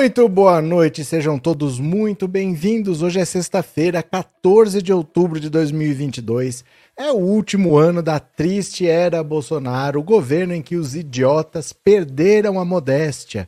Muito boa noite, sejam todos muito bem-vindos. Hoje é sexta-feira, 14 de outubro de 2022. É o último ano da triste era Bolsonaro, o governo em que os idiotas perderam a modéstia.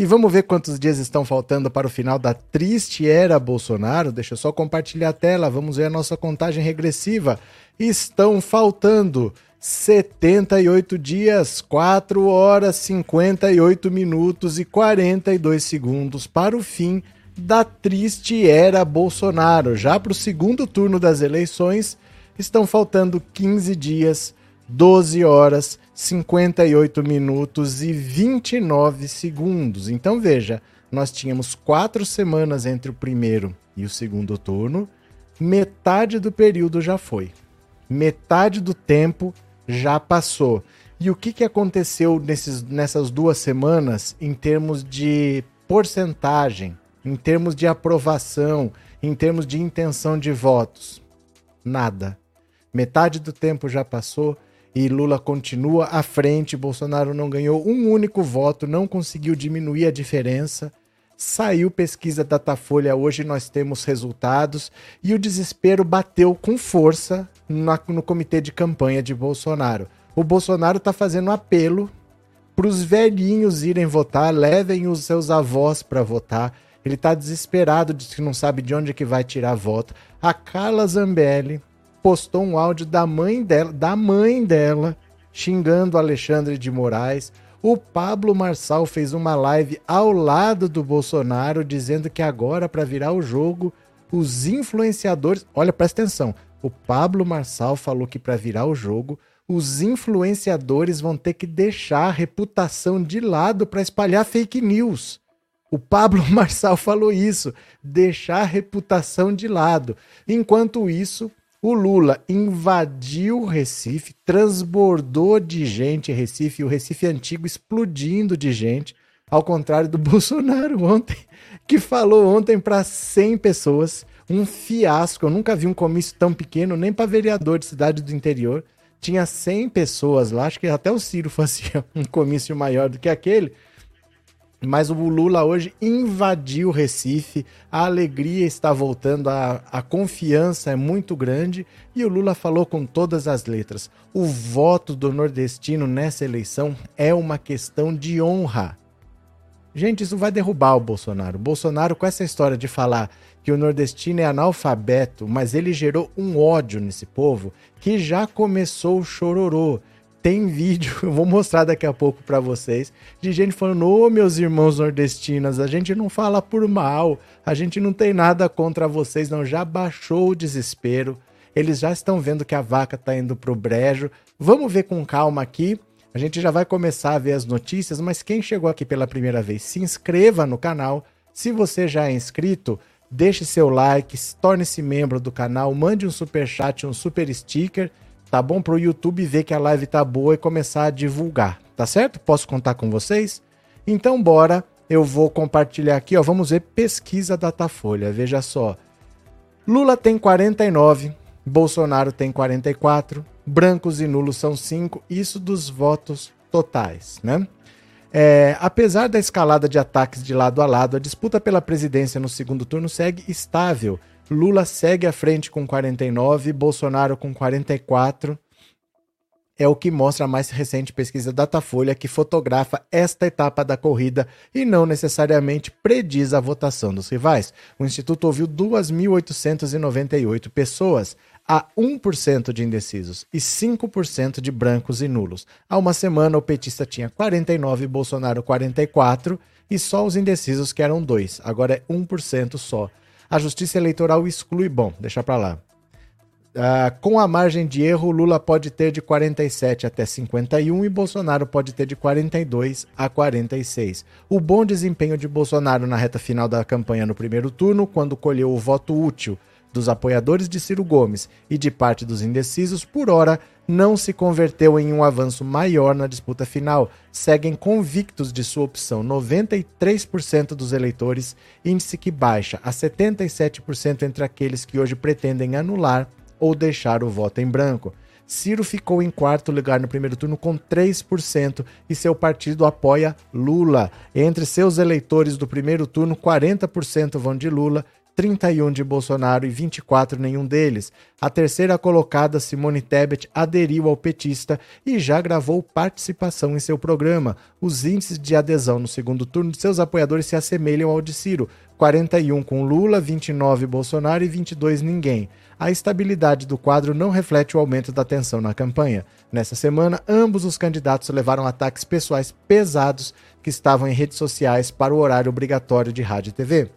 E vamos ver quantos dias estão faltando para o final da triste era Bolsonaro. Deixa eu só compartilhar a tela, vamos ver a nossa contagem regressiva. Estão faltando 78 dias, 4 horas, 58 minutos e 42 segundos para o fim da triste era Bolsonaro. Já para o segundo turno das eleições, estão faltando 15 dias, 12 horas, 58 minutos e 29 segundos. Então veja, nós tínhamos quatro semanas entre o primeiro e o segundo turno, metade do período já foi. Metade do tempo já passou. E o que, que aconteceu nesses, nessas duas semanas em termos de porcentagem, em termos de aprovação, em termos de intenção de votos? Nada. Metade do tempo já passou e Lula continua à frente. Bolsonaro não ganhou um único voto, não conseguiu diminuir a diferença. Saiu pesquisa Datafolha hoje, nós temos resultados e o desespero bateu com força na, no comitê de campanha de Bolsonaro. O Bolsonaro está fazendo apelo para os velhinhos irem votar, levem os seus avós para votar. Ele está desesperado, diz que não sabe de onde que vai tirar voto. A Carla Zambelli postou um áudio da mãe dela, da mãe dela, xingando Alexandre de Moraes. O Pablo Marçal fez uma live ao lado do Bolsonaro, dizendo que agora, para virar o jogo, os influenciadores. Olha, presta atenção. O Pablo Marçal falou que para virar o jogo, os influenciadores vão ter que deixar a reputação de lado para espalhar fake news. O Pablo Marçal falou isso, deixar a reputação de lado. Enquanto isso, o Lula invadiu Recife, transbordou de gente Recife, o Recife antigo explodindo de gente, ao contrário do Bolsonaro ontem, que falou ontem para 100 pessoas um fiasco. Eu nunca vi um comício tão pequeno, nem para vereador de cidade do interior. Tinha 100 pessoas lá, acho que até o Ciro fazia um comício maior do que aquele. Mas o Lula hoje invadiu Recife, a alegria está voltando, a, a confiança é muito grande e o Lula falou com todas as letras. O voto do nordestino nessa eleição é uma questão de honra. Gente, isso vai derrubar o Bolsonaro. O Bolsonaro, com essa história de falar que o nordestino é analfabeto, mas ele gerou um ódio nesse povo que já começou o chororô. Tem vídeo, eu vou mostrar daqui a pouco para vocês, de gente falando: Ô oh, meus irmãos nordestinos, a gente não fala por mal, a gente não tem nada contra vocês, não. Já baixou o desespero, eles já estão vendo que a vaca tá indo pro brejo. Vamos ver com calma aqui. A gente já vai começar a ver as notícias, mas quem chegou aqui pela primeira vez, se inscreva no canal. Se você já é inscrito, deixe seu like, torne-se membro do canal, mande um super chat, um super sticker, tá bom? Para o YouTube ver que a live tá boa e começar a divulgar, tá certo? Posso contar com vocês? Então bora, eu vou compartilhar aqui, ó, vamos ver pesquisa Datafolha, veja só. Lula tem 49, Bolsonaro tem 44, brancos e nulos são 5, isso dos votos totais, né? É, apesar da escalada de ataques de lado a lado, a disputa pela presidência no segundo turno segue estável. Lula segue à frente com 49, Bolsonaro com 44. É o que mostra a mais recente pesquisa Datafolha, que fotografa esta etapa da corrida e não necessariamente prediz a votação dos rivais. O Instituto ouviu 2.898 pessoas há 1% de indecisos e 5% de brancos e nulos. Há uma semana, o petista tinha 49, Bolsonaro 44 e só os indecisos que eram 2. Agora é 1% só. A Justiça Eleitoral exclui, bom, deixa para lá. Uh, com a margem de erro, Lula pode ter de 47 até 51 e Bolsonaro pode ter de 42 a 46. O bom desempenho de Bolsonaro na reta final da campanha no primeiro turno, quando colheu o voto útil dos apoiadores de Ciro Gomes e de parte dos indecisos, por hora, não se converteu em um avanço maior na disputa final. Seguem convictos de sua opção 93% dos eleitores, índice que baixa a 77% entre aqueles que hoje pretendem anular ou deixar o voto em branco. Ciro ficou em quarto lugar no primeiro turno com 3% e seu partido apoia Lula. Entre seus eleitores do primeiro turno, 40% vão de Lula, 31 de Bolsonaro e 24 nenhum deles. A terceira colocada, Simone Tebet, aderiu ao petista e já gravou participação em seu programa. Os índices de adesão no segundo turno de seus apoiadores se assemelham ao de Ciro: 41 com Lula, 29 Bolsonaro e 22 ninguém. A estabilidade do quadro não reflete o aumento da tensão na campanha. Nessa semana, ambos os candidatos levaram ataques pessoais pesados que estavam em redes sociais para o horário obrigatório de rádio e TV.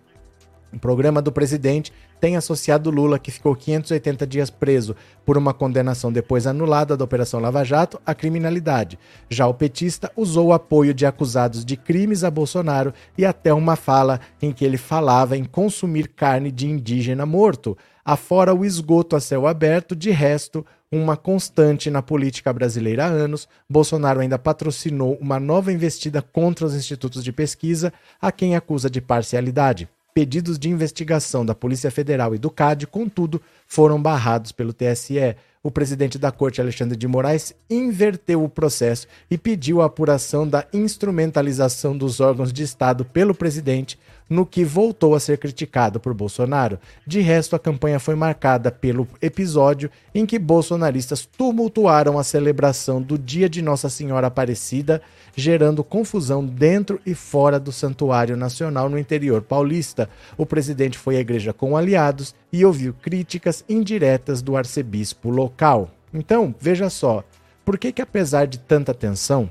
O programa do presidente tem associado Lula, que ficou 580 dias preso por uma condenação depois anulada da Operação Lava Jato, à criminalidade. Já o petista usou o apoio de acusados de crimes a Bolsonaro e até uma fala em que ele falava em consumir carne de indígena morto. Afora o esgoto a céu aberto, de resto, uma constante na política brasileira há anos, Bolsonaro ainda patrocinou uma nova investida contra os institutos de pesquisa, a quem acusa de parcialidade. Pedidos de investigação da Polícia Federal e do CAD, contudo, foram barrados pelo TSE. O presidente da Corte, Alexandre de Moraes, inverteu o processo e pediu a apuração da instrumentalização dos órgãos de Estado pelo presidente, no que voltou a ser criticado por Bolsonaro. De resto, a campanha foi marcada pelo episódio em que bolsonaristas tumultuaram a celebração do Dia de Nossa Senhora Aparecida, gerando confusão dentro e fora do Santuário Nacional no interior paulista. O presidente foi à igreja com aliados e ouviu críticas indiretas do arcebispo local. Então, veja só, por que que apesar de tanta tensão,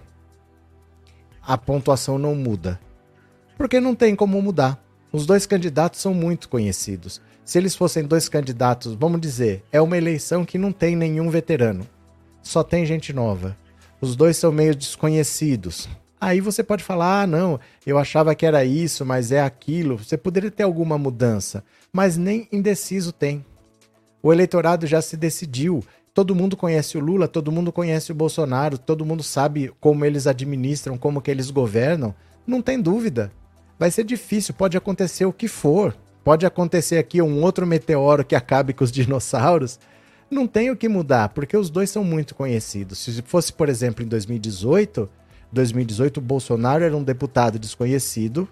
a pontuação não muda? Porque não tem como mudar. Os dois candidatos são muito conhecidos. Se eles fossem dois candidatos, vamos dizer, é uma eleição que não tem nenhum veterano. Só tem gente nova. Os dois são meio desconhecidos. Aí você pode falar: ah, não, eu achava que era isso, mas é aquilo. Você poderia ter alguma mudança, mas nem indeciso tem. O eleitorado já se decidiu. Todo mundo conhece o Lula, todo mundo conhece o Bolsonaro, todo mundo sabe como eles administram, como que eles governam. Não tem dúvida vai ser difícil, pode acontecer o que for. Pode acontecer aqui um outro meteoro que acabe com os dinossauros. Não tem o que mudar, porque os dois são muito conhecidos. Se fosse, por exemplo, em 2018, 2018 o Bolsonaro era um deputado desconhecido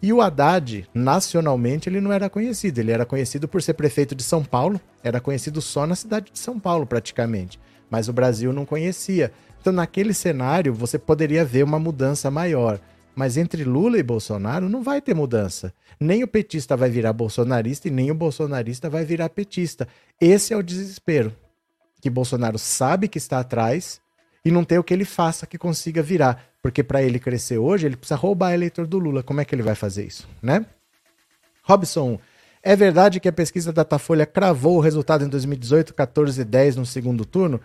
e o Haddad, nacionalmente, ele não era conhecido. Ele era conhecido por ser prefeito de São Paulo, era conhecido só na cidade de São Paulo, praticamente. Mas o Brasil não conhecia. Então, naquele cenário, você poderia ver uma mudança maior. Mas entre Lula e Bolsonaro não vai ter mudança. Nem o petista vai virar bolsonarista e nem o bolsonarista vai virar petista. Esse é o desespero. Que Bolsonaro sabe que está atrás e não tem o que ele faça que consiga virar. Porque para ele crescer hoje, ele precisa roubar eleitor do Lula. Como é que ele vai fazer isso, né? Robson, é verdade que a pesquisa da Datafolha cravou o resultado em 2018, 14 e 10 no segundo turno?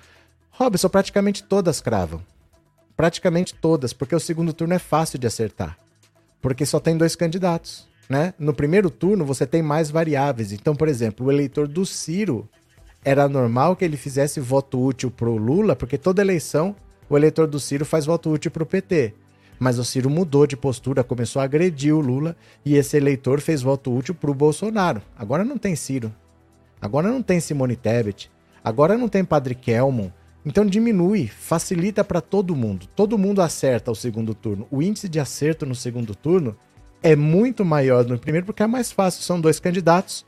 Robson, praticamente todas cravam praticamente todas, porque o segundo turno é fácil de acertar. Porque só tem dois candidatos, né? No primeiro turno você tem mais variáveis. Então, por exemplo, o eleitor do Ciro era normal que ele fizesse voto útil pro Lula, porque toda eleição o eleitor do Ciro faz voto útil pro PT. Mas o Ciro mudou de postura, começou a agredir o Lula e esse eleitor fez voto útil pro Bolsonaro. Agora não tem Ciro. Agora não tem Simone Tebet. Agora não tem Padre Kelmon. Então diminui, facilita para todo mundo. Todo mundo acerta o segundo turno. O índice de acerto no segundo turno é muito maior do primeiro porque é mais fácil. São dois candidatos,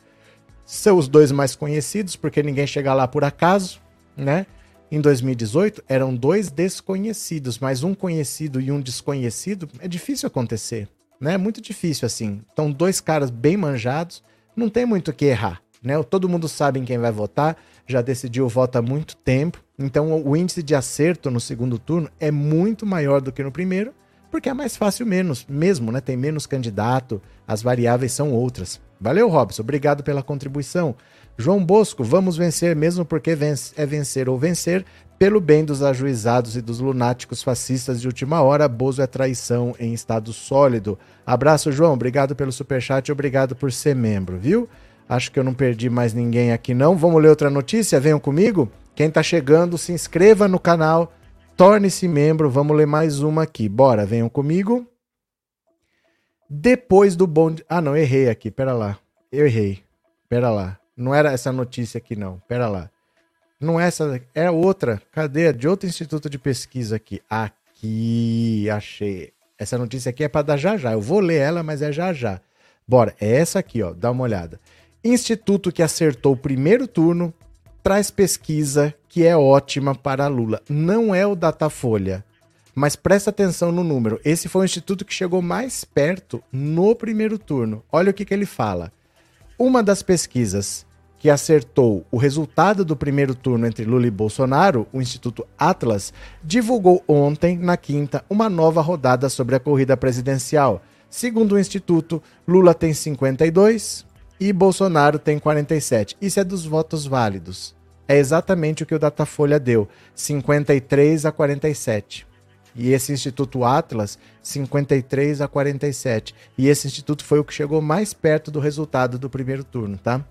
são os dois mais conhecidos porque ninguém chega lá por acaso, né? Em 2018 eram dois desconhecidos, mas um conhecido e um desconhecido é difícil acontecer, né? É muito difícil assim. Então dois caras bem manjados, não tem muito o que errar, né? Todo mundo sabe em quem vai votar, já decidiu o voto há muito tempo. Então o índice de acerto no segundo turno é muito maior do que no primeiro, porque é mais fácil menos, mesmo, né? Tem menos candidato, as variáveis são outras. Valeu, Robson, obrigado pela contribuição. João Bosco, vamos vencer mesmo porque é vencer ou vencer pelo bem dos ajuizados e dos lunáticos fascistas de última hora. Bozo é traição em estado sólido. Abraço, João. Obrigado pelo superchat obrigado por ser membro, viu? Acho que eu não perdi mais ninguém aqui, não. Vamos ler outra notícia? Venham comigo. Quem está chegando, se inscreva no canal, torne-se membro. Vamos ler mais uma aqui. Bora, venham comigo. Depois do bonde. Ah, não, errei aqui. Pera lá. Eu errei. Pera lá. Não era essa notícia aqui, não. Pera lá. Não é essa, é outra. Cadê? De outro instituto de pesquisa aqui. Aqui, achei. Essa notícia aqui é para dar já já. Eu vou ler ela, mas é já já. Bora, é essa aqui, ó. Dá uma olhada. Instituto que acertou o primeiro turno traz pesquisa que é ótima para Lula. Não é o Datafolha, mas presta atenção no número. Esse foi o instituto que chegou mais perto no primeiro turno. Olha o que, que ele fala. Uma das pesquisas que acertou o resultado do primeiro turno entre Lula e Bolsonaro, o Instituto Atlas, divulgou ontem, na quinta, uma nova rodada sobre a corrida presidencial. Segundo o Instituto, Lula tem 52, e Bolsonaro tem 47. Isso é dos votos válidos. É exatamente o que o Datafolha deu, 53 a 47. E esse Instituto Atlas, 53 a 47. E esse instituto foi o que chegou mais perto do resultado do primeiro turno, tá?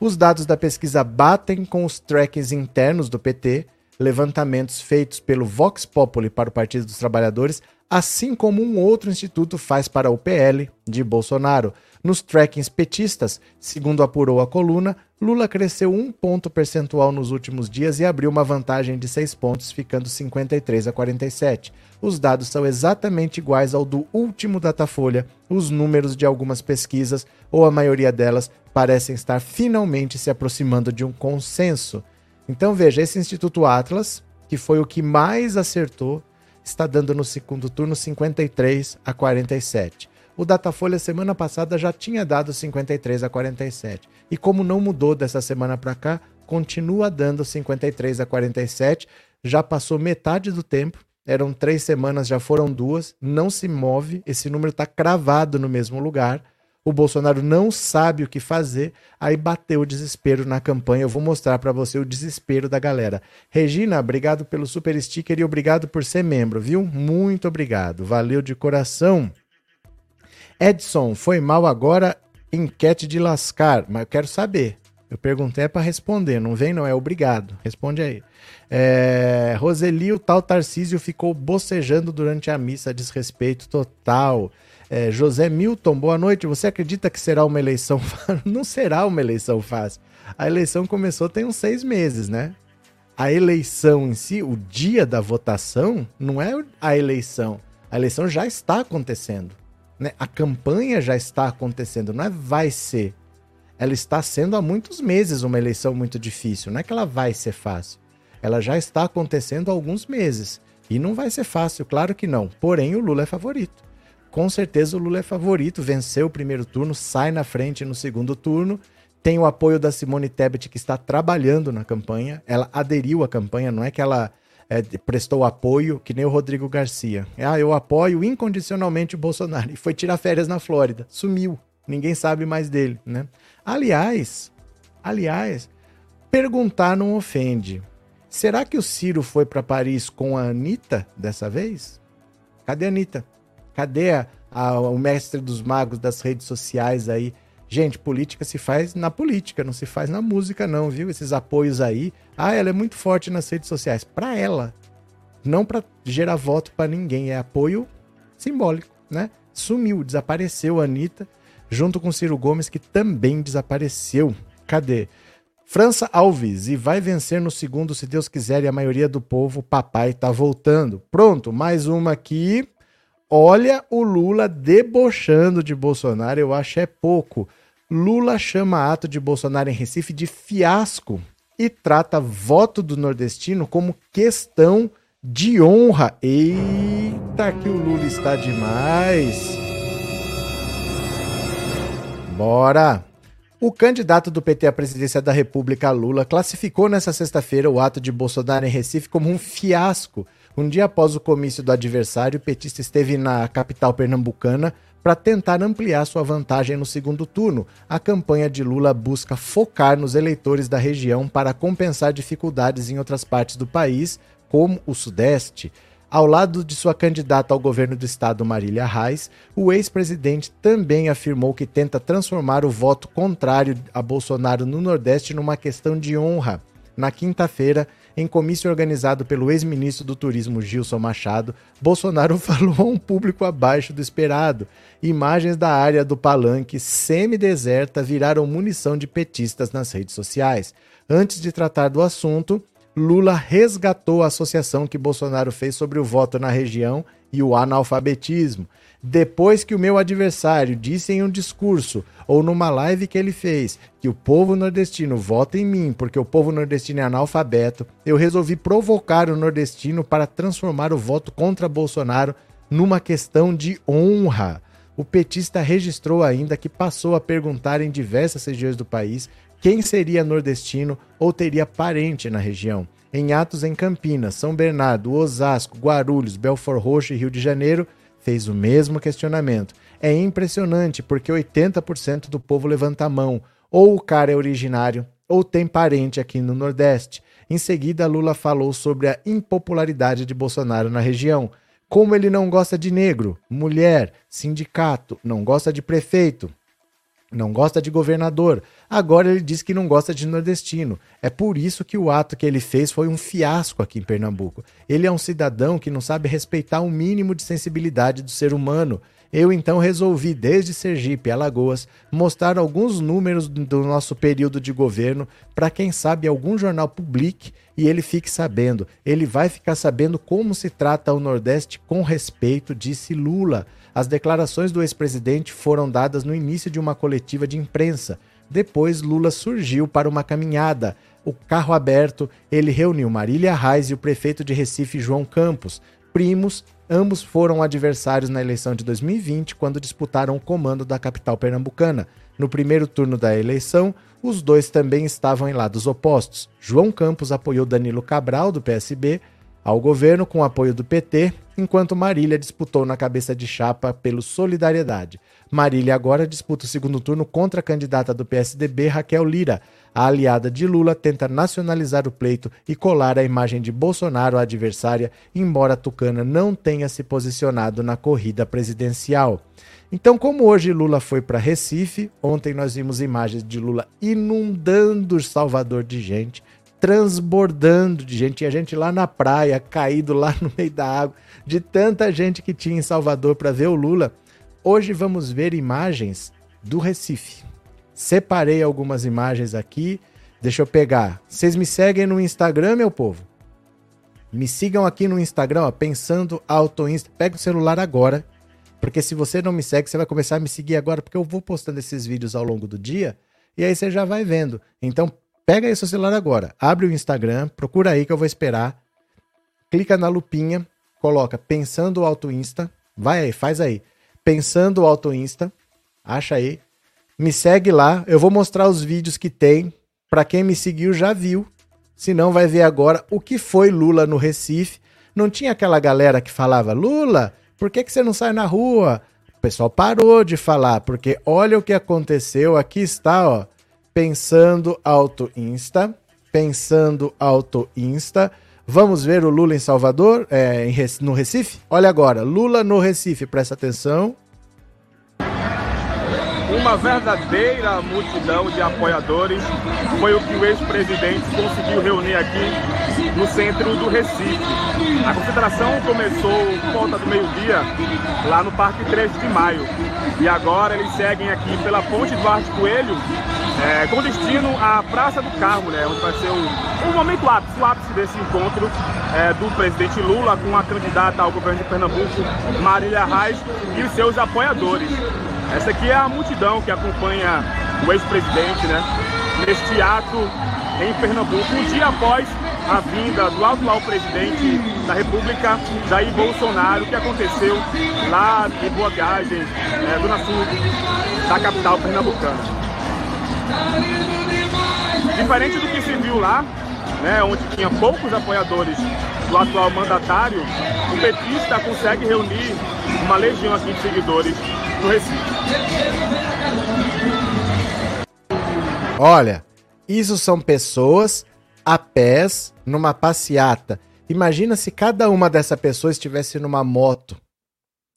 Os dados da pesquisa batem com os trackings internos do PT, levantamentos feitos pelo Vox Populi para o Partido dos Trabalhadores, assim como um outro instituto faz para o PL de Bolsonaro. Nos trackings petistas, segundo apurou a coluna, Lula cresceu um ponto percentual nos últimos dias e abriu uma vantagem de seis pontos, ficando 53 a 47. Os dados são exatamente iguais ao do último Datafolha. Os números de algumas pesquisas, ou a maioria delas, parecem estar finalmente se aproximando de um consenso. Então veja, esse Instituto Atlas, que foi o que mais acertou, está dando no segundo turno 53 a 47. O Datafolha semana passada já tinha dado 53 a 47. E como não mudou dessa semana para cá, continua dando 53 a 47. Já passou metade do tempo. Eram três semanas, já foram duas. Não se move. Esse número está cravado no mesmo lugar. O Bolsonaro não sabe o que fazer. Aí bateu o desespero na campanha. Eu vou mostrar para você o desespero da galera. Regina, obrigado pelo super sticker e obrigado por ser membro, viu? Muito obrigado. Valeu de coração. Edson, foi mal agora, enquete de lascar, mas eu quero saber. Eu perguntei é para responder, não vem não, é obrigado. Responde aí. É, Roseli, o tal Tarcísio ficou bocejando durante a missa, desrespeito total. É, José Milton, boa noite. Você acredita que será uma eleição fácil? Não será uma eleição fácil. A eleição começou tem uns seis meses, né? A eleição em si, o dia da votação, não é a eleição. A eleição já está acontecendo. Né? A campanha já está acontecendo, não é vai ser. Ela está sendo há muitos meses uma eleição muito difícil. Não é que ela vai ser fácil. Ela já está acontecendo há alguns meses. E não vai ser fácil, claro que não. Porém, o Lula é favorito. Com certeza o Lula é favorito, venceu o primeiro turno, sai na frente no segundo turno. Tem o apoio da Simone Tebet, que está trabalhando na campanha. Ela aderiu à campanha, não é que ela é, prestou apoio, que nem o Rodrigo Garcia. Ah, eu apoio incondicionalmente o Bolsonaro. E foi tirar férias na Flórida. Sumiu. Ninguém sabe mais dele, né? Aliás, aliás, perguntar não ofende. Será que o Ciro foi para Paris com a Anitta dessa vez? Cadê a Anitta? Cadê a, a, o mestre dos magos das redes sociais aí? Gente, política se faz na política, não se faz na música, não, viu? Esses apoios aí. Ah, ela é muito forte nas redes sociais. Para ela, não para gerar voto para ninguém. É apoio simbólico, né? Sumiu, desapareceu a Anitta, junto com Ciro Gomes, que também desapareceu. Cadê? França Alves, e vai vencer no segundo, se Deus quiser, e a maioria do povo, papai tá voltando. Pronto, mais uma aqui. Olha o Lula debochando de Bolsonaro, eu acho é pouco. Lula chama ato de Bolsonaro em Recife de fiasco e trata voto do nordestino como questão de honra. Eita, que o Lula está demais! Bora! O candidato do PT à presidência da República, Lula, classificou nesta sexta-feira o ato de Bolsonaro em Recife como um fiasco. Um dia após o comício do adversário, o petista esteve na capital pernambucana para tentar ampliar sua vantagem no segundo turno. A campanha de Lula busca focar nos eleitores da região para compensar dificuldades em outras partes do país, como o Sudeste. Ao lado de sua candidata ao governo do estado, Marília Reis, o ex-presidente também afirmou que tenta transformar o voto contrário a Bolsonaro no Nordeste numa questão de honra. Na quinta-feira, em comício organizado pelo ex-ministro do Turismo Gilson Machado, Bolsonaro falou a um público abaixo do esperado. Imagens da área do palanque semi-deserta viraram munição de petistas nas redes sociais. Antes de tratar do assunto, Lula resgatou a associação que Bolsonaro fez sobre o voto na região e o analfabetismo. Depois que o meu adversário disse em um discurso ou numa live que ele fez que o povo nordestino vota em mim porque o povo nordestino é analfabeto, eu resolvi provocar o nordestino para transformar o voto contra Bolsonaro numa questão de honra. O petista registrou ainda que passou a perguntar em diversas regiões do país quem seria nordestino ou teria parente na região. Em atos em Campinas, São Bernardo, Osasco, Guarulhos, Belfort Roxo e Rio de Janeiro, fez o mesmo questionamento. É impressionante porque 80% do povo levanta a mão. Ou o cara é originário, ou tem parente aqui no Nordeste. Em seguida, Lula falou sobre a impopularidade de Bolsonaro na região. Como ele não gosta de negro, mulher, sindicato, não gosta de prefeito, não gosta de governador. Agora ele diz que não gosta de nordestino. É por isso que o ato que ele fez foi um fiasco aqui em Pernambuco. Ele é um cidadão que não sabe respeitar o mínimo de sensibilidade do ser humano. Eu então resolvi, desde Sergipe, Alagoas, mostrar alguns números do nosso período de governo para quem sabe algum jornal publique e ele fique sabendo. Ele vai ficar sabendo como se trata o Nordeste com respeito, disse Lula. As declarações do ex-presidente foram dadas no início de uma coletiva de imprensa. Depois, Lula surgiu para uma caminhada. O carro aberto, ele reuniu Marília Reis e o prefeito de Recife, João Campos. Primos, ambos foram adversários na eleição de 2020, quando disputaram o comando da capital pernambucana. No primeiro turno da eleição, os dois também estavam em lados opostos. João Campos apoiou Danilo Cabral, do PSB, ao governo com apoio do PT, enquanto Marília disputou na cabeça de chapa pelo Solidariedade. Marília agora disputa o segundo turno contra a candidata do PSDB, Raquel Lira. A aliada de Lula tenta nacionalizar o pleito e colar a imagem de Bolsonaro à adversária, embora Tucana não tenha se posicionado na corrida presidencial. Então, como hoje Lula foi para Recife, ontem nós vimos imagens de Lula inundando Salvador de gente, transbordando de gente. Tinha gente lá na praia, caído lá no meio da água, de tanta gente que tinha em Salvador para ver o Lula. Hoje vamos ver imagens do Recife. Separei algumas imagens aqui. Deixa eu pegar. Vocês me seguem no Instagram, meu povo? Me sigam aqui no Instagram, ó, pensando Auto Insta. Pega o celular agora, porque se você não me segue, você vai começar a me seguir agora, porque eu vou postando esses vídeos ao longo do dia e aí você já vai vendo. Então Pega aí seu celular agora, abre o Instagram, procura aí que eu vou esperar. Clica na lupinha, coloca Pensando Auto Insta. Vai aí, faz aí. Pensando Auto Insta. Acha aí. Me segue lá, eu vou mostrar os vídeos que tem. Para quem me seguiu já viu. Se não vai ver agora o que foi Lula no Recife. Não tinha aquela galera que falava: "Lula, por que que você não sai na rua?" O pessoal parou de falar, porque olha o que aconteceu, aqui está, ó. Pensando Auto Insta. Pensando Auto Insta. Vamos ver o Lula em Salvador, é, no Recife? Olha agora, Lula no Recife, presta atenção. Uma verdadeira multidão de apoiadores foi o que o ex-presidente conseguiu reunir aqui no centro do Recife. A concentração começou por volta do meio-dia, lá no Parque 13 de Maio. E agora eles seguem aqui pela Ponte Duarte Coelho é, com destino à Praça do Carmo, né, onde vai ser o, o momento ápice, o ápice desse encontro é, do presidente Lula com a candidata ao governo de Pernambuco, Marília Reis, e os seus apoiadores. Essa aqui é a multidão que acompanha o ex-presidente né, neste ato em Pernambuco, um dia após a vinda do atual presidente da República, Jair Bolsonaro, que aconteceu lá em Boa Viagem, é, Dona Sul, da capital pernambucana. Diferente do que se viu lá, né, onde tinha poucos apoiadores do atual mandatário, o petista consegue reunir uma legião aqui de seguidores no Recife. Olha, isso são pessoas a pés numa passeata. Imagina se cada uma dessas pessoas estivesse numa moto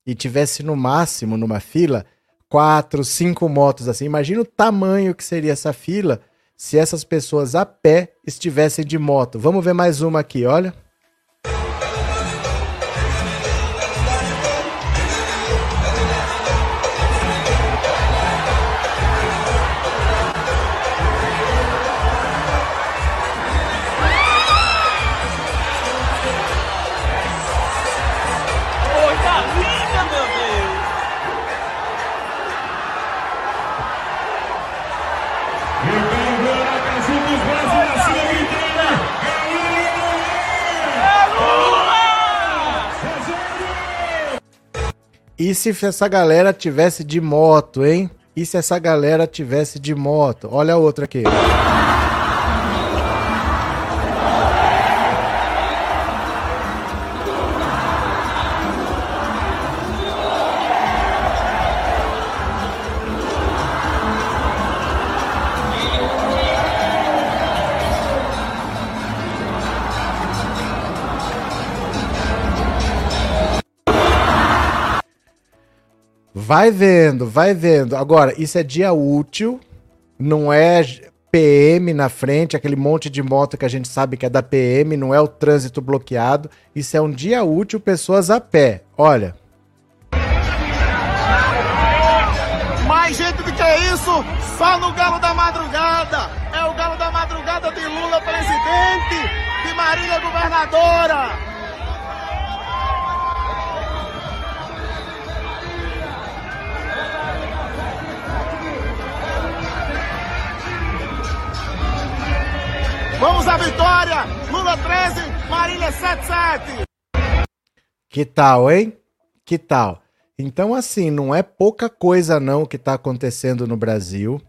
e tivesse no máximo numa fila quatro, cinco motos assim. Imagina o tamanho que seria essa fila se essas pessoas a pé estivessem de moto. Vamos ver mais uma aqui, olha. E se essa galera tivesse de moto, hein? E se essa galera tivesse de moto? Olha a outra aqui. Vai vendo, vai vendo. Agora, isso é dia útil, não é PM na frente, aquele monte de moto que a gente sabe que é da PM, não é o trânsito bloqueado. Isso é um dia útil, pessoas a pé. Olha. Mais gente do que isso, só no Galo da Madrugada. É o Galo da Madrugada de Lula presidente, de Marília governadora. Vamos à vitória! Lula 13, Marília 77! Que tal, hein? Que tal? Então, assim, não é pouca coisa não que está acontecendo no Brasil.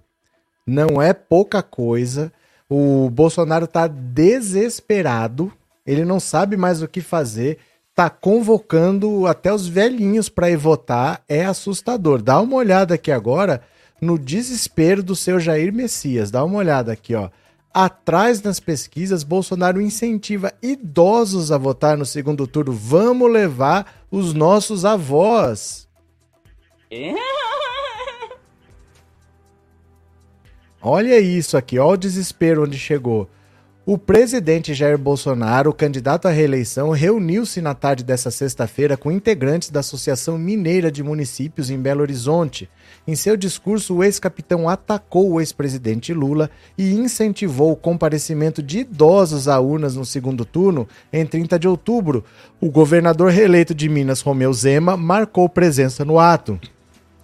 Não é pouca coisa. O Bolsonaro está desesperado. Ele não sabe mais o que fazer. Está convocando até os velhinhos para ir votar. É assustador. Dá uma olhada aqui agora no desespero do seu Jair Messias. Dá uma olhada aqui, ó. Atrás nas pesquisas, Bolsonaro incentiva idosos a votar no segundo turno. Vamos levar os nossos avós. Olha isso aqui, olha o desespero onde chegou. O presidente Jair Bolsonaro, candidato à reeleição, reuniu-se na tarde dessa sexta-feira com integrantes da Associação Mineira de Municípios em Belo Horizonte. Em seu discurso, o ex-capitão atacou o ex-presidente Lula e incentivou o comparecimento de idosos a urnas no segundo turno em 30 de outubro. O governador reeleito de Minas, Romeu Zema, marcou presença no ato.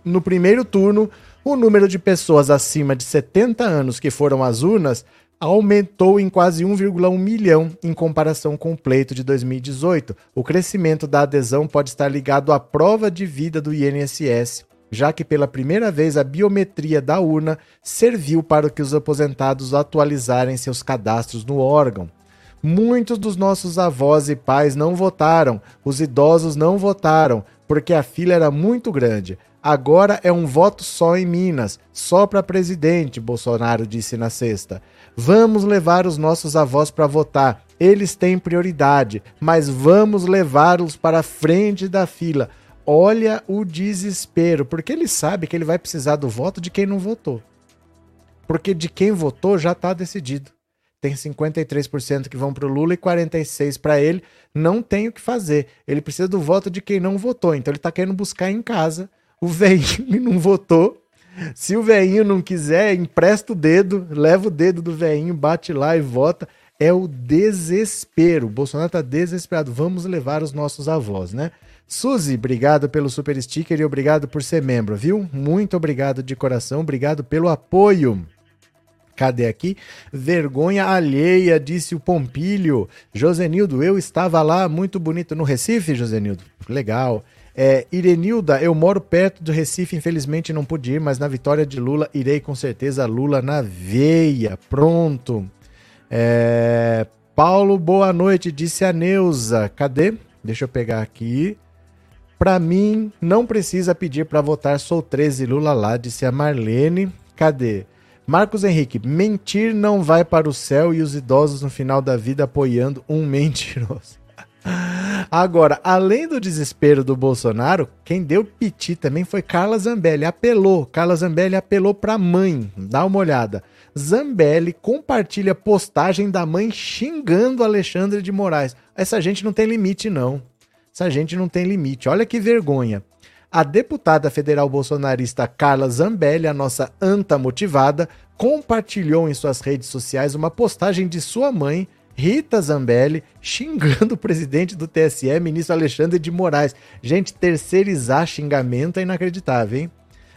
No primeiro turno, o número de pessoas acima de 70 anos que foram às urnas aumentou em quase 1,1 milhão em comparação com o pleito de 2018. O crescimento da adesão pode estar ligado à prova de vida do INSS, já que pela primeira vez a biometria da urna serviu para que os aposentados atualizarem seus cadastros no órgão. Muitos dos nossos avós e pais não votaram, os idosos não votaram, porque a fila era muito grande. Agora é um voto só em Minas, só para presidente, Bolsonaro disse na sexta. Vamos levar os nossos avós para votar. Eles têm prioridade, mas vamos levá-los para frente da fila. Olha o desespero, porque ele sabe que ele vai precisar do voto de quem não votou. Porque de quem votou já está decidido. Tem 53% que vão para o Lula e 46% para ele. Não tem o que fazer. Ele precisa do voto de quem não votou. Então ele está querendo buscar em casa o velhinho não votou se o veinho não quiser, empresta o dedo, leva o dedo do veinho, bate lá e vota. É o desespero. O Bolsonaro tá desesperado. Vamos levar os nossos avós, né? Suzy, obrigado pelo super sticker e obrigado por ser membro, viu? Muito obrigado de coração, obrigado pelo apoio. Cadê aqui? Vergonha alheia, disse o Pompilho. Josenildo, eu estava lá, muito bonito no Recife, Josenildo. Legal. É, Irenilda, eu moro perto do Recife, infelizmente não pude ir, mas na vitória de Lula irei com certeza Lula na veia. Pronto. É, Paulo, boa noite, disse a Neuza. Cadê? Deixa eu pegar aqui. Para mim, não precisa pedir para votar, sou 13 Lula lá, disse a Marlene. Cadê? Marcos Henrique, mentir não vai para o céu e os idosos no final da vida apoiando um mentiroso. Agora, além do desespero do Bolsonaro, quem deu piti também foi Carla Zambelli. Apelou. Carla Zambelli apelou para a mãe. Dá uma olhada. Zambelli compartilha postagem da mãe xingando Alexandre de Moraes. Essa gente não tem limite, não. Essa gente não tem limite. Olha que vergonha. A deputada federal bolsonarista Carla Zambelli, a nossa anta motivada, compartilhou em suas redes sociais uma postagem de sua mãe Rita Zambelli xingando o presidente do TSE, ministro Alexandre de Moraes. Gente, terceirizar xingamento é inacreditável, hein?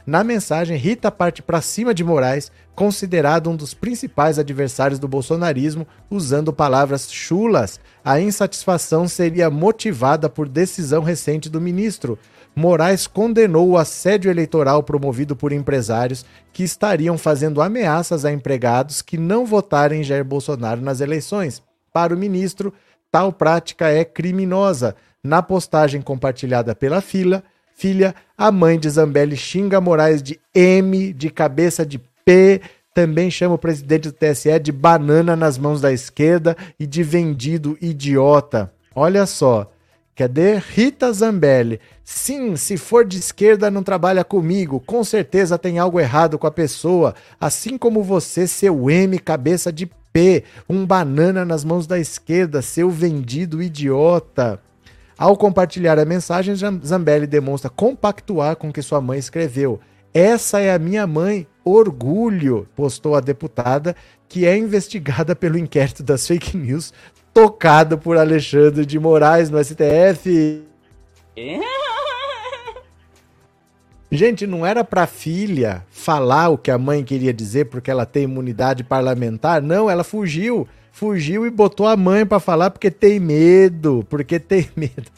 Na mensagem, Rita parte para cima de Moraes, considerado um dos principais adversários do bolsonarismo, usando palavras chulas. A insatisfação seria motivada por decisão recente do ministro. Moraes condenou o assédio eleitoral promovido por empresários que estariam fazendo ameaças a empregados que não votarem em Jair Bolsonaro nas eleições. Para o ministro, tal prática é criminosa. Na postagem compartilhada pela fila, filha, a mãe de Zambelli xinga Moraes de M, de cabeça de P, também chama o presidente do TSE de banana nas mãos da esquerda e de vendido idiota. Olha só. Cadê Rita Zambelli? Sim, se for de esquerda não trabalha comigo. Com certeza tem algo errado com a pessoa. Assim como você, seu M, cabeça de P, um banana nas mãos da esquerda, seu vendido idiota. Ao compartilhar a mensagem, Zambelli demonstra compactuar com o que sua mãe escreveu. Essa é a minha mãe, orgulho, postou a deputada, que é investigada pelo inquérito das fake news tocado por Alexandre de Moraes no STF. Gente, não era para filha falar o que a mãe queria dizer porque ela tem imunidade parlamentar, não, ela fugiu, fugiu e botou a mãe para falar porque tem medo, porque tem medo.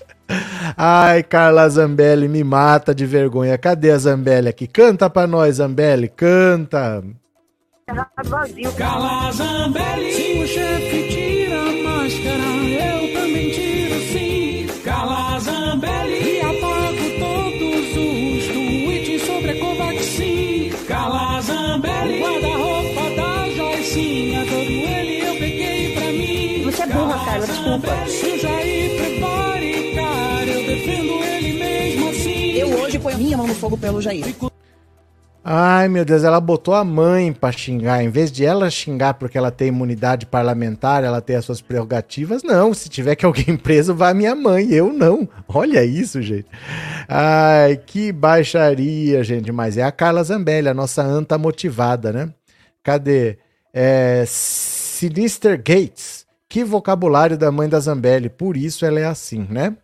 Ai, Carla Zambelli me mata de vergonha. Cadê a Zambelli aqui? Canta pra nós, Zambelli, canta. Carla Zambelli, se o chefe tira a máscara, eu também tiro fogo pelo Jair. Ai, meu Deus, ela botou a mãe pra xingar. Em vez de ela xingar porque ela tem imunidade parlamentar, ela tem as suas prerrogativas, não. Se tiver que alguém preso, vai minha mãe. Eu não. Olha isso, gente. Ai, que baixaria, gente. Mas é a Carla Zambelli, a nossa anta motivada, né? Cadê? É, Sinister Gates. Que vocabulário da mãe da Zambelli. Por isso ela é assim, né?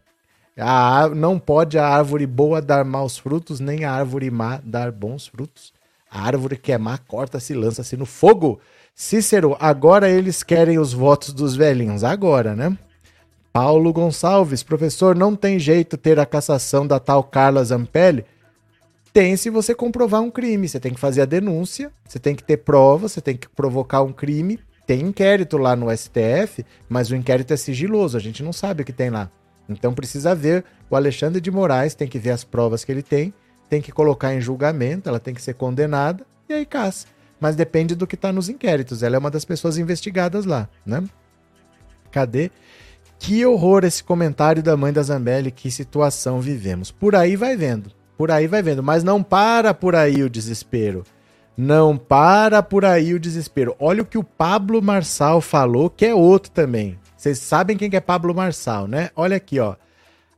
A, não pode a árvore boa dar maus frutos, nem a árvore má dar bons frutos. A árvore que é má corta-se lança-se no fogo. Cícero, agora eles querem os votos dos velhinhos. Agora, né? Paulo Gonçalves, professor, não tem jeito ter a cassação da tal Carla Zampelli? Tem se você comprovar um crime. Você tem que fazer a denúncia, você tem que ter prova, você tem que provocar um crime. Tem inquérito lá no STF, mas o inquérito é sigiloso, a gente não sabe o que tem lá. Então precisa ver o Alexandre de Moraes, tem que ver as provas que ele tem, tem que colocar em julgamento, ela tem que ser condenada e aí caça. Mas depende do que está nos inquéritos. Ela é uma das pessoas investigadas lá, né? Cadê? Que horror esse comentário da mãe da Zambelli, que situação vivemos. Por aí vai vendo, por aí vai vendo, mas não para por aí o desespero. Não para por aí o desespero. Olha o que o Pablo Marçal falou, que é outro também. Vocês sabem quem é Pablo Marçal, né? Olha aqui, ó.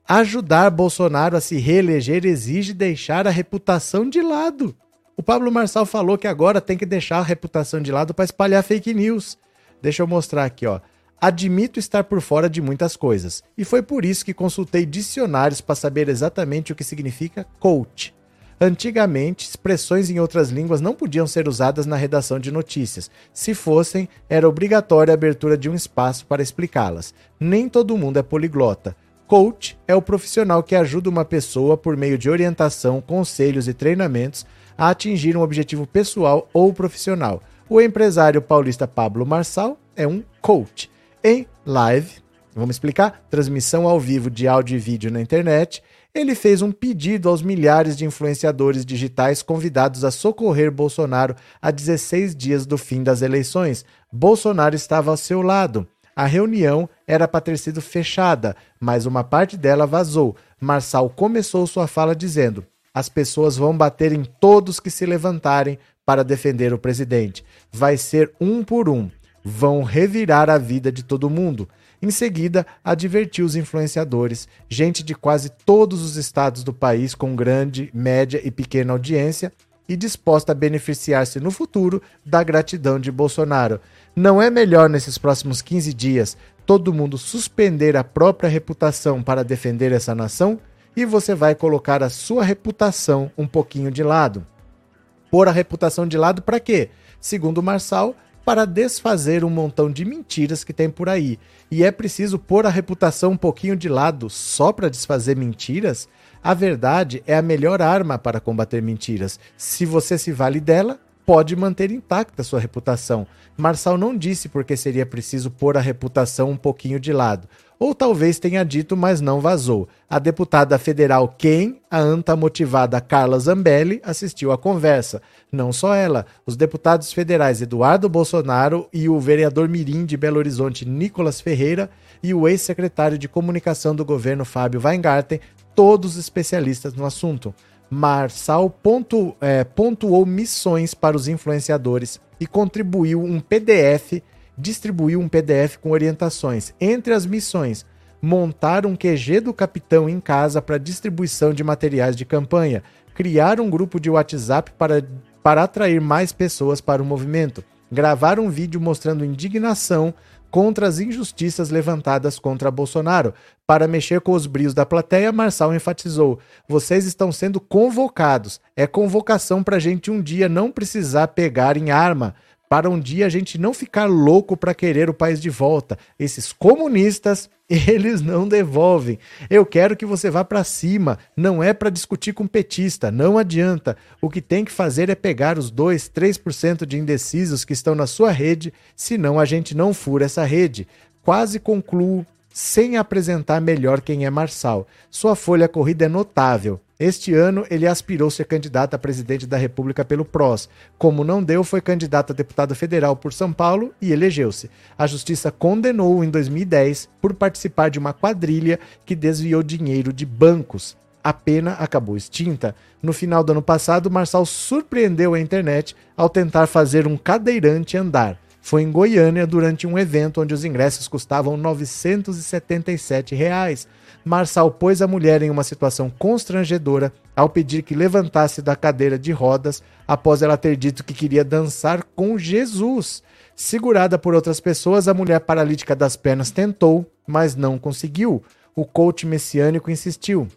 Ajudar Bolsonaro a se reeleger exige deixar a reputação de lado. O Pablo Marçal falou que agora tem que deixar a reputação de lado para espalhar fake news. Deixa eu mostrar aqui, ó. Admito estar por fora de muitas coisas, e foi por isso que consultei dicionários para saber exatamente o que significa coach. Antigamente, expressões em outras línguas não podiam ser usadas na redação de notícias. Se fossem, era obrigatória a abertura de um espaço para explicá-las. Nem todo mundo é poliglota. Coach é o profissional que ajuda uma pessoa, por meio de orientação, conselhos e treinamentos, a atingir um objetivo pessoal ou profissional. O empresário paulista Pablo Marçal é um coach. Em live, vamos explicar? Transmissão ao vivo de áudio e vídeo na internet ele fez um pedido aos milhares de influenciadores digitais convidados a socorrer Bolsonaro a 16 dias do fim das eleições. Bolsonaro estava ao seu lado. A reunião era para ter sido fechada, mas uma parte dela vazou. Marçal começou sua fala dizendo: As pessoas vão bater em todos que se levantarem para defender o presidente. Vai ser um por um. Vão revirar a vida de todo mundo. Em seguida, advertiu os influenciadores, gente de quase todos os estados do país com grande, média e pequena audiência e disposta a beneficiar-se no futuro da gratidão de Bolsonaro. Não é melhor nesses próximos 15 dias todo mundo suspender a própria reputação para defender essa nação? E você vai colocar a sua reputação um pouquinho de lado. Pôr a reputação de lado para quê? Segundo Marçal, para desfazer um montão de mentiras que tem por aí. E é preciso pôr a reputação um pouquinho de lado só para desfazer mentiras? A verdade é a melhor arma para combater mentiras. Se você se vale dela, pode manter intacta sua reputação. Marçal não disse porque seria preciso pôr a reputação um pouquinho de lado. Ou talvez tenha dito, mas não vazou. A deputada federal Ken, a anta motivada Carla Zambelli, assistiu à conversa. Não só ela, os deputados federais Eduardo Bolsonaro e o vereador Mirim de Belo Horizonte, Nicolas Ferreira, e o ex-secretário de comunicação do governo, Fábio Weingarten, todos especialistas no assunto. Marçal pontu, é, pontuou missões para os influenciadores e contribuiu um PDF, distribuiu um PDF com orientações. Entre as missões, montar um QG do capitão em casa para distribuição de materiais de campanha, criar um grupo de WhatsApp para, para atrair mais pessoas para o movimento, gravar um vídeo mostrando indignação contra as injustiças levantadas contra Bolsonaro. Para mexer com os brios da plateia, Marçal enfatizou: vocês estão sendo convocados. É convocação para a gente um dia não precisar pegar em arma para um dia a gente não ficar louco para querer o país de volta. Esses comunistas, eles não devolvem. Eu quero que você vá para cima, não é para discutir com petista, não adianta. O que tem que fazer é pegar os 2, 3% de indecisos que estão na sua rede, senão a gente não fura essa rede. Quase concluo sem apresentar melhor quem é Marçal. Sua folha corrida é notável. Este ano, ele aspirou ser candidato a presidente da República pelo PROS. Como não deu, foi candidato a deputado federal por São Paulo e elegeu-se. A justiça condenou-o em 2010 por participar de uma quadrilha que desviou dinheiro de bancos. A pena acabou extinta. No final do ano passado, Marçal surpreendeu a internet ao tentar fazer um cadeirante andar foi em Goiânia durante um evento onde os ingressos custavam 977 reais. Marçal pôs a mulher em uma situação constrangedora ao pedir que levantasse da cadeira de rodas após ela ter dito que queria dançar com Jesus. Segurada por outras pessoas, a mulher paralítica das pernas tentou, mas não conseguiu. O coach messiânico insistiu.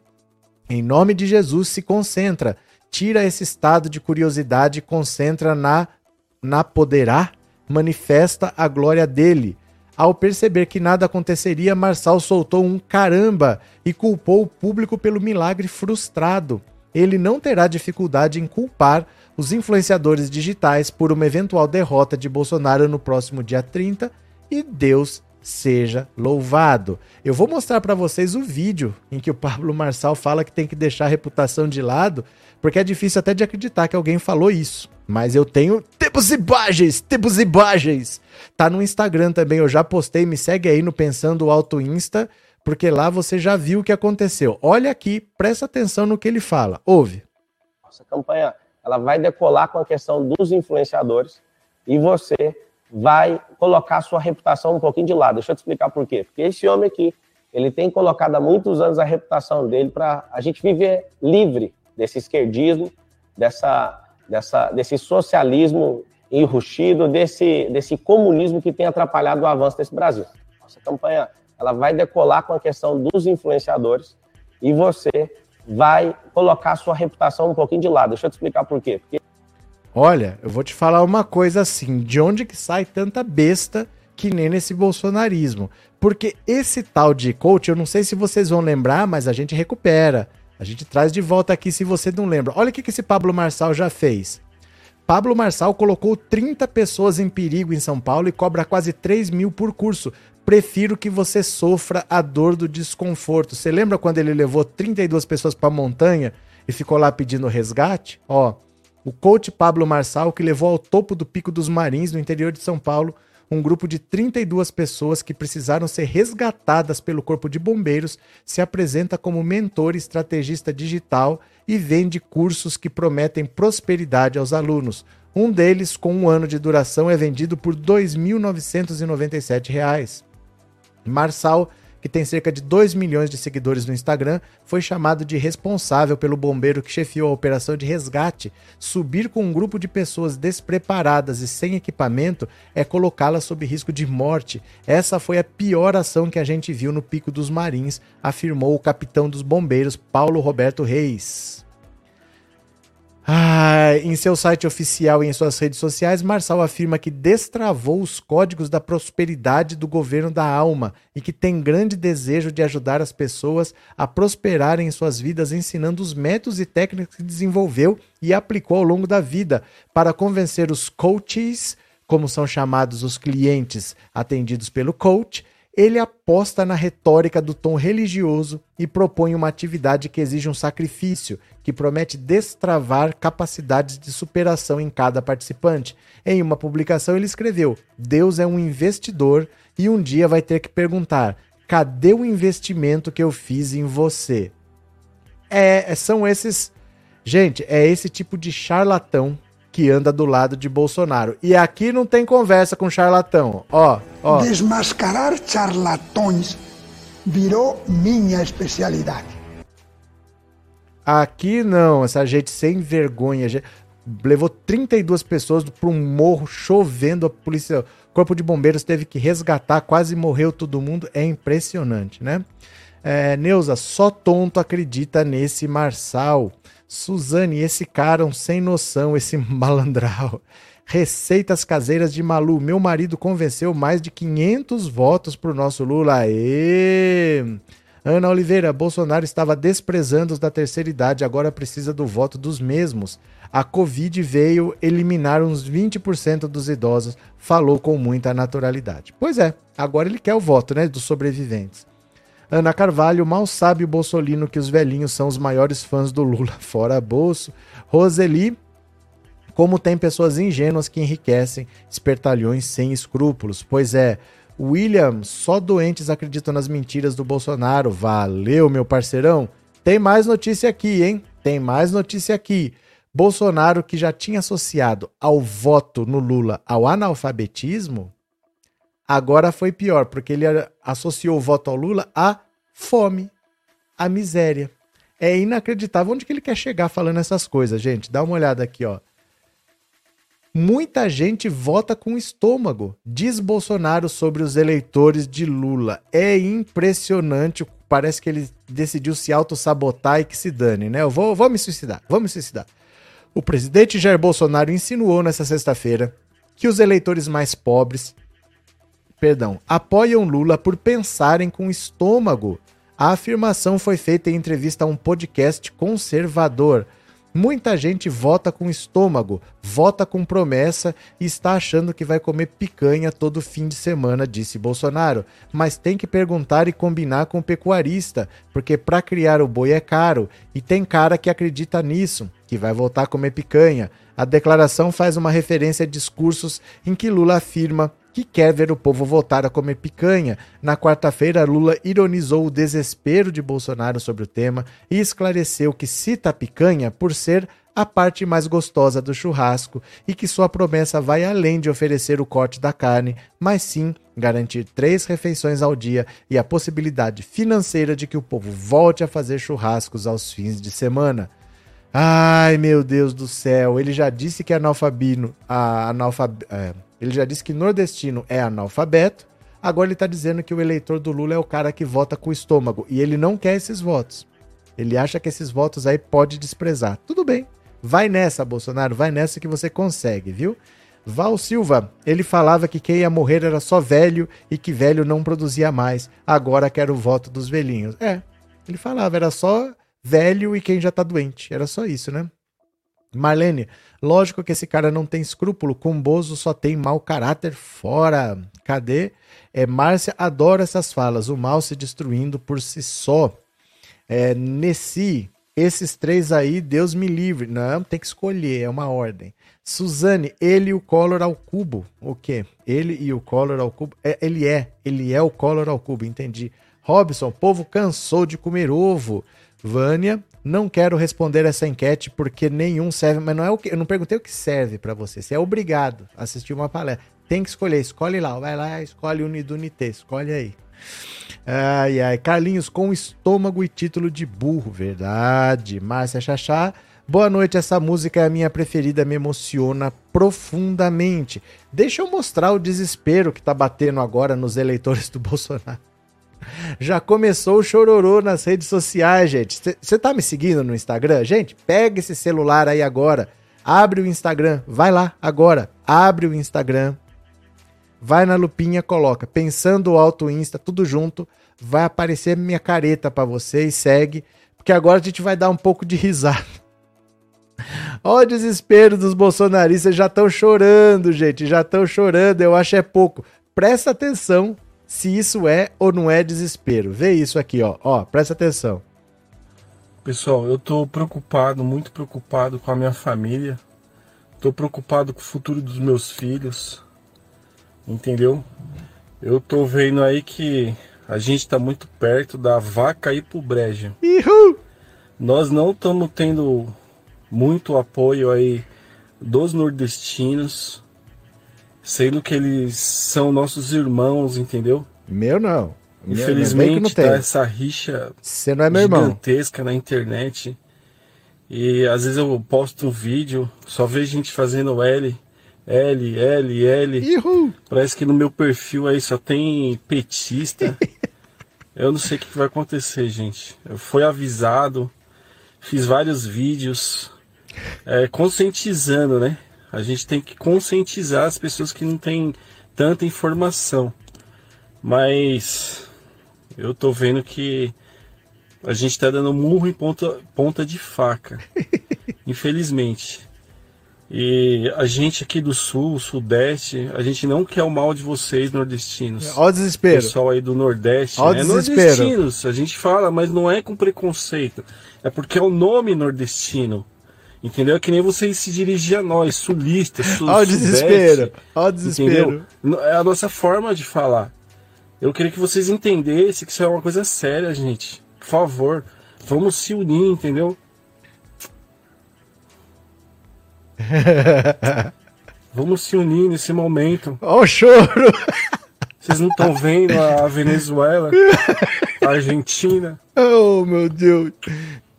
Em nome de Jesus, se concentra. Tira esse estado de curiosidade e concentra na na poderá manifesta a glória dele. Ao perceber que nada aconteceria, Marçal soltou um caramba e culpou o público pelo milagre frustrado. Ele não terá dificuldade em culpar os influenciadores digitais por uma eventual derrota de Bolsonaro no próximo dia 30 e Deus seja louvado. Eu vou mostrar para vocês o vídeo em que o Pablo Marçal fala que tem que deixar a reputação de lado, porque é difícil até de acreditar que alguém falou isso. Mas eu tenho tempos e imagens, tempos e imagens. Tá no Instagram também, eu já postei, me segue aí no Pensando Alto Insta, porque lá você já viu o que aconteceu. Olha aqui, presta atenção no que ele fala. Ouve. Nossa campanha, ela vai decolar com a questão dos influenciadores e você vai colocar sua reputação um pouquinho de lado. Deixa eu te explicar por quê. Porque esse homem aqui, ele tem colocado há muitos anos a reputação dele para a gente viver livre desse esquerdismo, dessa dessa, desse socialismo enrustido, desse, desse comunismo que tem atrapalhado o avanço desse Brasil. Nossa campanha ela vai decolar com a questão dos influenciadores e você vai colocar sua reputação um pouquinho de lado. Deixa eu te explicar por quê. Porque... Olha, eu vou te falar uma coisa assim, de onde que sai tanta besta que nem nesse bolsonarismo? Porque esse tal de coach, eu não sei se vocês vão lembrar, mas a gente recupera. A gente traz de volta aqui se você não lembra. Olha o que esse Pablo Marçal já fez. Pablo Marçal colocou 30 pessoas em perigo em São Paulo e cobra quase 3 mil por curso. Prefiro que você sofra a dor do desconforto. Você lembra quando ele levou 32 pessoas para a montanha e ficou lá pedindo resgate? Ó, o coach Pablo Marçal, que levou ao topo do Pico dos Marins, no interior de São Paulo, um grupo de 32 pessoas que precisaram ser resgatadas pelo Corpo de Bombeiros se apresenta como mentor estrategista digital e vende cursos que prometem prosperidade aos alunos. Um deles, com um ano de duração, é vendido por R$ 2.997. Marçal que tem cerca de 2 milhões de seguidores no Instagram, foi chamado de responsável pelo bombeiro que chefiou a operação de resgate. Subir com um grupo de pessoas despreparadas e sem equipamento é colocá-las sob risco de morte. Essa foi a pior ação que a gente viu no Pico dos Marins, afirmou o capitão dos bombeiros Paulo Roberto Reis. Ah, em seu site oficial e em suas redes sociais, Marçal afirma que destravou os códigos da prosperidade do governo da alma e que tem grande desejo de ajudar as pessoas a prosperarem em suas vidas, ensinando os métodos e técnicas que desenvolveu e aplicou ao longo da vida para convencer os coaches, como são chamados os clientes atendidos pelo coach, ele aposta na retórica do tom religioso e propõe uma atividade que exige um sacrifício, que promete destravar capacidades de superação em cada participante. Em uma publicação, ele escreveu: Deus é um investidor e um dia vai ter que perguntar: cadê o investimento que eu fiz em você? É, são esses. Gente, é esse tipo de charlatão que anda do lado de Bolsonaro. E aqui não tem conversa com charlatão. Ó, ó. Desmascarar charlatões virou minha especialidade. Aqui não, essa gente sem vergonha. Levou 32 pessoas para um morro chovendo. A polícia, o corpo de bombeiros teve que resgatar, quase morreu todo mundo. É impressionante, né? É, Neuza, só tonto acredita nesse Marçal. Suzane, esse cara um sem noção, esse malandral. Receitas caseiras de Malu. Meu marido convenceu mais de 500 votos pro nosso Lula. Aê! Ana Oliveira, Bolsonaro estava desprezando os da terceira idade, agora precisa do voto dos mesmos. A Covid veio eliminar uns 20% dos idosos, falou com muita naturalidade. Pois é, agora ele quer o voto, né, dos sobreviventes. Ana Carvalho, mal sabe o Bolsolino que os velhinhos são os maiores fãs do Lula, fora bolso. Roseli, como tem pessoas ingênuas que enriquecem espertalhões sem escrúpulos. Pois é, William, só doentes acreditam nas mentiras do Bolsonaro. Valeu, meu parceirão. Tem mais notícia aqui, hein? Tem mais notícia aqui. Bolsonaro, que já tinha associado ao voto no Lula ao analfabetismo, Agora foi pior, porque ele associou o voto ao Lula à fome, à miséria. É inacreditável onde que ele quer chegar falando essas coisas, gente. Dá uma olhada aqui, ó. Muita gente vota com estômago, diz Bolsonaro sobre os eleitores de Lula. É impressionante. Parece que ele decidiu se auto-sabotar e que se dane, né? Eu vou, vou me suicidar, vou me suicidar. O presidente Jair Bolsonaro insinuou nessa sexta-feira que os eleitores mais pobres perdão, apoiam Lula por pensarem com estômago. A afirmação foi feita em entrevista a um podcast conservador. Muita gente vota com estômago, vota com promessa e está achando que vai comer picanha todo fim de semana, disse Bolsonaro. Mas tem que perguntar e combinar com o pecuarista, porque para criar o boi é caro e tem cara que acredita nisso, que vai voltar a comer picanha. A declaração faz uma referência a discursos em que Lula afirma que quer ver o povo voltar a comer picanha. Na quarta-feira, Lula ironizou o desespero de Bolsonaro sobre o tema e esclareceu que cita a picanha por ser a parte mais gostosa do churrasco e que sua promessa vai além de oferecer o corte da carne, mas sim garantir três refeições ao dia e a possibilidade financeira de que o povo volte a fazer churrascos aos fins de semana. Ai, meu Deus do céu, ele já disse que analfabino, a analfab, é, ele já disse que nordestino é analfabeto. Agora ele está dizendo que o eleitor do Lula é o cara que vota com o estômago. E ele não quer esses votos. Ele acha que esses votos aí pode desprezar. Tudo bem. Vai nessa, Bolsonaro. Vai nessa que você consegue, viu? Val Silva, ele falava que quem ia morrer era só velho e que velho não produzia mais. Agora quero o voto dos velhinhos. É, ele falava, era só velho e quem já tá doente. Era só isso, né? Marlene, lógico que esse cara não tem escrúpulo, com Bozo só tem mau caráter fora. Cadê? É, Márcia adora essas falas, o mal se destruindo por si só. É, Nessi, esses três aí, Deus me livre. Não, tem que escolher, é uma ordem. Suzane, ele e o Collor ao cubo. O quê? Ele e o Collor ao cubo. É, ele é, ele é o Collor ao cubo, entendi. Robson, povo cansou de comer ovo. Vânia, não quero responder essa enquete porque nenhum serve, mas não é o que eu não perguntei o que serve para você. Você é obrigado a assistir uma palestra. Tem que escolher, escolhe lá, vai lá, escolhe Unidunité, escolhe aí. Ai, ai, Carlinhos com estômago e título de burro, verdade. Márcia Chachá, boa noite, essa música é a minha preferida, me emociona profundamente. Deixa eu mostrar o desespero que tá batendo agora nos eleitores do Bolsonaro. Já começou o chororô nas redes sociais, gente. Você tá me seguindo no Instagram? Gente, pega esse celular aí agora. Abre o Instagram. Vai lá agora. Abre o Instagram. Vai na lupinha, coloca Pensando Alto Insta, tudo junto. Vai aparecer minha careta para você e segue. Porque agora a gente vai dar um pouco de risada. Olha o desespero dos bolsonaristas. Já estão chorando, gente. Já estão chorando. Eu acho é pouco. Presta atenção se isso é ou não é desespero. Vê isso aqui, ó. Ó, presta atenção. Pessoal, eu tô preocupado, muito preocupado com a minha família. Tô preocupado com o futuro dos meus filhos. Entendeu? Eu tô vendo aí que a gente tá muito perto da vaca ir pro brejo. Uhul. Nós não estamos tendo muito apoio aí dos nordestinos sendo que eles são nossos irmãos, entendeu? Meu não. Infelizmente não tá essa rixa Você não é meu gigantesca irmão. na internet. E às vezes eu posto um vídeo, só vejo gente fazendo L, L, L, L. Uhul. Parece que no meu perfil aí só tem petista. eu não sei o que vai acontecer, gente. Eu fui avisado, fiz vários vídeos, é, conscientizando, né? A gente tem que conscientizar as pessoas que não têm tanta informação. Mas eu tô vendo que a gente tá dando murro em ponta, ponta de faca. infelizmente. E a gente aqui do sul, sudeste, a gente não quer o mal de vocês nordestinos. Olha o desespero. Pessoal aí do nordeste, Olha né? nordestinos, a gente fala, mas não é com preconceito. É porque é o nome nordestino. Entendeu? É que nem você se dirigir a nós, sulistas, sul, Olha o desespero. Olha o desespero. Entendeu? É a nossa forma de falar. Eu queria que vocês entendessem que isso é uma coisa séria, gente. Por favor, vamos se unir, entendeu? vamos se unir nesse momento. Olha o choro. Vocês não estão vendo a Venezuela, a Argentina. Oh, meu Deus.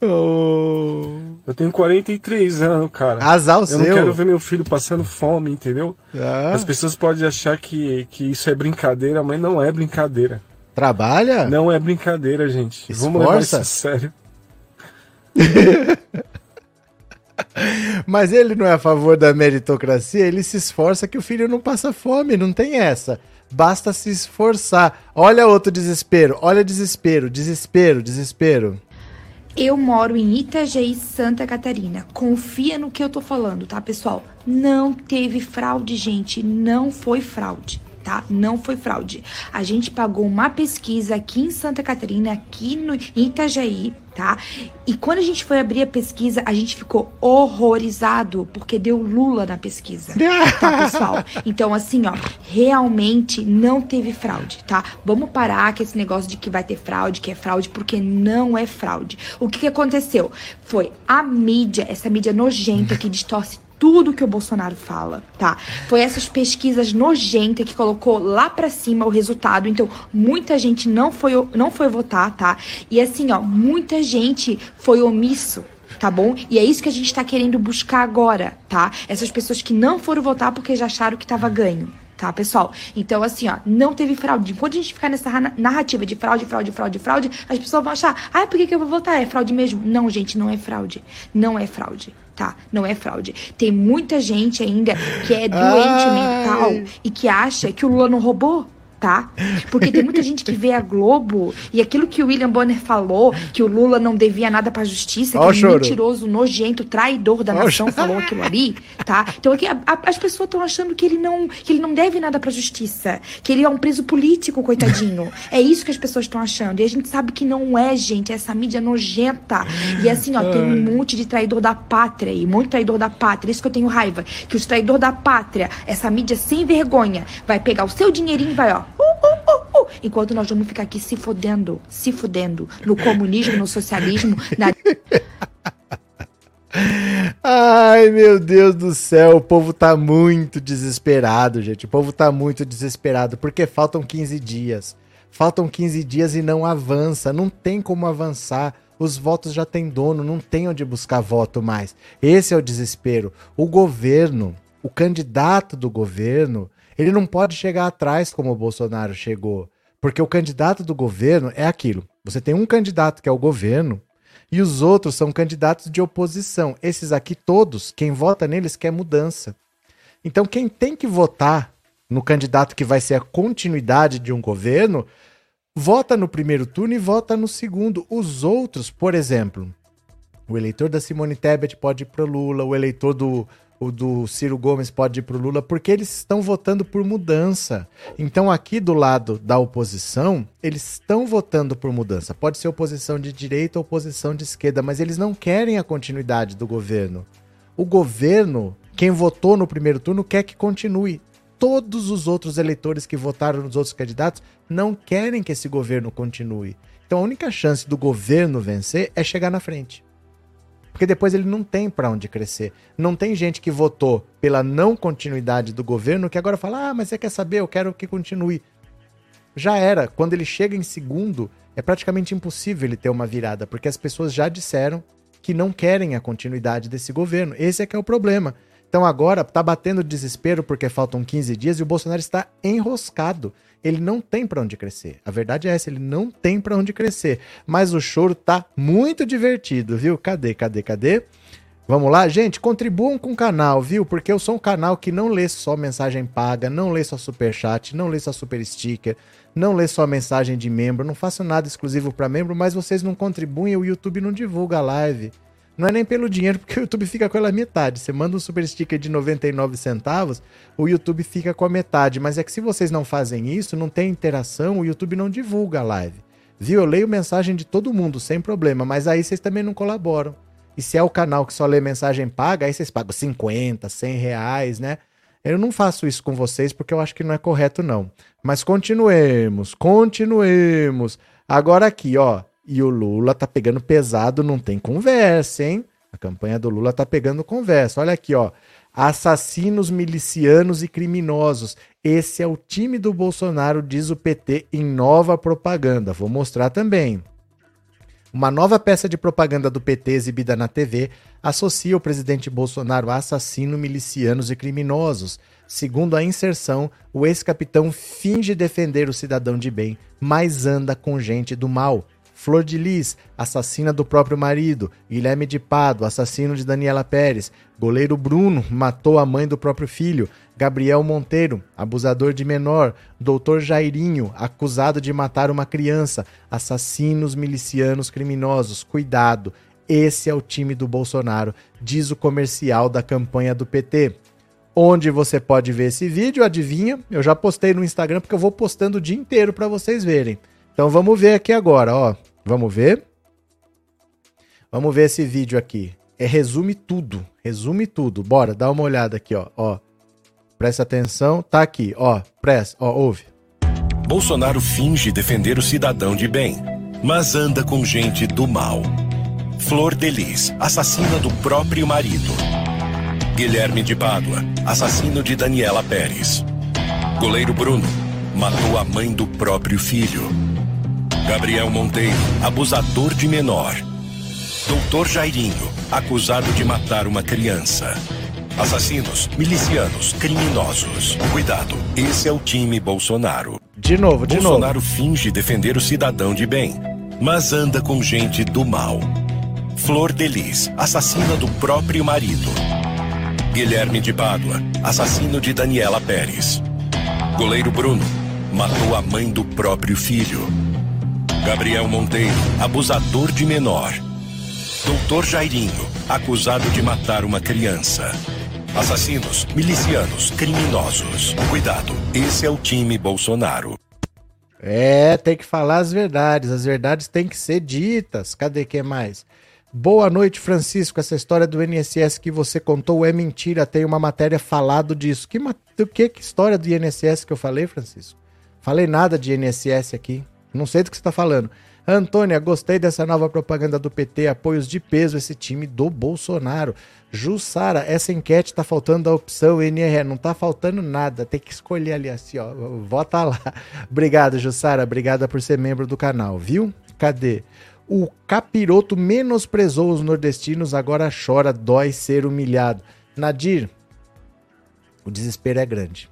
Oh. Eu tenho 43 anos, cara. Azar o Eu seu. não quero ver meu filho passando fome, entendeu? Ah. As pessoas podem achar que, que isso é brincadeira, mas não é brincadeira. Trabalha? Não é brincadeira, gente. Esforça. Vamos levar isso a sério. mas ele não é a favor da meritocracia, ele se esforça que o filho não passa fome, não tem essa. Basta se esforçar. Olha outro desespero, olha desespero, desespero, desespero. Eu moro em Itajaí, Santa Catarina. Confia no que eu tô falando, tá, pessoal? Não teve fraude, gente. Não foi fraude tá? Não foi fraude. A gente pagou uma pesquisa aqui em Santa Catarina, aqui no Itajaí, tá? E quando a gente foi abrir a pesquisa, a gente ficou horrorizado porque deu Lula na pesquisa, tá, pessoal? Então, assim, ó, realmente não teve fraude, tá? Vamos parar com esse negócio de que vai ter fraude, que é fraude, porque não é fraude. O que, que aconteceu? Foi a mídia, essa mídia nojenta que distorce tudo que o Bolsonaro fala, tá? Foi essas pesquisas nojentas que colocou lá para cima o resultado. Então, muita gente não foi, não foi votar, tá? E assim, ó, muita gente foi omisso, tá bom? E é isso que a gente tá querendo buscar agora, tá? Essas pessoas que não foram votar porque já acharam que tava ganho. Tá, pessoal? Então, assim, ó, não teve fraude. Enquanto a gente ficar nessa narrativa de fraude, fraude, fraude, fraude, as pessoas vão achar, ah, por que, que eu vou votar? É fraude mesmo? Não, gente, não é fraude. Não é fraude tá? Não é fraude. Tem muita gente ainda que é doente Ai. mental e que acha que o Lula não roubou tá? Porque tem muita gente que vê a Globo e aquilo que o William Bonner falou, que o Lula não devia nada pra justiça, que o mentiroso, nojento, traidor da nação falou aquilo ali, tá? Então aqui, a, a, as pessoas estão achando que ele não que ele não deve nada pra justiça, que ele é um preso político, coitadinho. É isso que as pessoas estão achando. E a gente sabe que não é, gente, é essa mídia nojenta. E assim, ó, tem um monte de traidor da pátria e muito traidor da pátria. Isso que eu tenho raiva, que os traidor da pátria, essa mídia sem vergonha, vai pegar o seu dinheirinho e vai, ó, Uh, uh, uh, uh, enquanto nós vamos ficar aqui se fodendo, se fodendo no comunismo, no socialismo, na. Ai, meu Deus do céu, o povo tá muito desesperado, gente. O povo tá muito desesperado porque faltam 15 dias. Faltam 15 dias e não avança, não tem como avançar. Os votos já têm dono, não tem onde buscar voto mais. Esse é o desespero. O governo, o candidato do governo, ele não pode chegar atrás como o Bolsonaro chegou. Porque o candidato do governo é aquilo. Você tem um candidato que é o governo e os outros são candidatos de oposição. Esses aqui todos, quem vota neles quer mudança. Então quem tem que votar no candidato que vai ser a continuidade de um governo, vota no primeiro turno e vota no segundo. Os outros, por exemplo, o eleitor da Simone Tebet pode ir para Lula, o eleitor do, o do Ciro Gomes pode ir para o Lula, porque eles estão votando por mudança. Então, aqui do lado da oposição, eles estão votando por mudança. Pode ser oposição de direita ou oposição de esquerda, mas eles não querem a continuidade do governo. O governo, quem votou no primeiro turno, quer que continue. Todos os outros eleitores que votaram nos outros candidatos não querem que esse governo continue. Então, a única chance do governo vencer é chegar na frente porque depois ele não tem para onde crescer. Não tem gente que votou pela não continuidade do governo que agora fala: ah, mas você quer saber? Eu quero que continue. Já era. Quando ele chega em segundo, é praticamente impossível ele ter uma virada, porque as pessoas já disseram que não querem a continuidade desse governo. Esse é que é o problema. Então agora tá batendo desespero porque faltam 15 dias e o Bolsonaro está enroscado ele não tem para onde crescer. A verdade é essa, ele não tem para onde crescer. Mas o choro tá muito divertido, viu? Cadê, cadê, cadê? Vamos lá, gente, contribuam com o canal, viu? Porque eu sou um canal que não lê só mensagem paga, não lê só super chat, não lê só super sticker, não lê só mensagem de membro, não faço nada exclusivo para membro, mas vocês não contribuem o YouTube não divulga a live. Não é nem pelo dinheiro, porque o YouTube fica com ela metade. Você manda um super sticker de 99 centavos, o YouTube fica com a metade. Mas é que se vocês não fazem isso, não tem interação, o YouTube não divulga a live. Viu? Eu leio mensagem de todo mundo, sem problema, mas aí vocês também não colaboram. E se é o canal que só lê mensagem paga, aí vocês pagam 50, 100 reais, né? Eu não faço isso com vocês porque eu acho que não é correto, não. Mas continuemos, continuemos. Agora aqui, ó. E o Lula tá pegando pesado, não tem conversa, hein? A campanha do Lula tá pegando conversa. Olha aqui, ó. Assassinos, milicianos e criminosos. Esse é o time do Bolsonaro, diz o PT em nova propaganda. Vou mostrar também. Uma nova peça de propaganda do PT exibida na TV associa o presidente Bolsonaro a assassino, milicianos e criminosos. Segundo a inserção, o ex-capitão finge defender o cidadão de bem, mas anda com gente do mal. Flor de Lis, assassina do próprio marido. Guilherme de Pado, assassino de Daniela Pérez. Goleiro Bruno, matou a mãe do próprio filho. Gabriel Monteiro, abusador de menor. Doutor Jairinho, acusado de matar uma criança. Assassinos milicianos criminosos. Cuidado, esse é o time do Bolsonaro, diz o comercial da campanha do PT. Onde você pode ver esse vídeo, adivinha? Eu já postei no Instagram porque eu vou postando o dia inteiro para vocês verem. Então vamos ver aqui agora, ó. Vamos ver? Vamos ver esse vídeo aqui. É resume tudo, resume tudo. Bora, dá uma olhada aqui, ó. ó. Presta atenção, tá aqui, ó. Presta, ó, ouve. Bolsonaro finge defender o cidadão de bem, mas anda com gente do mal. Flor Delis, assassina do próprio marido. Guilherme de Pádua, assassino de Daniela Pérez. Goleiro Bruno, matou a mãe do próprio filho. Gabriel Monteiro, abusador de menor. Doutor Jairinho, acusado de matar uma criança. Assassinos, milicianos, criminosos. Cuidado, esse é o time Bolsonaro. De novo, de Bolsonaro novo. finge defender o cidadão de bem, mas anda com gente do mal. Flor Delis, assassina do próprio marido. Guilherme de Pádua, assassino de Daniela Pérez. Goleiro Bruno, matou a mãe do próprio filho. Gabriel Monteiro, abusador de menor. Doutor Jairinho, acusado de matar uma criança. Assassinos, milicianos, criminosos. Cuidado, esse é o time Bolsonaro. É, tem que falar as verdades. As verdades têm que ser ditas. Cadê que mais? Boa noite, Francisco. Essa história do INSS que você contou é mentira. Tem uma matéria falado disso. Que, que, que história do INSS que eu falei, Francisco? Falei nada de INSS aqui. Não sei do que você está falando. Antônia, gostei dessa nova propaganda do PT, apoios de peso esse time do Bolsonaro. Jussara, essa enquete tá faltando a opção NRE, não tá faltando nada, tem que escolher ali assim, ó, vota lá. Obrigado, Jussara, obrigada por ser membro do canal, viu? Cadê? O capiroto menosprezou os nordestinos, agora chora, dói ser humilhado. Nadir, o desespero é grande.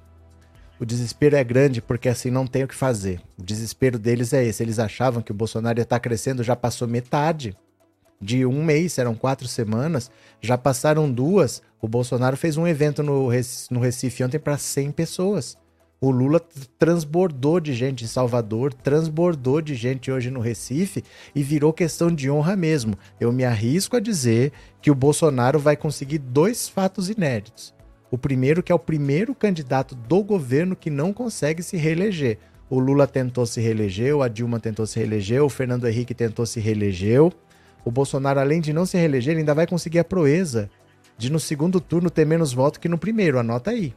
O desespero é grande porque assim não tem o que fazer. O desespero deles é esse. Eles achavam que o Bolsonaro ia estar crescendo, já passou metade de um mês, eram quatro semanas, já passaram duas. O Bolsonaro fez um evento no, no Recife ontem para 100 pessoas. O Lula transbordou de gente em Salvador, transbordou de gente hoje no Recife e virou questão de honra mesmo. Eu me arrisco a dizer que o Bolsonaro vai conseguir dois fatos inéditos. O primeiro, que é o primeiro candidato do governo que não consegue se reeleger. O Lula tentou se reeleger, a Dilma tentou se reeleger, o Fernando Henrique tentou se reeleger. O Bolsonaro, além de não se reeleger, ele ainda vai conseguir a proeza de no segundo turno ter menos votos que no primeiro. Anota aí.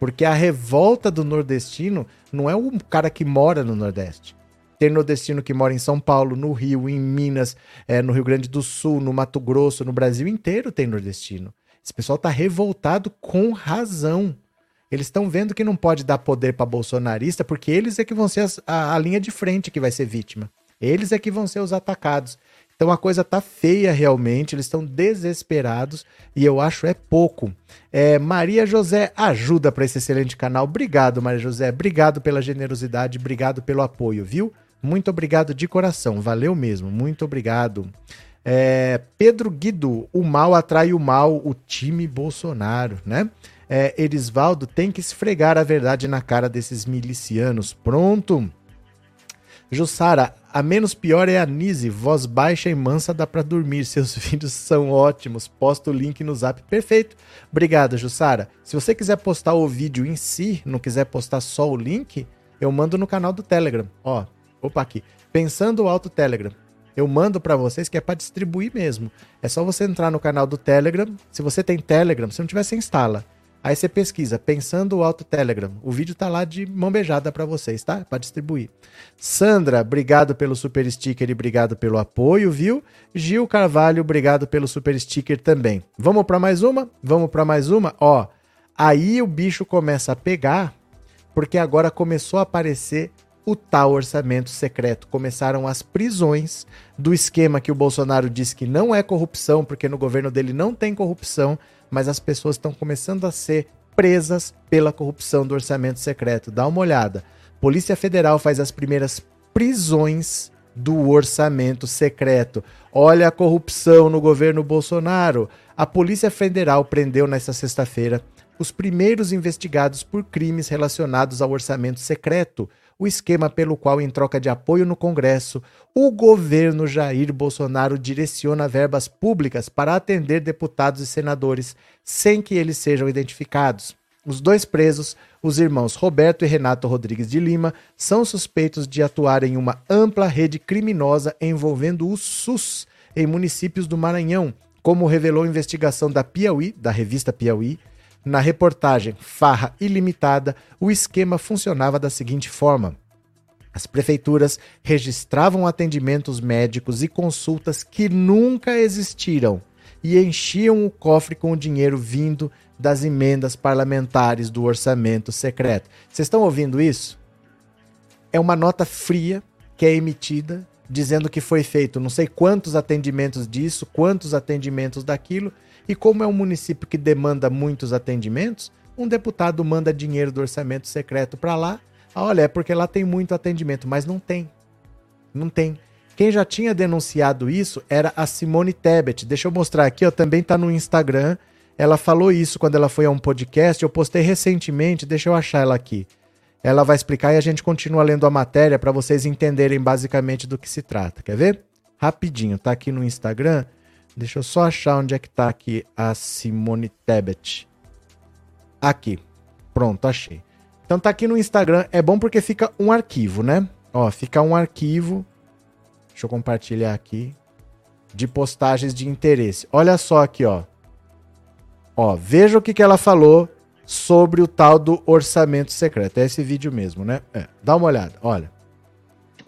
Porque a revolta do nordestino não é o cara que mora no Nordeste. Tem nordestino que mora em São Paulo, no Rio, em Minas, é, no Rio Grande do Sul, no Mato Grosso, no Brasil inteiro tem nordestino. Esse pessoal tá revoltado com razão. Eles estão vendo que não pode dar poder para bolsonarista, porque eles é que vão ser a, a linha de frente que vai ser vítima. Eles é que vão ser os atacados. Então a coisa tá feia realmente, eles estão desesperados e eu acho é pouco. É, Maria José ajuda para esse excelente canal. Obrigado, Maria José. Obrigado pela generosidade, obrigado pelo apoio, viu? Muito obrigado de coração, valeu mesmo, muito obrigado. É, Pedro Guido, o mal atrai o mal, o time Bolsonaro, né? É, Erisvaldo tem que esfregar a verdade na cara desses milicianos. Pronto. Jussara, a menos pior é a Nise, voz baixa e mansa dá para dormir. Seus vídeos são ótimos. Posta o link no zap. Perfeito. Obrigado, Jussara. Se você quiser postar o vídeo em si, não quiser postar só o link, eu mando no canal do Telegram. Ó, opa aqui. Pensando Alto Telegram. Eu mando para vocês que é para distribuir mesmo. É só você entrar no canal do Telegram. Se você tem Telegram, se não tiver, você instala. Aí você pesquisa, pensando o Alto Telegram. O vídeo tá lá de mão beijada para vocês, tá? Para distribuir. Sandra, obrigado pelo super sticker e obrigado pelo apoio, viu? Gil Carvalho, obrigado pelo super sticker também. Vamos para mais uma? Vamos para mais uma? Ó, aí o bicho começa a pegar, porque agora começou a aparecer o tal orçamento secreto. Começaram as prisões do esquema que o Bolsonaro disse que não é corrupção, porque no governo dele não tem corrupção mas as pessoas estão começando a ser presas pela corrupção do orçamento secreto. Dá uma olhada. Polícia Federal faz as primeiras prisões do orçamento secreto. Olha a corrupção no governo Bolsonaro. A Polícia Federal prendeu nesta sexta-feira os primeiros investigados por crimes relacionados ao orçamento secreto o esquema pelo qual, em troca de apoio no Congresso, o governo Jair Bolsonaro direciona verbas públicas para atender deputados e senadores sem que eles sejam identificados. Os dois presos, os irmãos Roberto e Renato Rodrigues de Lima, são suspeitos de atuar em uma ampla rede criminosa envolvendo o SUS em municípios do Maranhão, como revelou a investigação da Piauí, da revista Piauí, na reportagem Farra Ilimitada, o esquema funcionava da seguinte forma: as prefeituras registravam atendimentos médicos e consultas que nunca existiram e enchiam o cofre com o dinheiro vindo das emendas parlamentares do orçamento secreto. Vocês estão ouvindo isso? É uma nota fria que é emitida dizendo que foi feito não sei quantos atendimentos disso, quantos atendimentos daquilo e como é um município que demanda muitos atendimentos, um deputado manda dinheiro do orçamento secreto para lá. Ah, olha, é porque lá tem muito atendimento, mas não tem. Não tem. Quem já tinha denunciado isso era a Simone Tebet. Deixa eu mostrar aqui, ó, também tá no Instagram. Ela falou isso quando ela foi a um podcast. Eu postei recentemente, deixa eu achar ela aqui. Ela vai explicar e a gente continua lendo a matéria para vocês entenderem basicamente do que se trata. Quer ver? Rapidinho, tá aqui no Instagram. Deixa eu só achar onde é que tá aqui a Simone Tebet. Aqui. Pronto, achei. Então tá aqui no Instagram. É bom porque fica um arquivo, né? Ó, fica um arquivo. Deixa eu compartilhar aqui. De postagens de interesse. Olha só aqui, ó. Ó, veja o que, que ela falou sobre o tal do orçamento secreto. É esse vídeo mesmo, né? É, dá uma olhada, olha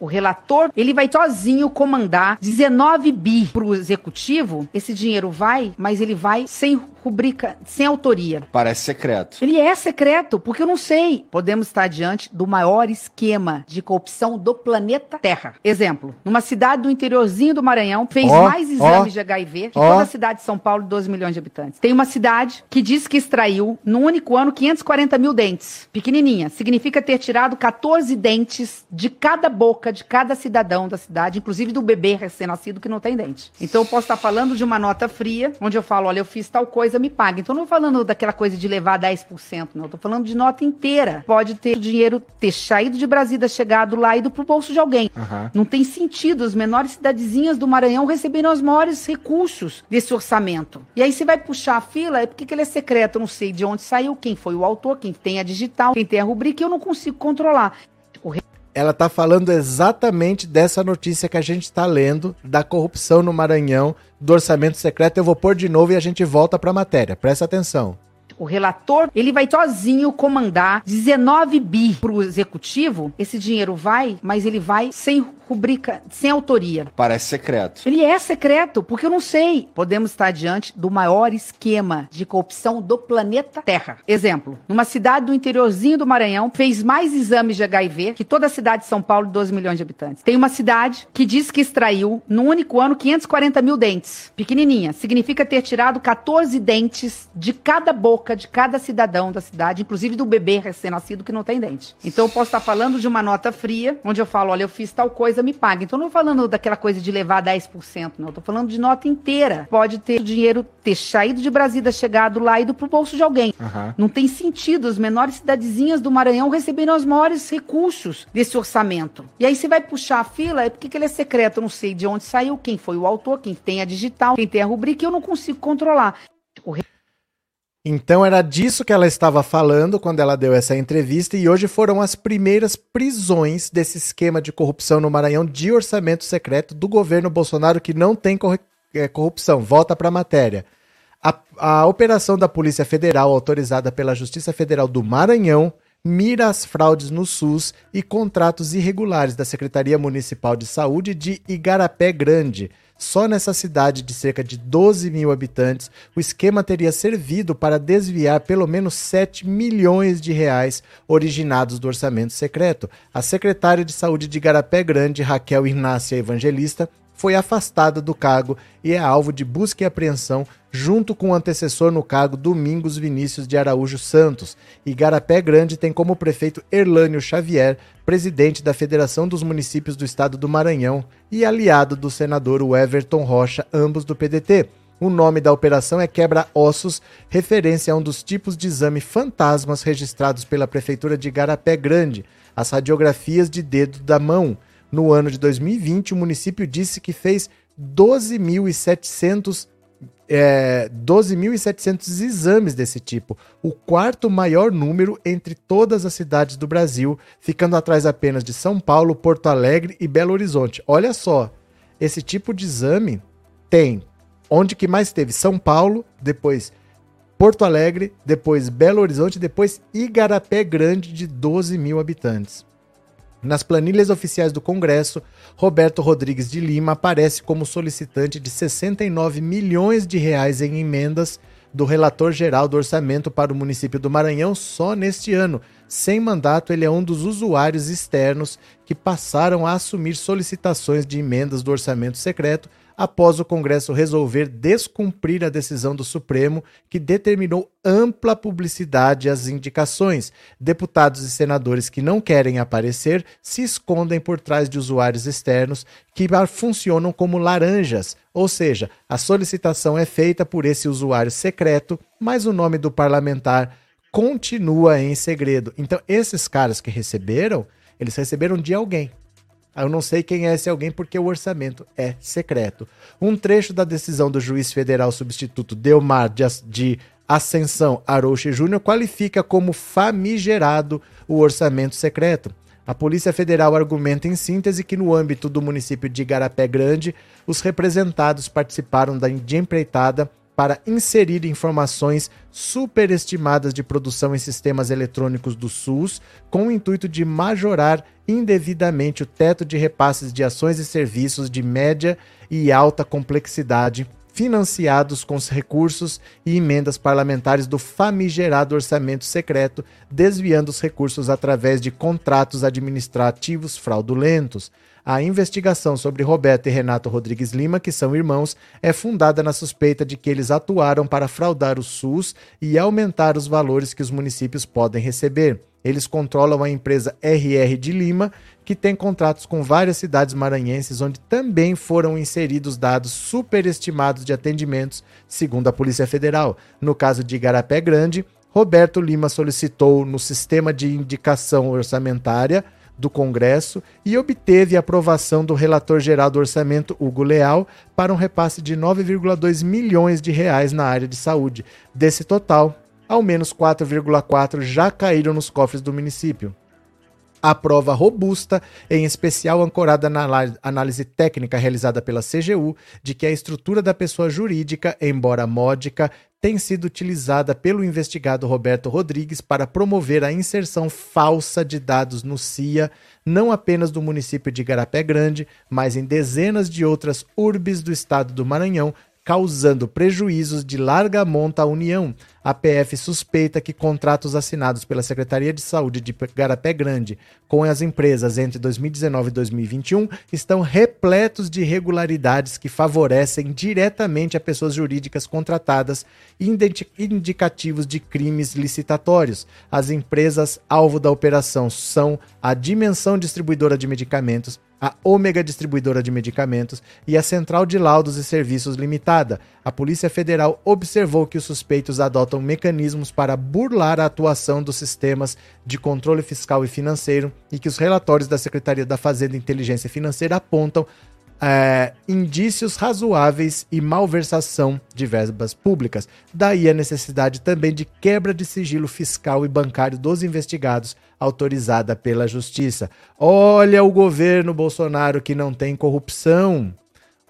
o relator, ele vai sozinho comandar 19 bi para o executivo. Esse dinheiro vai, mas ele vai sem rubrica sem autoria. Parece secreto. Ele é secreto, porque eu não sei. Podemos estar diante do maior esquema de corrupção do planeta Terra. Exemplo, numa cidade do interiorzinho do Maranhão, fez Ó, mais exames ó, de HIV que ó. toda a cidade de São Paulo, 12 milhões de habitantes. Tem uma cidade que diz que extraiu, num único ano, 540 mil dentes. Pequenininha. Significa ter tirado 14 dentes de cada boca de cada cidadão da cidade, inclusive do bebê recém-nascido que não tem dente. Então eu posso estar falando de uma nota fria, onde eu falo, olha, eu fiz tal coisa, me paga. Então não falando daquela coisa de levar 10%, não. Tô falando de nota inteira. Pode ter o dinheiro ter saído de Brasília, chegado lá, ido pro bolso de alguém. Não tem sentido as menores cidadezinhas do Maranhão receberem os maiores recursos desse orçamento. E aí você vai puxar a fila, é porque que ele é secreto, eu não sei de onde saiu, quem foi o autor, quem tem a digital, quem tem a rubrica, e eu não consigo controlar. O Ela tá falando exatamente dessa notícia que a gente está lendo, da corrupção no Maranhão, do orçamento secreto. Eu vou pôr de novo e a gente volta para a matéria. Presta atenção. O relator, ele vai sozinho comandar 19 bi pro executivo. Esse dinheiro vai, mas ele vai sem rubrica, sem autoria. Parece secreto. Ele é secreto, porque eu não sei. Podemos estar diante do maior esquema de corrupção do planeta Terra. Exemplo, numa cidade do interiorzinho do Maranhão, fez mais exames de HIV que toda a cidade de São Paulo, 12 milhões de habitantes. Tem uma cidade que diz que extraiu, num único ano, 540 mil dentes. Pequenininha. Significa ter tirado 14 dentes de cada boca de cada cidadão da cidade, inclusive do bebê recém-nascido que não tem dente. Então eu posso estar falando de uma nota fria, onde eu falo, olha, eu fiz tal coisa, me paga. Então não tô falando daquela coisa de levar 10%, não. Eu tô falando de nota inteira. Pode ter o dinheiro ter saído de Brasília, chegado lá, ido pro bolso de alguém. Não tem sentido as menores cidadezinhas do Maranhão receberem os maiores recursos desse orçamento. E aí você vai puxar a fila, é porque que ele é secreto, eu não sei de onde saiu, quem foi o autor, quem tem a digital, quem tem a rubrica, e eu não consigo controlar. O Então era disso que ela estava falando quando ela deu essa entrevista e hoje foram as primeiras prisões desse esquema de corrupção no Maranhão de orçamento secreto do governo Bolsonaro que não tem é, corrupção. Volta para a matéria. A operação da Polícia Federal, autorizada pela Justiça Federal do Maranhão, mira as fraudes no SUS e contratos irregulares da Secretaria Municipal de Saúde de Igarapé Grande. Só nessa cidade de cerca de 12 mil habitantes, o esquema teria servido para desviar pelo menos 7 milhões de reais originados do orçamento secreto. A secretária de Saúde de Igarapé Grande, Raquel Inácia Evangelista, foi afastada do cargo e é alvo de busca e apreensão junto com o antecessor no cargo Domingos Vinícius de Araújo Santos. Igarapé Grande tem como prefeito Erlânio Xavier, presidente da Federação dos Municípios do Estado do Maranhão e aliado do senador Everton Rocha, ambos do PDT. O nome da operação é quebra-ossos, referência a um dos tipos de exame fantasmas registrados pela Prefeitura de Igarapé Grande, as radiografias de dedo da mão. No ano de 2020, o município disse que fez 12.700 é, 12.700 exames desse tipo, o quarto maior número entre todas as cidades do Brasil, ficando atrás apenas de São Paulo, Porto Alegre e Belo Horizonte. Olha só, esse tipo de exame tem onde que mais teve? São Paulo, depois Porto Alegre, depois Belo Horizonte, depois Igarapé Grande, de 12 mil habitantes. Nas planilhas oficiais do Congresso, Roberto Rodrigues de Lima aparece como solicitante de 69 milhões de reais em emendas do relator geral do orçamento para o município do Maranhão só neste ano. Sem mandato, ele é um dos usuários externos que passaram a assumir solicitações de emendas do orçamento secreto após o Congresso resolver descumprir a decisão do Supremo que determinou ampla publicidade às indicações. Deputados e senadores que não querem aparecer se escondem por trás de usuários externos que funcionam como laranjas, ou seja, a solicitação é feita por esse usuário secreto, mas o nome do parlamentar continua em segredo. Então, esses caras que receberam, eles receberam de alguém. Eu não sei quem é esse alguém porque o orçamento é secreto. Um trecho da decisão do juiz federal substituto Delmar de, Ascensão Arouche Júnior qualifica como famigerado o orçamento secreto. A Polícia Federal argumenta em síntese que no âmbito do município de Igarapé Grande, os representados participaram da empreitada para inserir informações superestimadas de produção em sistemas eletrônicos do SUS, com o intuito de majorar indevidamente o teto de repasses de ações e serviços de média e alta complexidade financiados com os recursos e emendas parlamentares do famigerado orçamento secreto, desviando os recursos através de contratos administrativos fraudulentos. A investigação sobre Roberto e Renato Rodrigues Lima, que são irmãos, é fundada na suspeita de que eles atuaram para fraudar o SUS e aumentar os valores que os municípios podem receber. Eles controlam a empresa RR de Lima, que tem contratos com várias cidades maranhenses, onde também foram inseridos dados superestimados de atendimentos, segundo a Polícia Federal. No caso de Igarapé Grande, Roberto Lima solicitou no sistema de indicação orçamentária do Congresso e obteve a aprovação do relator geral do orçamento, Hugo Leal, para um repasse de 9,2 milhões de reais na área de saúde. Desse total, ao menos 4,4 já caíram nos cofres do município. A prova robusta, em especial ancorada na análise técnica realizada pela CGU, de que a estrutura da pessoa jurídica, embora módica, tem sido utilizada pelo investigado Roberto Rodrigues para promover a inserção falsa de dados no CIA, não apenas do município de Igarapé Grande, mas em dezenas de outras urbes do estado do Maranhão, causando prejuízos de larga monta à União. A PF suspeita que contratos assinados pela Secretaria de Saúde de Garapé Grande com as empresas entre 2019 e 2021 estão repletos de irregularidades que favorecem diretamente a pessoas jurídicas contratadas, indicativos de crimes licitatórios. As empresas alvo da operação são a Dimensão Distribuidora de Medicamentos, a Ômega Distribuidora de Medicamentos e a Central de Laudos e Serviços Limitada. A Polícia Federal observou que os suspeitos adotam mecanismos para burlar a atuação dos sistemas de controle fiscal e financeiro e que os relatórios da Secretaria da Fazenda e Inteligência Financeira apontam é, indícios razoáveis e malversação de verbas públicas. Daí a necessidade também de quebra de sigilo fiscal e bancário dos investigados, autorizada pela Justiça. Olha o governo Bolsonaro que não tem corrupção.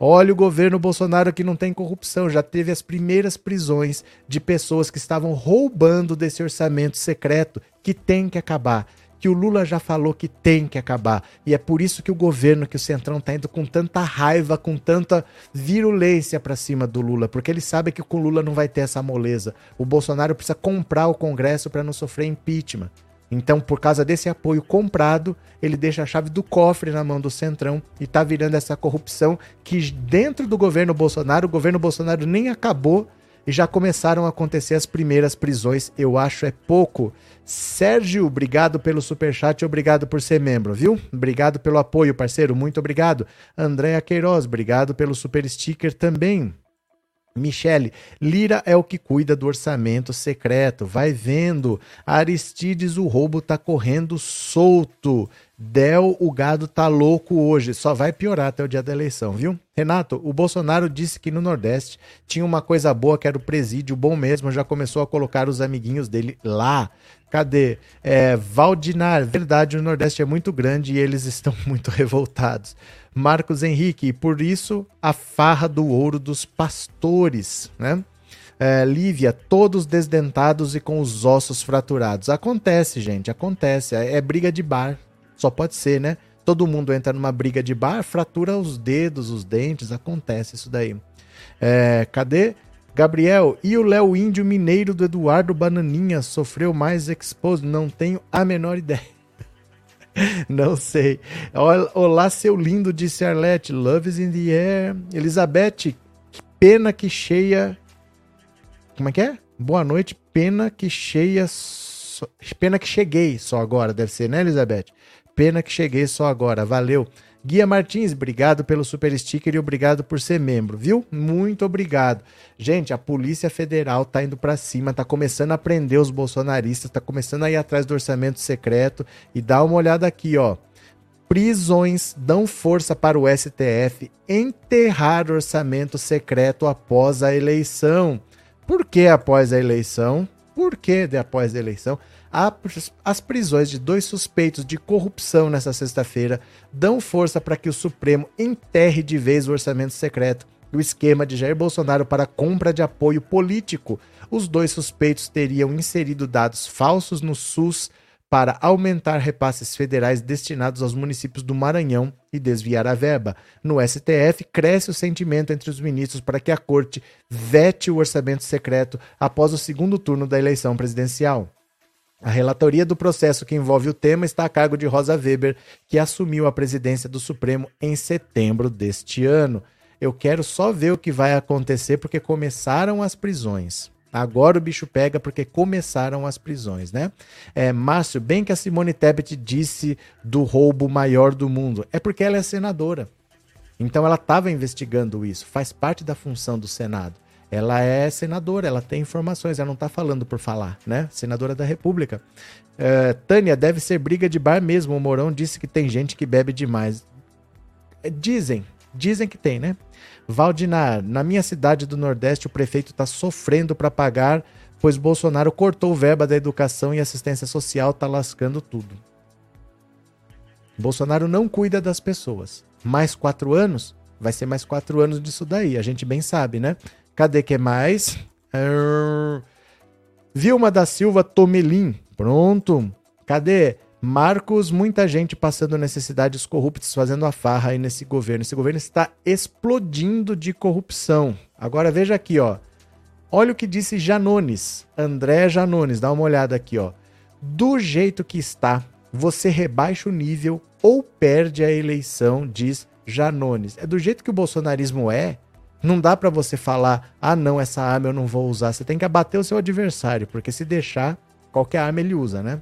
Olha o governo Bolsonaro que não tem corrupção. Já teve as primeiras prisões de pessoas que estavam roubando desse orçamento secreto que tem que acabar que o Lula já falou que tem que acabar. E é por isso que o governo, que o Centrão está indo com tanta raiva, com tanta virulência para cima do Lula, porque ele sabe que com o Lula não vai ter essa moleza. O Bolsonaro precisa comprar o Congresso para não sofrer impeachment. Então, por causa desse apoio comprado, ele deixa a chave do cofre na mão do Centrão e tá virando essa corrupção que dentro do governo Bolsonaro, o governo Bolsonaro nem acabou e já começaram a acontecer as primeiras prisões. Eu acho é pouco. Sérgio, obrigado pelo superchat, obrigado por ser membro, viu? Obrigado pelo apoio, parceiro, muito obrigado. Andréa Queiroz, obrigado pelo super sticker também. Michele, Lira é o que cuida do orçamento secreto. Vai vendo. Aristides, o roubo tá correndo solto. Del, o gado tá louco hoje. Só vai piorar até o dia da eleição, viu? Renato, o Bolsonaro disse que no Nordeste tinha uma coisa boa que era o presídio bom mesmo. Já começou a colocar os amiguinhos dele lá. Cadê? É, Valdinar, verdade, o Nordeste é muito grande e eles estão muito revoltados. Marcos Henrique, e por isso a farra do ouro dos pastores, né? É, Lívia, todos desdentados e com os ossos fraturados. Acontece, gente, acontece. É, é briga de bar. Só pode ser, né? Todo mundo entra numa briga de bar, fratura os dedos, os dentes, acontece isso daí. É, cadê? Gabriel, e o Léo Índio Mineiro do Eduardo Bananinha sofreu mais exposed? Não tenho a menor ideia. Não sei. Olá, seu lindo, disse Arlette. Love is in the air. Elizabeth, que pena que cheia. Como é que é? Boa noite, pena que cheia. Pena que cheguei só agora, deve ser, né, Elizabeth? Pena que cheguei só agora. Valeu. Guia Martins, obrigado pelo super sticker e obrigado por ser membro, viu? Muito obrigado. Gente, a Polícia Federal tá indo para cima, tá começando a prender os bolsonaristas, tá começando a ir atrás do orçamento secreto e dá uma olhada aqui, ó. Prisões dão força para o STF enterrar orçamento secreto após a eleição. Por que após a eleição? Por que após a eleição? As prisões de dois suspeitos de corrupção nesta sexta-feira dão força para que o Supremo enterre de vez o orçamento secreto e o esquema de Jair Bolsonaro para compra de apoio político. Os dois suspeitos teriam inserido dados falsos no SUS para aumentar repasses federais destinados aos municípios do Maranhão e desviar a verba. No STF, cresce o sentimento entre os ministros para que a corte vete o orçamento secreto após o segundo turno da eleição presidencial. A relatoria do processo que envolve o tema está a cargo de Rosa Weber, que assumiu a presidência do Supremo em setembro deste ano. Eu quero só ver o que vai acontecer porque começaram as prisões. Agora o bicho pega porque começaram as prisões, né? É, Márcio, bem que a Simone Tebet disse do roubo maior do mundo. É porque ela é senadora. Então ela estava investigando isso. Faz parte da função do Senado. Ela é senadora, ela tem informações, ela não está falando por falar, né? Senadora da República. É, Tânia, deve ser briga de bar mesmo. O Mourão disse que tem gente que bebe demais. É, dizem, dizem que tem, né? Valdinar, na minha cidade do Nordeste, o prefeito está sofrendo para pagar, pois Bolsonaro cortou verba da educação e assistência social, tá lascando tudo. Bolsonaro não cuida das pessoas. Mais quatro anos? Vai ser mais quatro anos disso daí, a gente bem sabe, né? Cadê que mais? Vilma da Silva Tomelin. Pronto. Cadê? Marcos, muita gente passando necessidades corruptas, fazendo a farra aí nesse governo. Esse governo está explodindo de corrupção. Agora veja aqui, ó. Olha o que disse Janones, André Janones, dá uma olhada aqui, ó. Do jeito que está, você rebaixa o nível ou perde a eleição, diz Janones. É do jeito que o bolsonarismo é, não dá para você falar: "Ah, não, essa arma eu não vou usar". Você tem que abater o seu adversário, porque se deixar, qualquer arma ele usa, né?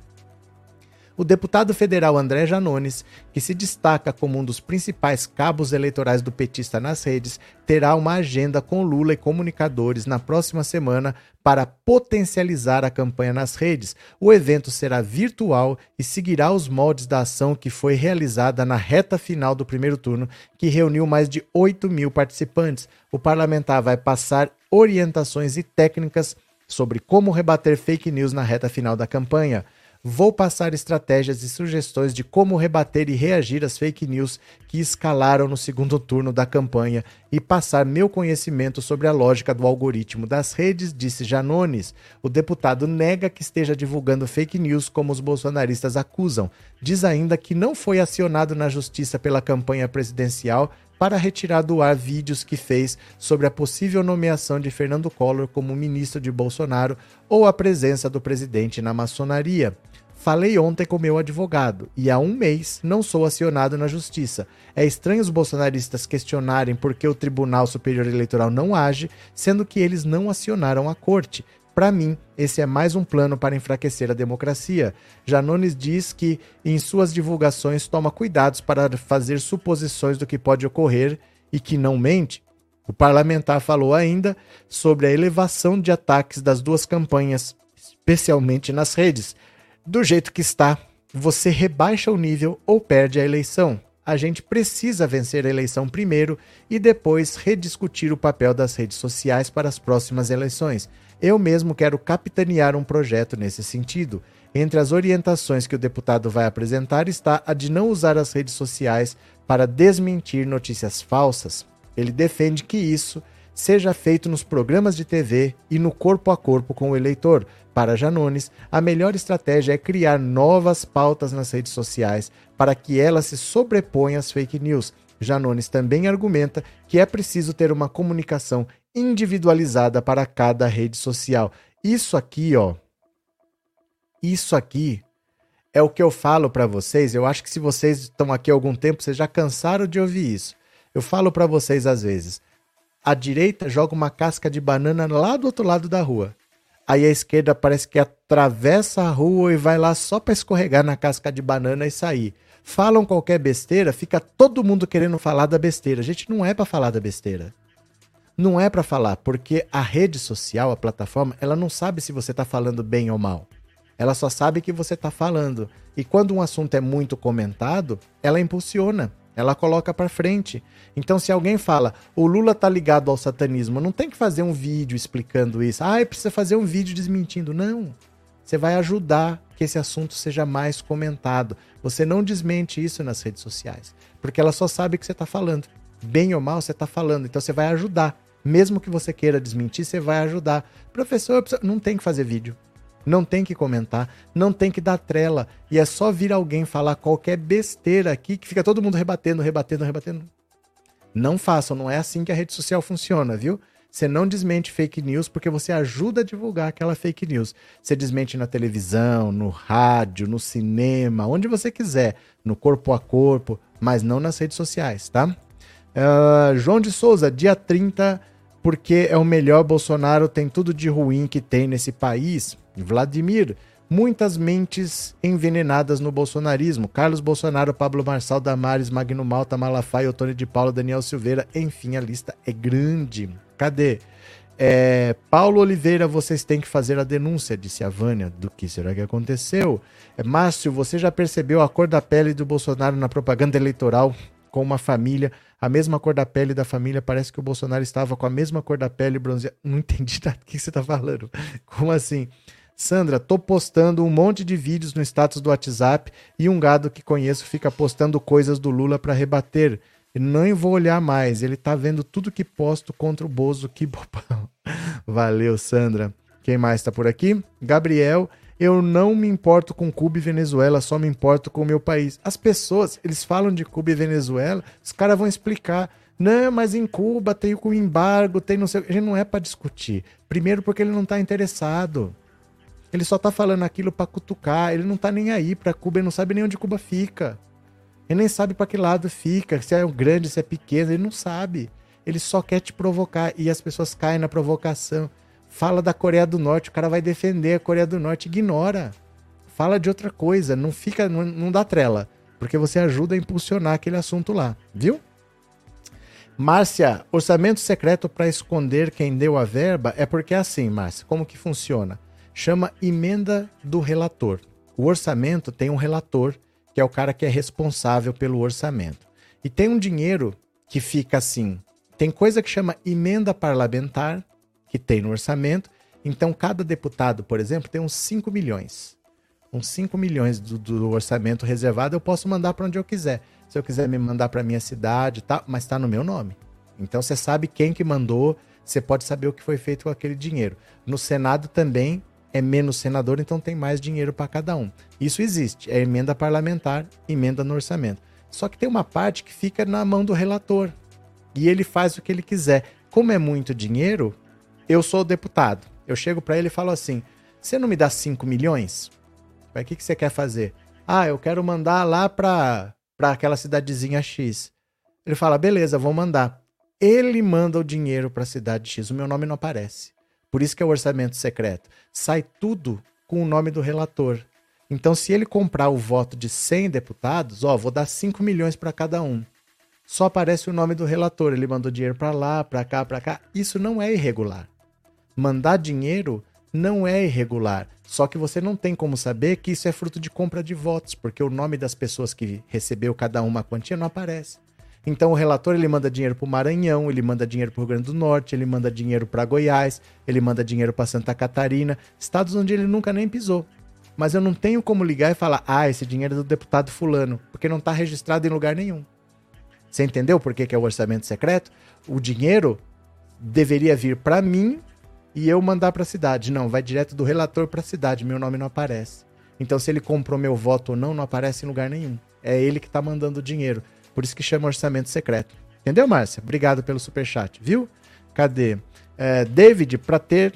O deputado federal André Janones, que se destaca como um dos principais cabos eleitorais do petista nas redes, terá uma agenda com Lula e comunicadores na próxima semana para potencializar a campanha nas redes. O evento será virtual e seguirá os moldes da ação que foi realizada na reta final do primeiro turno, que reuniu mais de 8 mil participantes. O parlamentar vai passar orientações e técnicas sobre como rebater fake news na reta final da campanha. Vou passar estratégias e sugestões de como rebater e reagir às fake news que escalaram no segundo turno da campanha e passar meu conhecimento sobre a lógica do algoritmo das redes, disse Janones. O deputado nega que esteja divulgando fake news como os bolsonaristas acusam. Diz ainda que não foi acionado na justiça pela campanha presidencial para retirar do ar vídeos que fez sobre a possível nomeação de Fernando Collor como ministro de Bolsonaro ou a presença do presidente na maçonaria. Falei ontem com meu advogado e há um mês não sou acionado na justiça. É estranho os bolsonaristas questionarem por que o Tribunal Superior Eleitoral não age, sendo que eles não acionaram a corte. Para mim, esse é mais um plano para enfraquecer a democracia. Janones diz que, em suas divulgações, toma cuidados para fazer suposições do que pode ocorrer e que não mente. O parlamentar falou ainda sobre a elevação de ataques das duas campanhas, especialmente nas redes do jeito que está, você rebaixa o nível ou perde a eleição. A gente precisa vencer a eleição primeiro e depois rediscutir o papel das redes sociais para as próximas eleições. Eu mesmo quero capitanear um projeto nesse sentido. Entre as orientações que o deputado vai apresentar está a de não usar as redes sociais para desmentir notícias falsas. Ele defende que isso seja feito nos programas de TV e no corpo a corpo com o eleitor. Para Janones, a melhor estratégia é criar novas pautas nas redes sociais para que elas se sobreponham às fake news. Janones também argumenta que é preciso ter uma comunicação individualizada para cada rede social. Isso aqui, ó. Isso aqui é o que eu falo para vocês. Eu acho que se vocês estão aqui há algum tempo, vocês já cansaram de ouvir isso. Eu falo para vocês às vezes a direita joga uma casca de banana lá do outro lado da rua. Aí a esquerda parece que atravessa a rua e vai lá só para escorregar na casca de banana e sair. Falam qualquer besteira, fica todo mundo querendo falar da besteira. Gente, não é para falar da besteira. Não é para falar, porque a rede social, a plataforma, ela não sabe se você está falando bem ou mal. Ela só sabe que você está falando. E quando um assunto é muito comentado, ela impulsiona. Ela coloca para frente. Então, se alguém fala, o Lula tá ligado ao satanismo, não tem que fazer um vídeo explicando isso. Ah, precisa fazer um vídeo desmentindo. Não. Você vai ajudar que esse assunto seja mais comentado. Você não desmente isso nas redes sociais, porque ela só sabe que você está falando. Bem ou mal, você está falando. Então, você vai ajudar. Mesmo que você queira desmentir, você vai ajudar. Professor, não tem que fazer vídeo. não tem que comentar, não tem que dar trela. E é só vir alguém falar qualquer besteira aqui que fica todo mundo rebatendo, rebatendo, rebatendo. Não façam, não é assim que a rede social funciona, viu? Você não desmente fake news porque você ajuda a divulgar aquela fake news. Você desmente na televisão, no rádio, no cinema, onde você quiser, no corpo a corpo, mas não nas redes sociais, tá? Uh, João de Souza, dia 30, porque é o melhor Bolsonaro, tem tudo de ruim que tem nesse país. Vladimir, muitas mentes envenenadas no bolsonarismo. Carlos Bolsonaro, Pablo Marçal, Damares, Magno Malta, Malafaia, Otônio de Paula, Daniel Silveira, enfim, a lista é grande. Cadê? É, Paulo Oliveira, vocês têm que fazer a denúncia, disse a Vânia. Do que será que aconteceu? É, Márcio, você já percebeu a cor da pele do Bolsonaro na propaganda eleitoral com uma família? A mesma cor da pele da família, parece que o Bolsonaro estava com a mesma cor da pele bronzeada. Não entendi nada do que você está falando. Como assim? Sandra, tô postando um monte de vídeos no status do WhatsApp e um gado que conheço fica postando coisas do Lula para rebater. Nem vou olhar mais. Ele tá vendo tudo que posto contra o Bozo. Que bobão. Valeu, Sandra. Quem mais tá por aqui? Gabriel. Eu não me importo com Cuba e Venezuela, só me importo com o meu país. As pessoas, eles falam de Cuba e Venezuela, os caras vão explicar. Não, mas em Cuba tem o embargo, tem não sei. A gente não é para discutir. Primeiro, porque ele não tá interessado. Ele só tá falando aquilo para cutucar. Ele não tá nem aí para Cuba, ele não sabe nem onde Cuba fica. Ele nem sabe para que lado fica, se é grande, se é pequeno, ele não sabe. Ele só quer te provocar e as pessoas caem na provocação. Fala da Coreia do Norte, o cara vai defender a Coreia do Norte, ignora. Fala de outra coisa, não fica, não, não dá trela, porque você ajuda a impulsionar aquele assunto lá, viu? Márcia, orçamento secreto para esconder quem deu a verba é porque é assim, Márcia, como que funciona? Chama emenda do relator. O orçamento tem um relator que é o cara que é responsável pelo orçamento. E tem um dinheiro que fica assim. Tem coisa que chama emenda parlamentar, que tem no orçamento. Então, cada deputado, por exemplo, tem uns 5 milhões. Uns 5 milhões do, do orçamento reservado eu posso mandar para onde eu quiser. Se eu quiser me mandar para minha cidade, tá, mas está no meu nome. Então você sabe quem que mandou, você pode saber o que foi feito com aquele dinheiro. No Senado também é menos senador, então tem mais dinheiro para cada um. Isso existe, é emenda parlamentar, emenda no orçamento. Só que tem uma parte que fica na mão do relator e ele faz o que ele quiser. Como é muito dinheiro, eu sou deputado. Eu chego para ele e falo assim: você não me dá 5 milhões? O que, que você quer fazer? Ah, eu quero mandar lá para aquela cidadezinha X. Ele fala: beleza, vou mandar. Ele manda o dinheiro para a cidade X, o meu nome não aparece. Por isso que é o orçamento secreto. Sai tudo com o nome do relator. Então, se ele comprar o voto de 100 deputados, ó, vou dar 5 milhões para cada um. Só aparece o nome do relator. Ele mandou dinheiro para lá, para cá, para cá. Isso não é irregular. Mandar dinheiro não é irregular. Só que você não tem como saber que isso é fruto de compra de votos, porque o nome das pessoas que recebeu cada uma quantia não aparece. Então o relator ele manda dinheiro para o Maranhão, ele manda dinheiro para o Rio Grande do Norte, ele manda dinheiro para Goiás, ele manda dinheiro para Santa Catarina, estados onde ele nunca nem pisou. Mas eu não tenho como ligar e falar, ah, esse dinheiro é do deputado fulano, porque não está registrado em lugar nenhum. Você entendeu por que, que é o orçamento secreto? O dinheiro deveria vir para mim e eu mandar para a cidade. Não, vai direto do relator para a cidade, meu nome não aparece. Então, se ele comprou meu voto ou não, não aparece em lugar nenhum. É ele que está mandando o dinheiro. Por isso que chama orçamento secreto. Entendeu, Márcia? Obrigado pelo superchat, viu? Cadê? É, David, para ter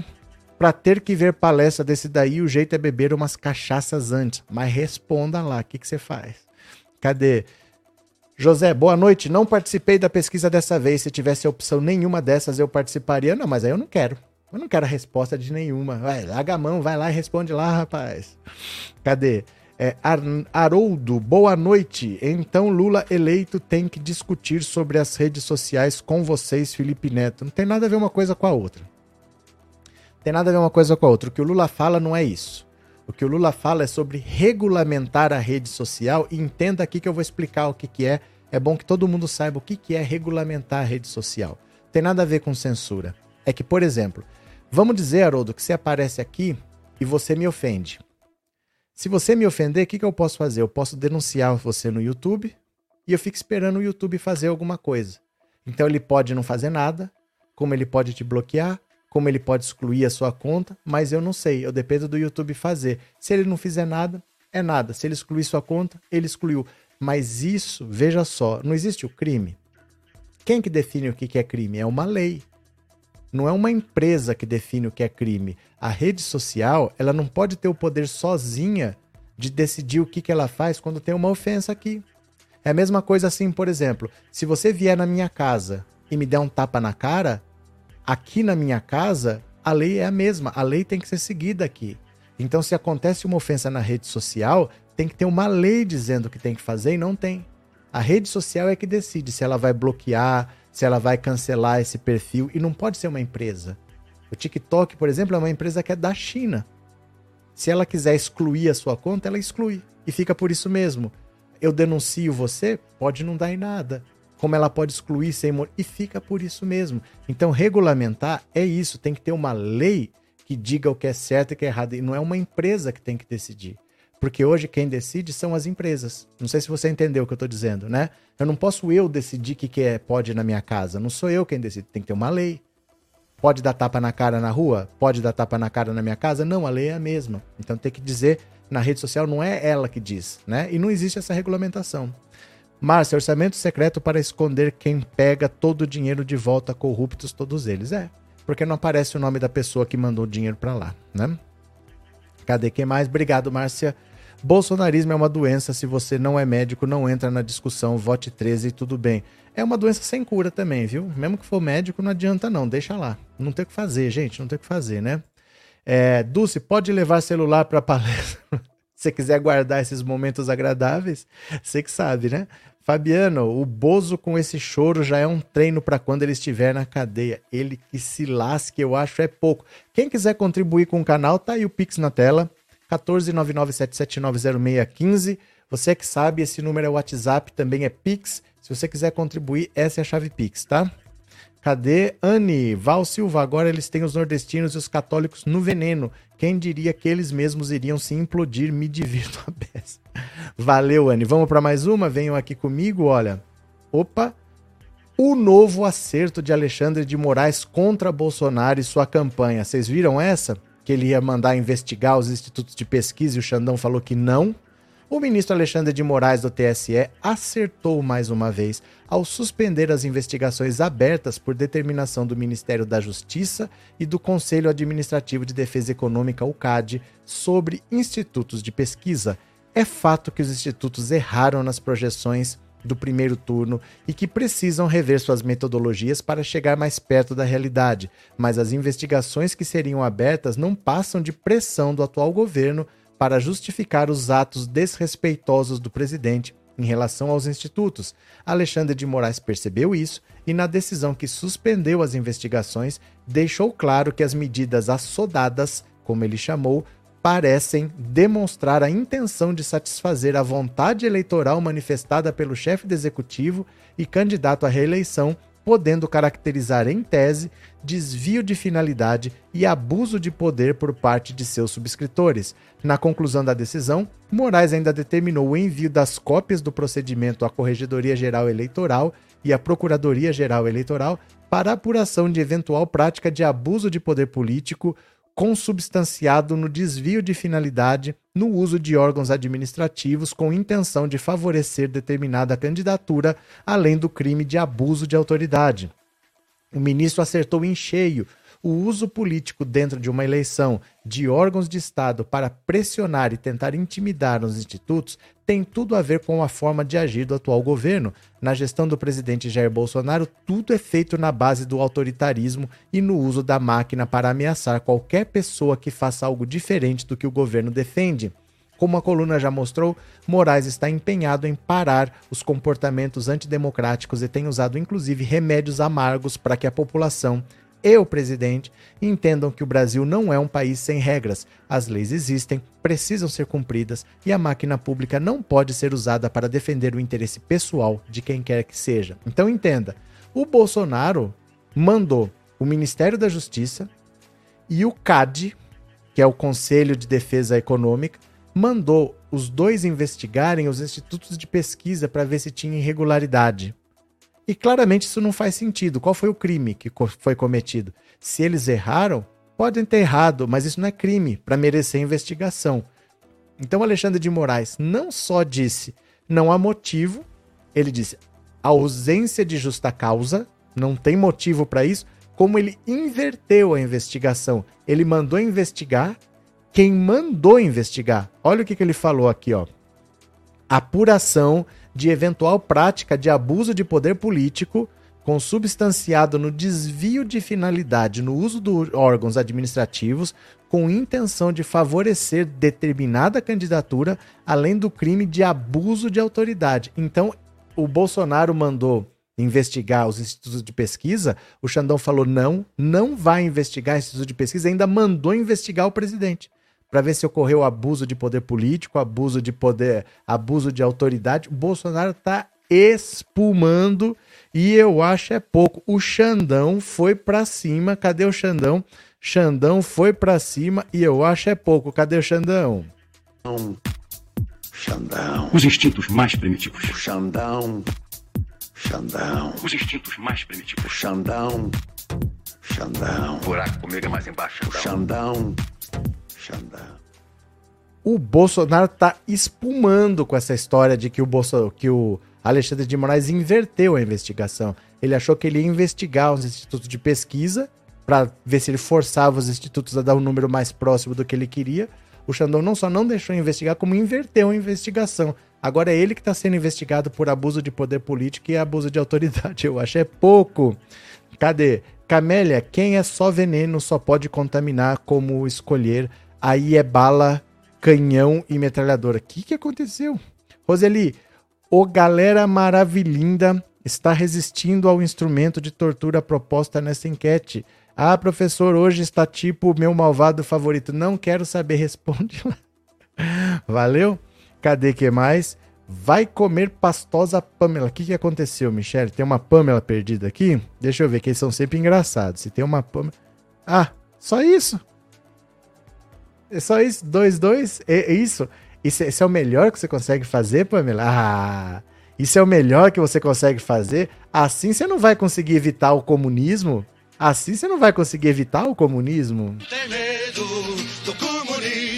para ter que ver palestra desse daí, o jeito é beber umas cachaças antes. Mas responda lá, o que, que você faz? Cadê? José, boa noite. Não participei da pesquisa dessa vez. Se tivesse opção nenhuma dessas, eu participaria. Não, mas aí eu não quero. Eu não quero a resposta de nenhuma. Vai, larga a mão, vai lá e responde lá, rapaz. Cadê? É, Ar Haroldo, boa noite. Então Lula eleito tem que discutir sobre as redes sociais com vocês, Felipe Neto. Não tem nada a ver uma coisa com a outra. Não tem nada a ver uma coisa com a outra. O que o Lula fala não é isso. O que o Lula fala é sobre regulamentar a rede social e entenda aqui que eu vou explicar o que, que é. É bom que todo mundo saiba o que, que é regulamentar a rede social. Não tem nada a ver com censura. É que, por exemplo, vamos dizer, Haroldo, que você aparece aqui e você me ofende. Se você me ofender, o que, que eu posso fazer? Eu posso denunciar você no YouTube e eu fico esperando o YouTube fazer alguma coisa. Então ele pode não fazer nada, como ele pode te bloquear, como ele pode excluir a sua conta, mas eu não sei, eu dependo do YouTube fazer. Se ele não fizer nada, é nada. Se ele excluir sua conta, ele excluiu. Mas isso, veja só, não existe o crime. Quem que define o que é crime? É uma lei. Não é uma empresa que define o que é crime. A rede social, ela não pode ter o poder sozinha de decidir o que, que ela faz quando tem uma ofensa aqui. É a mesma coisa assim, por exemplo, se você vier na minha casa e me der um tapa na cara, Aqui na minha casa, a lei é a mesma, a lei tem que ser seguida aqui. Então, se acontece uma ofensa na rede social, tem que ter uma lei dizendo o que tem que fazer e não tem. A rede social é que decide se ela vai bloquear, se ela vai cancelar esse perfil e não pode ser uma empresa. O TikTok, por exemplo, é uma empresa que é da China. Se ela quiser excluir a sua conta, ela exclui e fica por isso mesmo. Eu denuncio você, pode não dar em nada como ela pode excluir sem e fica por isso mesmo. Então, regulamentar é isso, tem que ter uma lei que diga o que é certo e o que é errado, e não é uma empresa que tem que decidir. Porque hoje quem decide são as empresas. Não sei se você entendeu o que eu estou dizendo, né? Eu não posso eu decidir o que, que é pode na minha casa. Não sou eu quem decide, tem que ter uma lei. Pode dar tapa na cara na rua? Pode dar tapa na cara na minha casa? Não, a lei é a mesma. Então tem que dizer na rede social, não é ela que diz, né? E não existe essa regulamentação. Márcia, orçamento secreto para esconder quem pega todo o dinheiro de volta, corruptos todos eles. É, porque não aparece o nome da pessoa que mandou o dinheiro para lá, né? Cadê quem mais? Obrigado, Márcia. Bolsonarismo é uma doença, se você não é médico, não entra na discussão, vote 13 e tudo bem. É uma doença sem cura também, viu? Mesmo que for médico, não adianta não, deixa lá. Não tem o que fazer, gente, não tem o que fazer, né? É, Dulce, pode levar celular para palestra? se você quiser guardar esses momentos agradáveis, você que sabe, né? Fabiano, o Bozo com esse choro já é um treino para quando ele estiver na cadeia. Ele que se lasque, eu acho, é pouco. Quem quiser contribuir com o canal, tá aí o Pix na tela. 14997790615. Você que sabe, esse número é WhatsApp, também é Pix. Se você quiser contribuir, essa é a chave Pix, tá? Cadê Anne? Val Silva, agora eles têm os nordestinos e os católicos no veneno. Quem diria que eles mesmos iriam se implodir? Me divirto a beça. Valeu, Anne. Vamos para mais uma? Venham aqui comigo, olha. Opa! O novo acerto de Alexandre de Moraes contra Bolsonaro e sua campanha. Vocês viram essa? Que ele ia mandar investigar os institutos de pesquisa e o Xandão falou que não. O ministro Alexandre de Moraes do TSE acertou mais uma vez ao suspender as investigações abertas por determinação do Ministério da Justiça e do Conselho Administrativo de Defesa Econômica, o CAD, sobre institutos de pesquisa. É fato que os institutos erraram nas projeções do primeiro turno e que precisam rever suas metodologias para chegar mais perto da realidade, mas as investigações que seriam abertas não passam de pressão do atual governo para justificar os atos desrespeitosos do presidente em relação aos institutos. Alexandre de Moraes percebeu isso e, na decisão que suspendeu as investigações, deixou claro que as medidas assodadas, como ele chamou, parecem demonstrar a intenção de satisfazer a vontade eleitoral manifestada pelo chefe do executivo e candidato à reeleição podendo caracterizar em tese desvio de finalidade e abuso de poder por parte de seus subscritores. Na conclusão da decisão, Moraes ainda determinou o envio das cópias do procedimento à Corregedoria Geral Eleitoral e à Procuradoria Geral Eleitoral para apuração de eventual prática de abuso de poder político consubstanciado no desvio de finalidade no uso de órgãos administrativos com intenção de favorecer determinada candidatura, além do crime de abuso de autoridade. O ministro acertou em cheio o uso político dentro de uma eleição de órgãos de Estado para pressionar e tentar intimidar os institutos tem tudo a ver com a forma de agir do atual governo. Na gestão do presidente Jair Bolsonaro, tudo é feito na base do autoritarismo e no uso da máquina para ameaçar qualquer pessoa que faça algo diferente do que o governo defende. Como a coluna já mostrou, Moraes está empenhado em parar os comportamentos antidemocráticos e tem usado inclusive remédios amargos para que a população e o presidente entendam que o Brasil não é um país sem regras. As leis existem, precisam ser cumpridas e a máquina pública não pode ser usada para defender o interesse pessoal de quem quer que seja. Então entenda: o Bolsonaro mandou o Ministério da Justiça e o CAD, que é o Conselho de Defesa Econômica, mandou os dois investigarem os institutos de pesquisa para ver se tinha irregularidade. E claramente isso não faz sentido. Qual foi o crime que foi cometido? Se eles erraram, podem ter errado, mas isso não é crime para merecer investigação. Então Alexandre de Moraes não só disse não há motivo, ele disse ausência de justa causa, não tem motivo para isso, como ele inverteu a investigação. Ele mandou investigar quem mandou investigar. Olha o que, que ele falou aqui, ó. Apuração de eventual prática de abuso de poder político consubstanciado no desvio de finalidade no uso de órgãos administrativos com intenção de favorecer determinada candidatura, além do crime de abuso de autoridade. Então, o Bolsonaro mandou investigar os institutos de pesquisa, o Xandão falou não, não vai investigar institutos de pesquisa, ainda mandou investigar o presidente para ver se ocorreu abuso de poder político, abuso de poder, abuso de autoridade. O Bolsonaro está espumando e eu acho é pouco. O Xandão foi para cima. Cadê o Xandão? Xandão foi para cima e eu acho é pouco. Cadê o Xandão? Xandão. Os instintos mais primitivos. Xandão. Xandão. Os instintos mais primitivos. Xandão. Xandão. O buraco comigo é mais embaixo. Xandão. Xandão. O Bolsonaro tá espumando com essa história de que o Bolsonaro, que o Alexandre de Moraes inverteu a investigação. Ele achou que ele ia investigar os institutos de pesquisa para ver se ele forçava os institutos a dar um número mais próximo do que ele queria. O Xandão não só não deixou investigar, como inverteu a investigação. Agora é ele que está sendo investigado por abuso de poder político e abuso de autoridade. Eu acho é pouco. Cadê? Camélia, quem é só veneno só pode contaminar como escolher. Aí é bala, canhão e metralhadora. O que, que aconteceu? Roseli, o galera maravilhinda está resistindo ao instrumento de tortura proposta nessa enquete. Ah, professor, hoje está tipo meu malvado favorito. Não quero saber, responde lá. Valeu? Cadê que mais? Vai comer pastosa Pamela. O que, que aconteceu, Michele? Tem uma Pamela perdida aqui? Deixa eu ver, que eles são sempre engraçados. Se tem uma Pamela. Ah, só isso? É só isso? Dois, dois? É, é isso? Isso, isso é o melhor que você consegue fazer, Pamela? Ah, isso é o melhor que você consegue fazer? Assim você não vai conseguir evitar o comunismo? Assim você não vai conseguir evitar o comunismo? Tem medo do comunismo,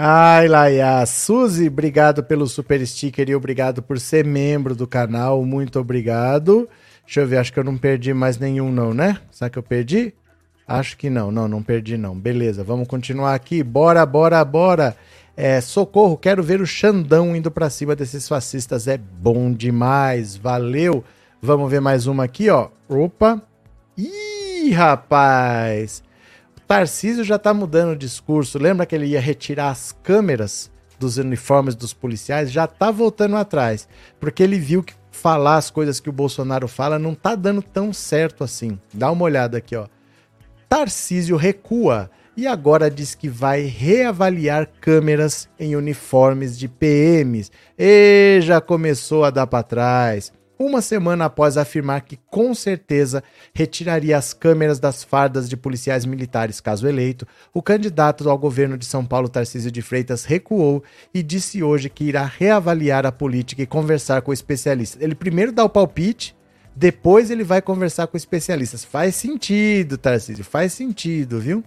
Ai, Laia. Suzy, obrigado pelo super sticker e obrigado por ser membro do canal. Muito obrigado. Deixa eu ver, acho que eu não perdi mais nenhum, não, né? Será que eu perdi? Acho que não, não, não perdi, não. Beleza, vamos continuar aqui. Bora, bora, bora. É, socorro, quero ver o Xandão indo para cima desses fascistas. É bom demais, valeu. Vamos ver mais uma aqui, ó. Opa. Ih, rapaz. Tarcísio já está mudando o discurso. Lembra que ele ia retirar as câmeras dos uniformes dos policiais? Já está voltando atrás, porque ele viu que falar as coisas que o Bolsonaro fala não está dando tão certo assim. Dá uma olhada aqui, ó. Tarcísio recua e agora diz que vai reavaliar câmeras em uniformes de PMs. E já começou a dar para trás uma semana após afirmar que com certeza retiraria as câmeras das fardas de policiais militares caso eleito, o candidato ao governo de São Paulo, Tarcísio de Freitas, recuou e disse hoje que irá reavaliar a política e conversar com especialistas. Ele primeiro dá o palpite, depois ele vai conversar com especialistas. Faz sentido, Tarcísio, faz sentido, viu?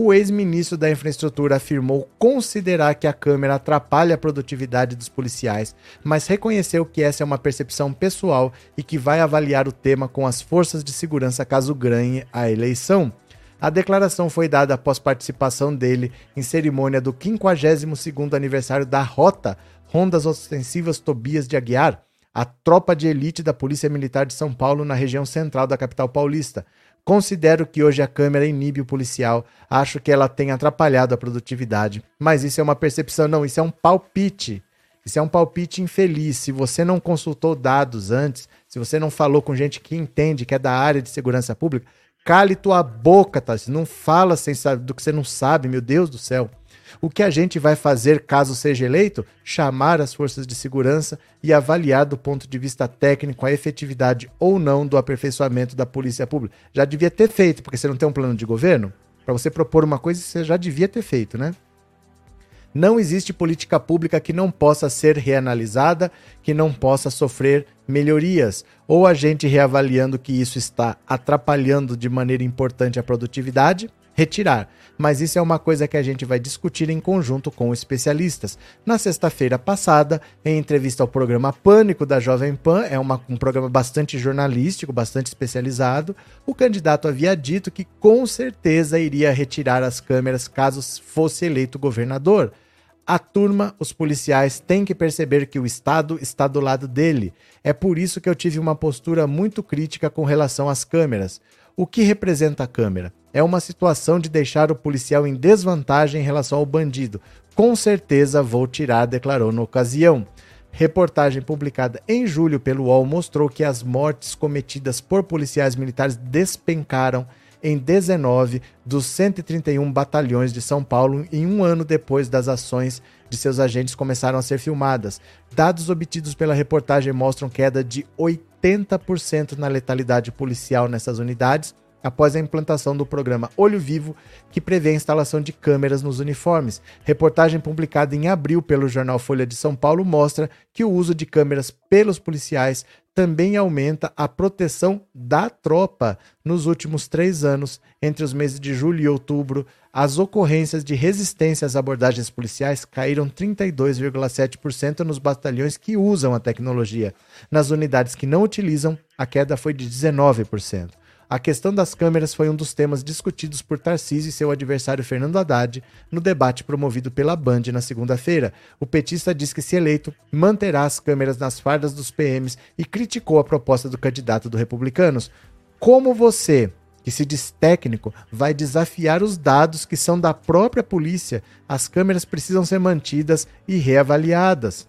O ex-ministro da Infraestrutura afirmou considerar que a câmera atrapalha a produtividade dos policiais, mas reconheceu que essa é uma percepção pessoal e que vai avaliar o tema com as forças de segurança caso ganhe a eleição. A declaração foi dada após participação dele em cerimônia do 52º aniversário da Rota Rondas Ostensivas Tobias de Aguiar, a tropa de elite da Polícia Militar de São Paulo na região central da capital paulista. Considero que hoje a câmera inibe o policial. Acho que ela tem atrapalhado a produtividade. Mas isso é uma percepção, não, isso é um palpite. Isso é um palpite infeliz. Se você não consultou dados antes, se você não falou com gente que entende, que é da área de segurança pública, Cale tua boca, Tarcísio. Não fala sem saber do que você não sabe, meu Deus do céu. O que a gente vai fazer caso seja eleito? Chamar as forças de segurança e avaliar do ponto de vista técnico a efetividade ou não do aperfeiçoamento da polícia pública. Já devia ter feito, porque você não tem um plano de governo? Para você propor uma coisa, você já devia ter feito, né? Não existe política pública que não possa ser reanalisada, que não possa sofrer melhorias, ou a gente reavaliando que isso está atrapalhando de maneira importante a produtividade, retirar. Mas isso é uma coisa que a gente vai discutir em conjunto com especialistas. Na sexta-feira passada, em entrevista ao programa Pânico da Jovem Pan, é uma, um programa bastante jornalístico, bastante especializado, o candidato havia dito que com certeza iria retirar as câmeras caso fosse eleito governador. A turma, os policiais, têm que perceber que o Estado está do lado dele. É por isso que eu tive uma postura muito crítica com relação às câmeras. O que representa a câmera? É uma situação de deixar o policial em desvantagem em relação ao bandido. Com certeza vou tirar, declarou na ocasião. Reportagem publicada em julho pelo UOL mostrou que as mortes cometidas por policiais militares despencaram em 19 dos 131 batalhões de São Paulo em um ano depois das ações de seus agentes começaram a ser filmadas. Dados obtidos pela reportagem mostram queda de 80% na letalidade policial nessas unidades após a implantação do programa Olho Vivo, que prevê a instalação de câmeras nos uniformes. Reportagem publicada em abril pelo jornal Folha de São Paulo mostra que o uso de câmeras pelos policiais também aumenta a proteção da tropa. Nos últimos três anos, entre os meses de julho e outubro, as ocorrências de resistência às abordagens policiais caíram 32,7% nos batalhões que usam a tecnologia. Nas unidades que não utilizam, a queda foi de 19%. A questão das câmeras foi um dos temas discutidos por Tarcísio e seu adversário Fernando Haddad no debate promovido pela Band na segunda-feira. O petista diz que, se eleito, manterá as câmeras nas fardas dos PMs e criticou a proposta do candidato do Republicanos. Como você, que se diz técnico, vai desafiar os dados que são da própria polícia, as câmeras precisam ser mantidas e reavaliadas.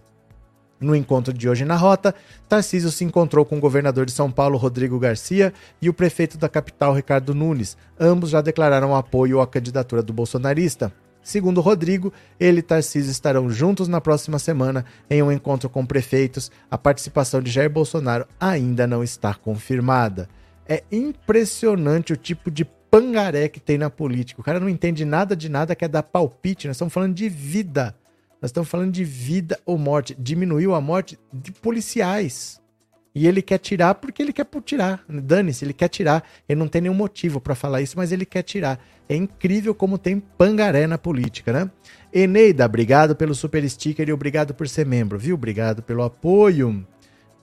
No encontro de hoje na rota, Tarcísio se encontrou com o governador de São Paulo, Rodrigo Garcia, e o prefeito da capital, Ricardo Nunes. Ambos já declararam apoio à candidatura do bolsonarista. Segundo Rodrigo, ele e Tarcísio estarão juntos na próxima semana em um encontro com prefeitos. A participação de Jair Bolsonaro ainda não está confirmada. É impressionante o tipo de pangaré que tem na política. O cara não entende nada de nada, quer dar palpite. Nós estamos falando de vida. Nós estamos falando de vida ou morte. Diminuiu a morte de policiais. E ele quer tirar porque ele quer tirar. Dane-se, ele quer tirar. Ele não tem nenhum motivo para falar isso, mas ele quer tirar. É incrível como tem pangaré na política, né? Eneida, obrigado pelo super sticker e obrigado por ser membro, viu? Obrigado pelo apoio.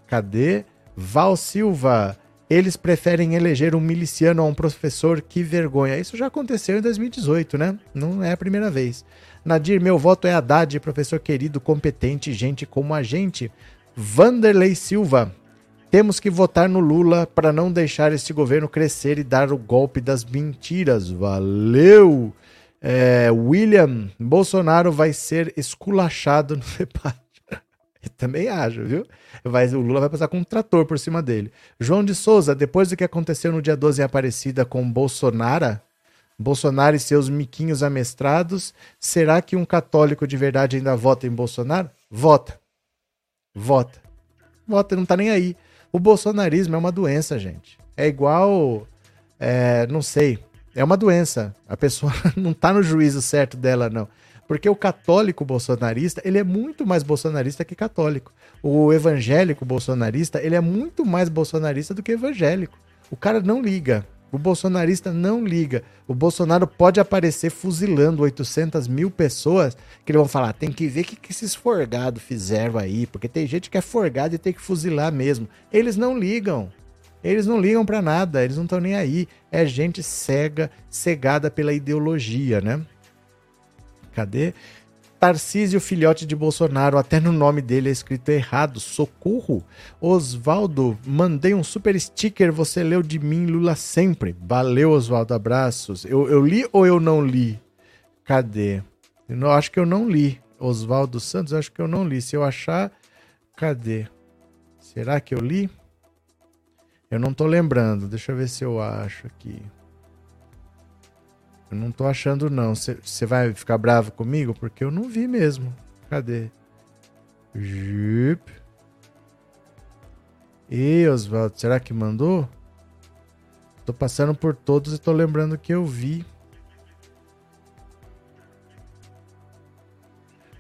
Cadê? Val Silva. Eles preferem eleger um miliciano a um professor, que vergonha. Isso já aconteceu em 2018, né? Não é a primeira vez. Nadir, meu voto é Haddad, professor querido, competente, gente como a gente. Vanderlei Silva, temos que votar no Lula para não deixar este governo crescer e dar o golpe das mentiras. Valeu! É, William, Bolsonaro vai ser esculachado no debate. Também acho, viu? Vai, o Lula vai passar com um trator por cima dele. João de Souza, depois do que aconteceu no dia 12 em Aparecida com Bolsonaro, Bolsonaro e seus miquinhos amestrados. Será que um católico de verdade ainda vota em Bolsonaro? Vota. Vota. Vota, não tá nem aí. O bolsonarismo é uma doença, gente. É igual. É, não sei. É uma doença. A pessoa não tá no juízo certo dela, não. Porque o católico bolsonarista, ele é muito mais bolsonarista que católico. O evangélico bolsonarista, ele é muito mais bolsonarista do que evangélico. O cara não liga. O bolsonarista não liga. O Bolsonaro pode aparecer fuzilando 800 mil pessoas que eles vão falar: tem que ver o que, que esses forgados fizeram aí, porque tem gente que é forgado e tem que fuzilar mesmo. Eles não ligam. Eles não ligam para nada, eles não estão nem aí. É gente cega, cegada pela ideologia, né? Cadê? Tarcísio, filhote de Bolsonaro, até no nome dele é escrito errado. Socorro! Osvaldo, mandei um super sticker, você leu de mim, Lula sempre. Valeu, Osvaldo, abraços. Eu, eu li ou eu não li? Cadê? Eu não, acho que eu não li. Osvaldo Santos, acho que eu não li. Se eu achar, cadê? Será que eu li? Eu não tô lembrando. Deixa eu ver se eu acho aqui. Eu não tô achando, não. Você vai ficar bravo comigo? Porque eu não vi mesmo. Cadê? Jup. E Oswaldo, será que mandou? Tô passando por todos e tô lembrando que eu vi.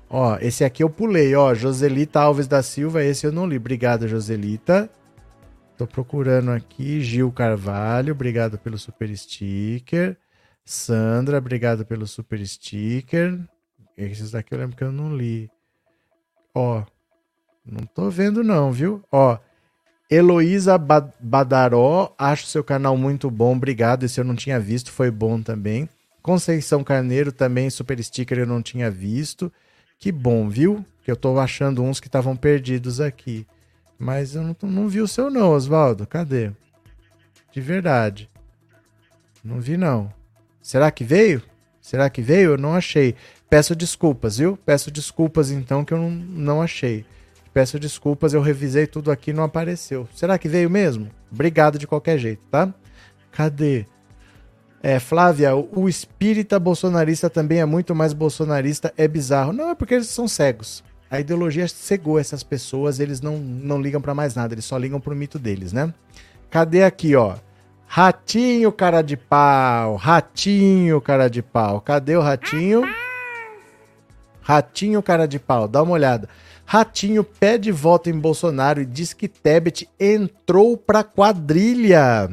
Ó, esse aqui eu pulei, ó. Joselita Alves da Silva, esse eu não li. Obrigado, Joselita. Tô procurando aqui. Gil Carvalho, obrigado pelo super sticker. Sandra, obrigado pelo super sticker. Esses daqui eu lembro que eu não li. Ó, não tô vendo não, viu? Ó, Heloísa Badaró, acho seu canal muito bom, obrigado. Esse eu não tinha visto, foi bom também. Conceição Carneiro também, super sticker eu não tinha visto. Que bom, viu? Que eu tô achando uns que estavam perdidos aqui. Mas eu não, não vi o seu não, Oswaldo. Cadê? De verdade. Não vi não. Será que veio? Será que veio? Eu não achei. Peço desculpas, viu? Peço desculpas então que eu não, não achei. Peço desculpas, eu revisei tudo aqui e não apareceu. Será que veio mesmo? Obrigado de qualquer jeito, tá? Cadê? É, Flávia, o espírita bolsonarista também é muito mais bolsonarista, é bizarro. Não, é porque eles são cegos. A ideologia cegou essas pessoas, eles não, não ligam para mais nada, eles só ligam pro mito deles, né? Cadê aqui, ó? Ratinho, cara de pau. Ratinho, cara de pau. Cadê o ratinho? Ratinho, cara de pau. Dá uma olhada. Ratinho pede voto em Bolsonaro e diz que Tebet entrou pra quadrilha.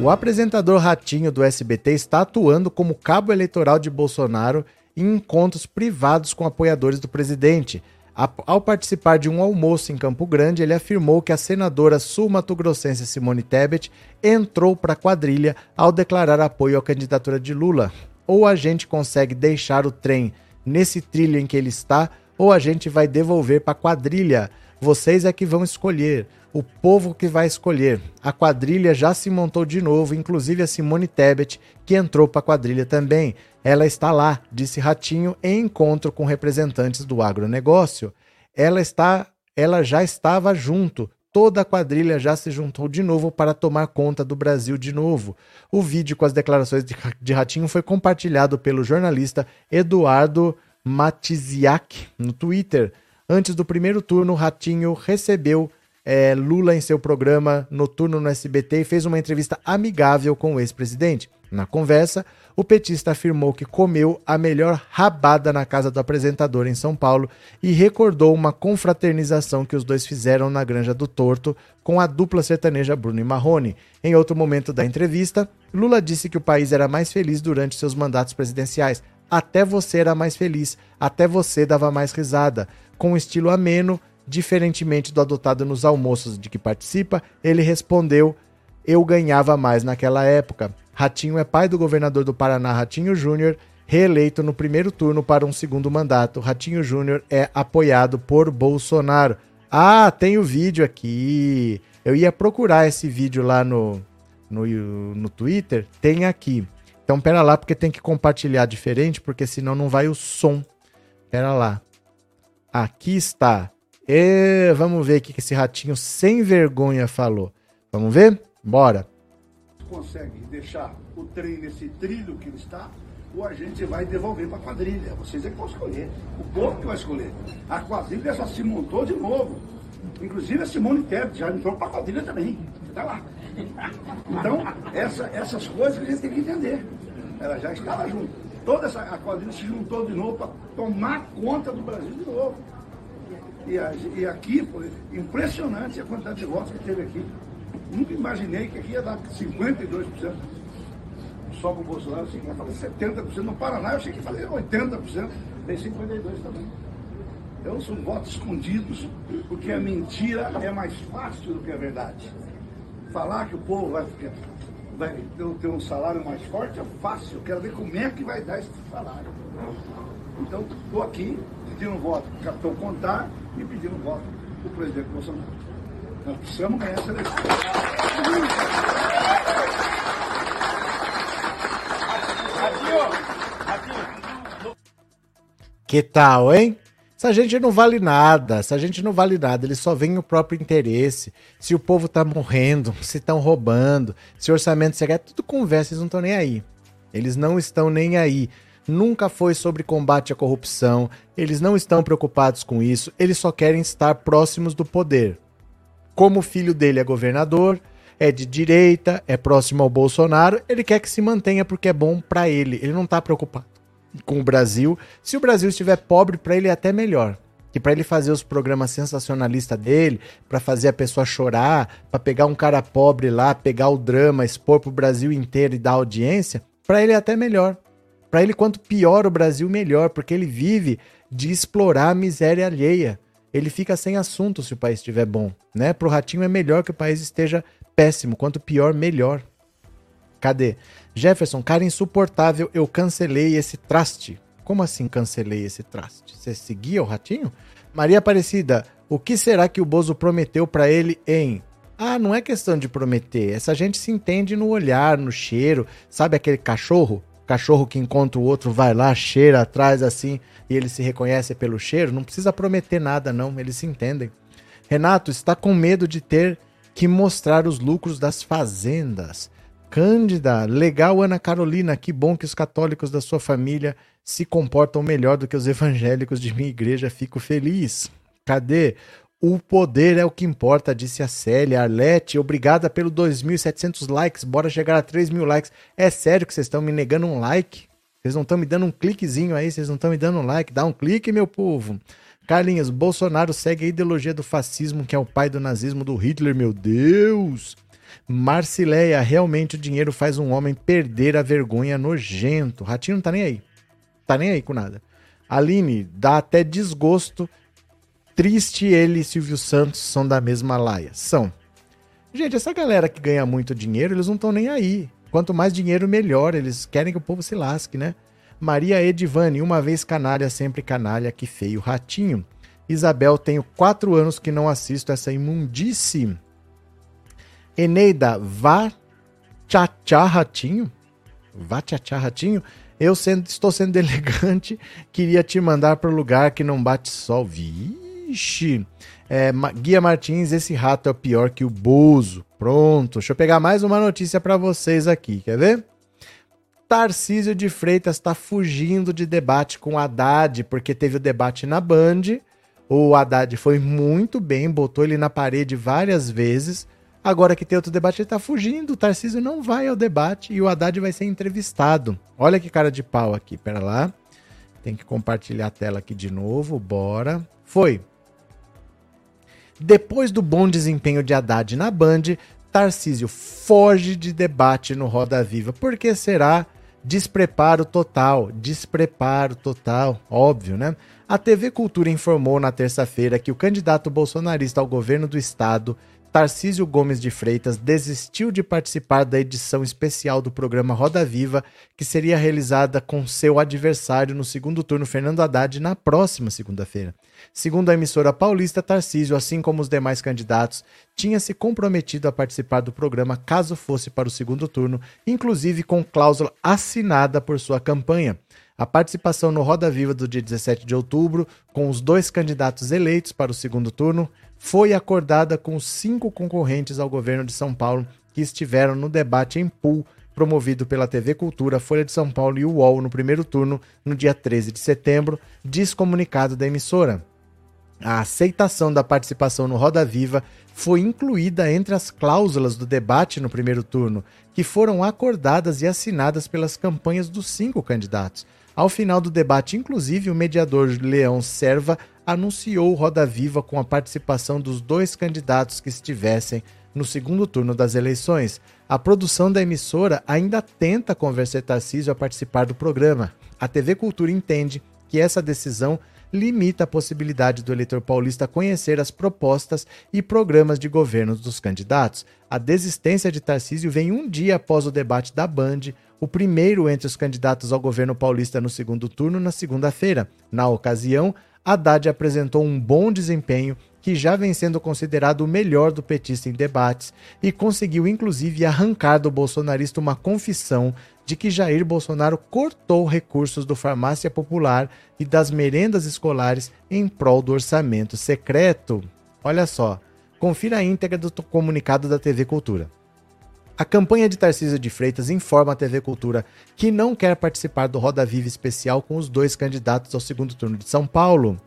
O apresentador Ratinho do SBT está atuando como cabo eleitoral de Bolsonaro em encontros privados com apoiadores do presidente. Ao participar de um almoço em Campo Grande, ele afirmou que a senadora sul-mato-grossense Simone Tebet entrou para a quadrilha ao declarar apoio à candidatura de Lula. Ou a gente consegue deixar o trem nesse trilho em que ele está, ou a gente vai devolver para a quadrilha. Vocês é que vão escolher o povo que vai escolher. A quadrilha já se montou de novo, inclusive a Simone Tebet, que entrou para a quadrilha também. Ela está lá, disse Ratinho, em encontro com representantes do agronegócio. Ela está, ela já estava junto. Toda a quadrilha já se juntou de novo para tomar conta do Brasil de novo. O vídeo com as declarações de Ratinho foi compartilhado pelo jornalista Eduardo Matiziak no Twitter. Antes do primeiro turno, Ratinho recebeu é, Lula em seu programa noturno no SBT e fez uma entrevista amigável com o ex-presidente. Na conversa, o petista afirmou que comeu a melhor rabada na casa do apresentador em São Paulo e recordou uma confraternização que os dois fizeram na Granja do Torto com a dupla sertaneja Bruno e Marrone. Em outro momento da entrevista, Lula disse que o país era mais feliz durante seus mandatos presidenciais. Até você era mais feliz, até você dava mais risada. Com um estilo ameno, Diferentemente do adotado nos almoços de que participa, ele respondeu: Eu ganhava mais naquela época. Ratinho é pai do governador do Paraná, Ratinho Júnior, reeleito no primeiro turno para um segundo mandato. Ratinho Júnior é apoiado por Bolsonaro. Ah, tem o vídeo aqui. Eu ia procurar esse vídeo lá no, no, no Twitter. Tem aqui. Então, pera lá, porque tem que compartilhar diferente, porque senão não vai o som. Pera lá. Aqui está. E vamos ver o que esse ratinho sem vergonha falou. Vamos ver? Bora. Consegue deixar o trem nesse trilho que ele está, ou a gente vai devolver para a quadrilha. Vocês é que vão escolher. O povo que vai escolher. A quadrilha já se montou de novo. Inclusive a Simone Tebet já entrou para a quadrilha também. Está lá. Então, essa, essas coisas que a gente tem que entender. Ela já estava junto. Toda essa a quadrilha se juntou de novo para tomar conta do Brasil de novo. E, e aqui impressionante a quantidade de votos que teve aqui. Nunca imaginei que aqui ia dar 52% só com o Bolsonaro, assim, ia fazer 70%. No Paraná eu achei que ia fazer 80%, tem 52% também. Então são votos escondidos, porque a mentira é mais fácil do que a verdade. Falar que o povo vai, vai ter um salário mais forte é fácil. Eu quero ver como é que vai dar esse salário. Então, estou aqui pedindo voto para o capitão Contar e pedindo voto para o presidente Bolsonaro. Nós precisamos ganhar essa eleição. Que tal, hein? Essa gente não vale nada, essa gente não vale nada, eles só veem o próprio interesse. Se o povo tá morrendo, se estão roubando, se o orçamento secreto, tudo conversa, eles não estão nem aí. Eles não estão nem aí. Nunca foi sobre combate à corrupção, eles não estão preocupados com isso, eles só querem estar próximos do poder. Como o filho dele é governador, é de direita, é próximo ao Bolsonaro, ele quer que se mantenha porque é bom para ele. Ele não tá preocupado com o Brasil. Se o Brasil estiver pobre, para ele é até melhor. Que para ele fazer os programas sensacionalistas dele, para fazer a pessoa chorar, para pegar um cara pobre lá, pegar o drama, expor pro Brasil inteiro e dar audiência, para ele é até melhor. Para ele, quanto pior o Brasil, melhor, porque ele vive de explorar a miséria alheia. Ele fica sem assunto se o país estiver bom, né? Pro ratinho é melhor que o país esteja péssimo, quanto pior, melhor. Cadê? Jefferson, cara insuportável, eu cancelei esse traste. Como assim cancelei esse traste? Você seguia o ratinho? Maria Aparecida, o que será que o Bozo prometeu para ele em ah, não é questão de prometer. Essa gente se entende no olhar, no cheiro. Sabe aquele cachorro? Cachorro que encontra o outro, vai lá, cheira atrás assim e ele se reconhece pelo cheiro. Não precisa prometer nada, não. Eles se entendem. Renato está com medo de ter que mostrar os lucros das fazendas. Cândida, legal, Ana Carolina, que bom que os católicos da sua família se comportam melhor do que os evangélicos de minha igreja, fico feliz. Cadê? O poder é o que importa, disse a Célia. Arlete, obrigada pelo 2.700 likes, bora chegar a 3 mil likes. É sério que vocês estão me negando um like? Vocês não estão me dando um cliquezinho aí, vocês não estão me dando um like? Dá um clique, meu povo. Carlinhos, Bolsonaro segue a ideologia do fascismo, que é o pai do nazismo do Hitler, meu Deus. Marcileia, realmente o dinheiro faz um homem perder a vergonha nojento. Ratinho não tá nem aí. Tá nem aí com nada. Aline, dá até desgosto. Triste ele e Silvio Santos são da mesma laia. São. Gente, essa galera que ganha muito dinheiro, eles não estão nem aí. Quanto mais dinheiro, melhor. Eles querem que o povo se lasque, né? Maria Edivane, uma vez canalha, sempre canalha, que feio ratinho. Isabel, tenho quatro anos que não assisto essa imundice. Eneida, vá tchá ratinho? Vá tchá ratinho? Eu sendo, estou sendo elegante, queria te mandar para o lugar que não bate sol. Vixe! É, Guia Martins, esse rato é pior que o Bozo. Pronto, deixa eu pegar mais uma notícia para vocês aqui, quer ver? Tarcísio de Freitas está fugindo de debate com Haddad, porque teve o debate na Band. O Haddad foi muito bem, botou ele na parede várias vezes. Agora que tem outro debate, ele tá fugindo. O Tarcísio não vai ao debate e o Haddad vai ser entrevistado. Olha que cara de pau aqui. Pera lá. Tem que compartilhar a tela aqui de novo. Bora. Foi. Depois do bom desempenho de Haddad na Band, Tarcísio foge de debate no Roda Viva. Por que será? Despreparo total. Despreparo total. Óbvio, né? A TV Cultura informou na terça-feira que o candidato bolsonarista ao governo do estado Tarcísio Gomes de Freitas desistiu de participar da edição especial do programa Roda Viva, que seria realizada com seu adversário no segundo turno, Fernando Haddad, na próxima segunda-feira. Segundo a emissora paulista, Tarcísio, assim como os demais candidatos, tinha se comprometido a participar do programa caso fosse para o segundo turno, inclusive com cláusula assinada por sua campanha. A participação no Roda Viva do dia 17 de outubro, com os dois candidatos eleitos para o segundo turno, foi acordada com cinco concorrentes ao governo de São Paulo que estiveram no debate em pool promovido pela TV Cultura, Folha de São Paulo e UOL no primeiro turno, no dia 13 de setembro, diz comunicado da emissora. A aceitação da participação no Roda Viva foi incluída entre as cláusulas do debate no primeiro turno, que foram acordadas e assinadas pelas campanhas dos cinco candidatos. Ao final do debate, inclusive, o mediador Leão Serva anunciou Roda Viva com a participação dos dois candidatos que estivessem no segundo turno das eleições. A produção da emissora ainda tenta convencer Tarcísio a participar do programa. A TV Cultura entende que essa decisão limita a possibilidade do eleitor paulista conhecer as propostas e programas de governo dos candidatos. A desistência de Tarcísio vem um dia após o debate da Band, o primeiro entre os candidatos ao governo paulista no segundo turno, na segunda-feira. Na ocasião, Haddad apresentou um bom desempenho que já vem sendo considerado o melhor do petista em debates e conseguiu inclusive arrancar do bolsonarista uma confissão de que Jair Bolsonaro cortou recursos do Farmácia Popular e das merendas escolares em prol do orçamento secreto. Olha só, confira a íntegra do comunicado da TV Cultura. A campanha de Tarcísio de Freitas informa a TV Cultura que não quer participar do Roda Viva especial com os dois candidatos ao segundo turno de São Paulo.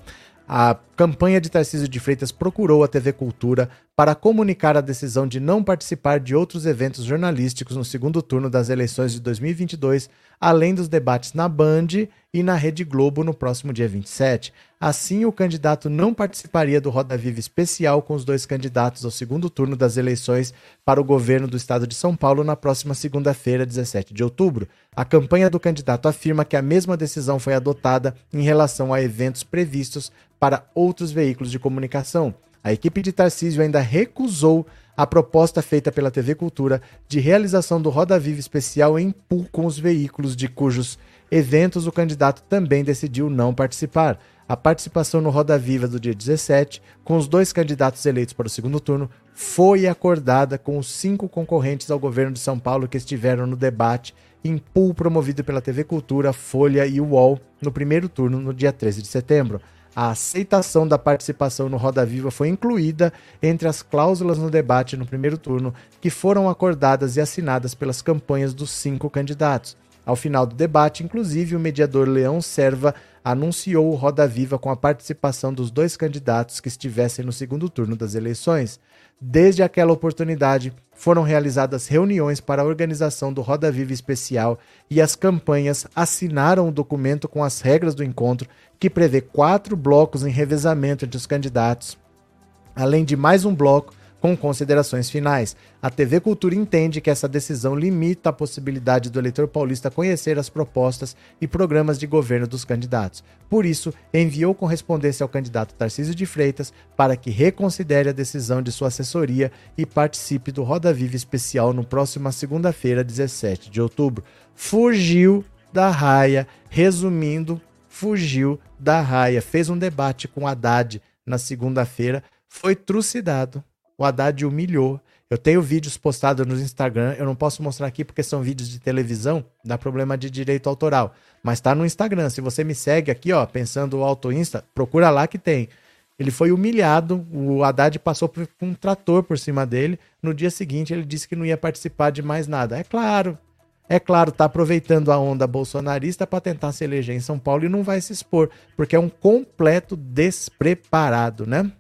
A campanha de Tarcísio de Freitas procurou a TV Cultura para comunicar a decisão de não participar de outros eventos jornalísticos no segundo turno das eleições de 2022, além dos debates na Band e na Rede Globo no próximo dia 27. Assim, o candidato não participaria do Roda Viva especial com os dois candidatos ao segundo turno das eleições para o governo do estado de São Paulo na próxima segunda-feira, 17 de outubro. A campanha do candidato afirma que a mesma decisão foi adotada em relação a eventos previstos para outros veículos de comunicação. A equipe de Tarcísio ainda recusou a proposta feita pela TV Cultura de realização do Roda Viva especial em pool com os veículos de cujos eventos o candidato também decidiu não participar. A participação no Roda Viva do dia 17, com os dois candidatos eleitos para o segundo turno, foi acordada com os cinco concorrentes ao governo de São Paulo que estiveram no debate em pool promovido pela TV Cultura, Folha e UOL no primeiro turno no dia 13 de setembro. A aceitação da participação no Roda Viva foi incluída entre as cláusulas no debate no primeiro turno que foram acordadas e assinadas pelas campanhas dos cinco candidatos. Ao final do debate, inclusive, o mediador Leão Serva anunciou o Roda Viva com a participação dos dois candidatos que estivessem no segundo turno das eleições. Desde aquela oportunidade, foram realizadas reuniões para a organização do Roda Viva Especial e as campanhas assinaram o documento com as regras do encontro, que prevê quatro blocos em revezamento entre os candidatos, além de mais um bloco com considerações finais. A TV Cultura entende que essa decisão limita a possibilidade do eleitor paulista conhecer as propostas e programas de governo dos candidatos. Por isso, enviou correspondência ao candidato Tarcísio de Freitas para que reconsidere a decisão de sua assessoria e participe do Roda Viva especial no próximo segunda-feira, 17 de outubro. Fugiu da raia, resumindo, fugiu da raia. Fez um debate com Haddad na segunda-feira, foi trucidado o Haddad humilhou. Eu tenho vídeos postados no Instagram, eu não posso mostrar aqui porque são vídeos de televisão, dá problema de direito autoral. Mas tá no Instagram. Se você me segue aqui, ó, pensando o Auto Insta, procura lá que tem. Ele foi humilhado, o Haddad passou por um trator por cima dele. No dia seguinte, ele disse que não ia participar de mais nada. É claro, é claro, tá aproveitando a onda bolsonarista para tentar se eleger em São Paulo e não vai se expor, porque é um completo despreparado, né?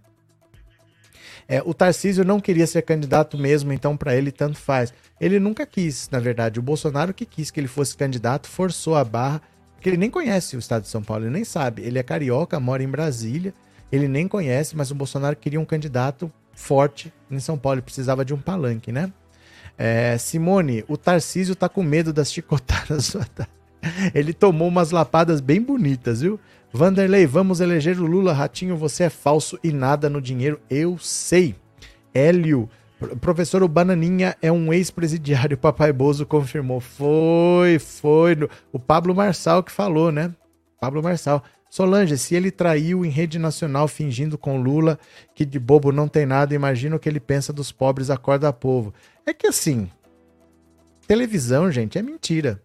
É, o Tarcísio não queria ser candidato mesmo, então para ele tanto faz. Ele nunca quis, na verdade. O Bolsonaro que quis que ele fosse candidato, forçou a barra, porque ele nem conhece o estado de São Paulo, ele nem sabe. Ele é carioca, mora em Brasília, ele nem conhece, mas o Bolsonaro queria um candidato forte em São Paulo, ele precisava de um palanque, né? É, Simone, o Tarcísio tá com medo das chicotadas. ele tomou umas lapadas bem bonitas, viu? Vanderlei, vamos eleger o Lula. Ratinho, você é falso e nada no dinheiro. Eu sei. Hélio, professor o Bananinha é um ex-presidiário. Papai Bozo confirmou. Foi, foi. O Pablo Marçal que falou, né? Pablo Marçal. Solange, se ele traiu em rede nacional fingindo com Lula que de bobo não tem nada, imagina o que ele pensa dos pobres, acorda povo. É que assim, televisão, gente, é mentira.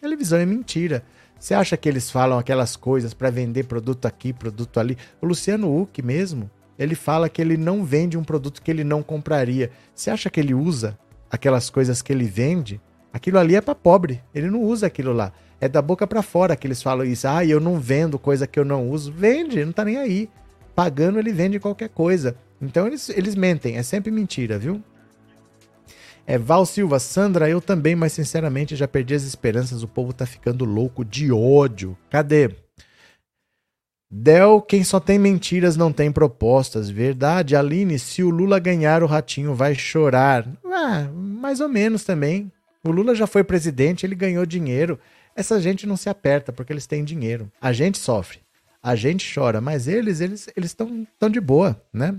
Televisão é mentira. Você acha que eles falam aquelas coisas para vender produto aqui, produto ali? O Luciano Huck mesmo, ele fala que ele não vende um produto que ele não compraria. Você acha que ele usa aquelas coisas que ele vende? Aquilo ali é para pobre. Ele não usa aquilo lá. É da boca para fora que eles falam isso. Ah, eu não vendo coisa que eu não uso. Vende, não tá nem aí. Pagando, ele vende qualquer coisa. Então eles, eles mentem. É sempre mentira, viu? É Val Silva, Sandra, eu também, mas sinceramente já perdi as esperanças. O povo tá ficando louco de ódio. Cadê? Del, quem só tem mentiras não tem propostas. Verdade, Aline, se o Lula ganhar, o ratinho vai chorar. Ah, mais ou menos também. O Lula já foi presidente, ele ganhou dinheiro. Essa gente não se aperta porque eles têm dinheiro. A gente sofre, a gente chora, mas eles, eles, eles estão tão de boa, né?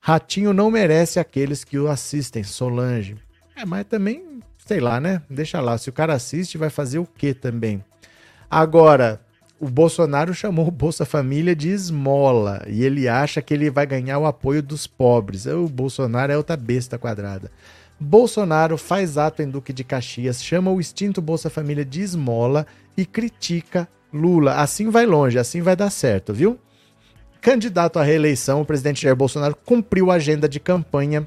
Ratinho não merece aqueles que o assistem, Solange. É, mas também, sei lá, né? Deixa lá. Se o cara assiste, vai fazer o quê também? Agora, o Bolsonaro chamou o Bolsa Família de esmola e ele acha que ele vai ganhar o apoio dos pobres. O Bolsonaro é outra besta quadrada. Bolsonaro faz ato em Duque de Caxias, chama o extinto Bolsa Família de esmola e critica Lula. Assim vai longe, assim vai dar certo, viu? Candidato à reeleição, o presidente Jair Bolsonaro cumpriu a agenda de campanha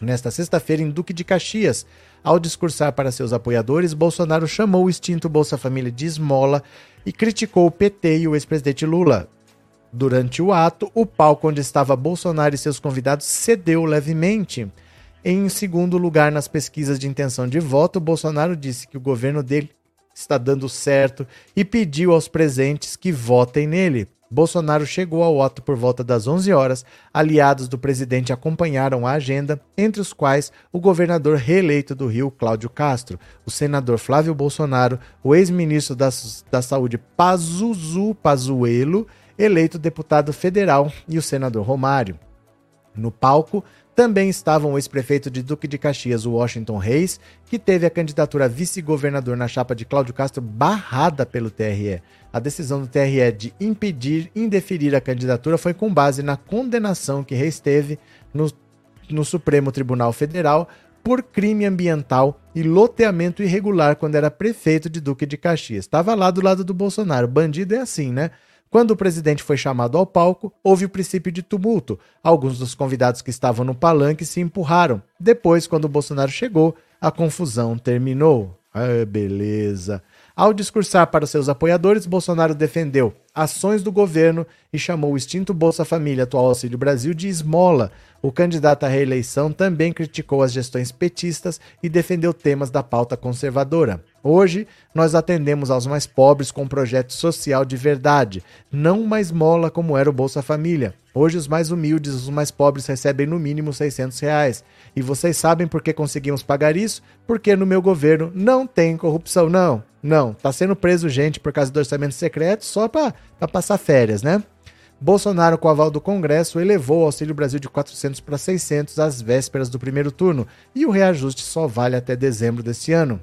nesta sexta-feira em Duque de Caxias. Ao discursar para seus apoiadores, Bolsonaro chamou o extinto Bolsa Família de esmola e criticou o PT e o ex-presidente Lula. Durante o ato, o palco onde estava Bolsonaro e seus convidados cedeu levemente. Em segundo lugar nas pesquisas de intenção de voto, Bolsonaro disse que o governo dele está dando certo e pediu aos presentes que votem nele. Bolsonaro chegou ao ato por volta das 11 horas. Aliados do presidente acompanharam a agenda, entre os quais o governador reeleito do Rio, Cláudio Castro, o senador Flávio Bolsonaro, o ex-ministro da, da Saúde Pazuzu Pazuello, eleito deputado federal, e o senador Romário. No palco, também estavam o ex-prefeito de Duque de Caxias, Washington Reis, que teve a candidatura a vice-governador na chapa de Cláudio Castro barrada pelo TRE. A decisão do TRE de impedir, indeferir a candidatura foi com base na condenação que Reis teve no, no Supremo Tribunal Federal por crime ambiental e loteamento irregular quando era prefeito de Duque de Caxias. Estava lá do lado do Bolsonaro. Bandido é assim, né? Quando o presidente foi chamado ao palco, houve o princípio de tumulto. Alguns dos convidados que estavam no palanque se empurraram. Depois, quando Bolsonaro chegou, a confusão terminou. Ah, beleza. Ao discursar para seus apoiadores, Bolsonaro defendeu ações do governo e chamou o extinto Bolsa Família, atual Auxílio Brasil, de esmola. O candidato à reeleição também criticou as gestões petistas e defendeu temas da pauta conservadora. Hoje, nós atendemos aos mais pobres com um projeto social de verdade, não uma esmola como era o Bolsa Família. Hoje, os mais humildes, os mais pobres recebem no mínimo 600 reais. E vocês sabem por que conseguimos pagar isso? Porque no meu governo não tem corrupção, não. Não, tá sendo preso gente por causa do orçamento secreto só para passar férias, né? Bolsonaro, com o aval do Congresso, elevou o Auxílio Brasil de 400 para 600 às vésperas do primeiro turno e o reajuste só vale até dezembro deste ano.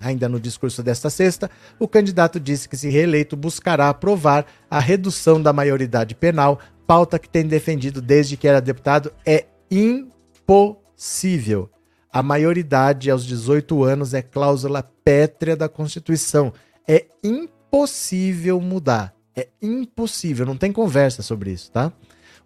Ainda no discurso desta sexta, o candidato disse que, se reeleito, buscará aprovar a redução da maioridade penal, pauta que tem defendido desde que era deputado. É impossível. A maioridade aos 18 anos é cláusula pétrea da Constituição. É impossível mudar. É impossível, não tem conversa sobre isso, tá?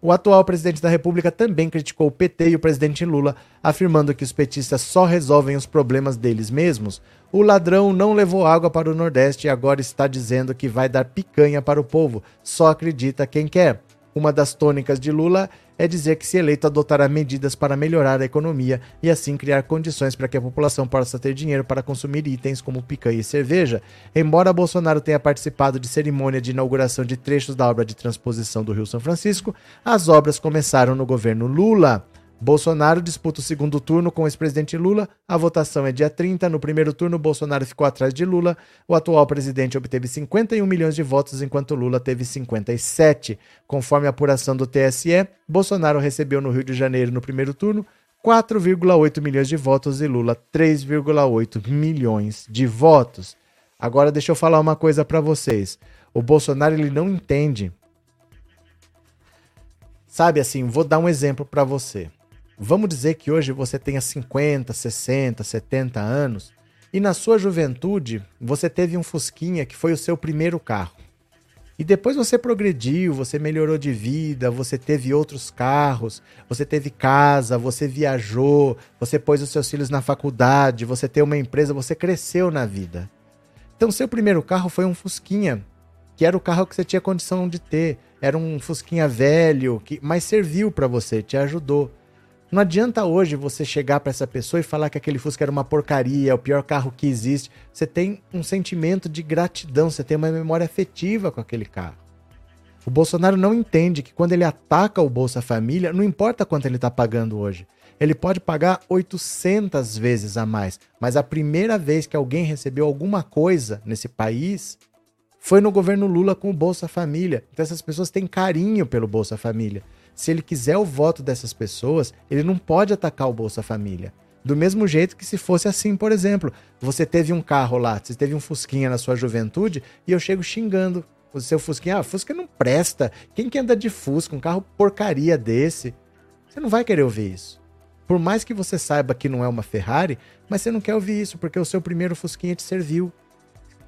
O atual presidente da República também criticou o PT e o presidente Lula, afirmando que os petistas só resolvem os problemas deles mesmos. O ladrão não levou água para o Nordeste e agora está dizendo que vai dar picanha para o povo. Só acredita quem quer. Uma das tônicas de Lula é dizer que, se eleito, adotará medidas para melhorar a economia e assim criar condições para que a população possa ter dinheiro para consumir itens como picanha e cerveja. Embora Bolsonaro tenha participado de cerimônia de inauguração de trechos da obra de transposição do Rio São Francisco, as obras começaram no governo Lula. Bolsonaro disputa o segundo turno com o ex-presidente Lula. A votação é dia 30. No primeiro turno, Bolsonaro ficou atrás de Lula. O atual presidente obteve 51 milhões de votos, enquanto Lula teve 57. Conforme a apuração do TSE, Bolsonaro recebeu no Rio de Janeiro, no primeiro turno, 4,8 milhões de votos e Lula 3,8 milhões de votos. Agora deixa eu falar uma coisa para vocês. O Bolsonaro ele não entende. Sabe assim, vou dar um exemplo para você. Vamos dizer que hoje você tenha 50, 60, 70 anos e na sua juventude você teve um Fusquinha que foi o seu primeiro carro. E depois você progrediu, você melhorou de vida, você teve outros carros, você teve casa, você viajou, você pôs os seus filhos na faculdade, você tem uma empresa, você cresceu na vida. Então, seu primeiro carro foi um Fusquinha, que era o carro que você tinha condição de ter. Era um Fusquinha velho, que mas serviu para você, te ajudou. Não adianta hoje você chegar para essa pessoa e falar que aquele Fusca era uma porcaria, é o pior carro que existe. Você tem um sentimento de gratidão, você tem uma memória afetiva com aquele carro. O Bolsonaro não entende que quando ele ataca o Bolsa Família, não importa quanto ele está pagando hoje. Ele pode pagar 800 vezes a mais, mas a primeira vez que alguém recebeu alguma coisa nesse país foi no governo Lula com o Bolsa Família. Então essas pessoas têm carinho pelo Bolsa Família se ele quiser o voto dessas pessoas, ele não pode atacar o Bolsa Família. Do mesmo jeito que se fosse assim, por exemplo, você teve um carro lá, você teve um Fusquinha na sua juventude e eu chego xingando o seu Fusquinha. Ah, Fusca não presta. Quem que anda de Fusca? Um carro porcaria desse. Você não vai querer ouvir isso. Por mais que você saiba que não é uma Ferrari, mas você não quer ouvir isso porque o seu primeiro Fusquinha te serviu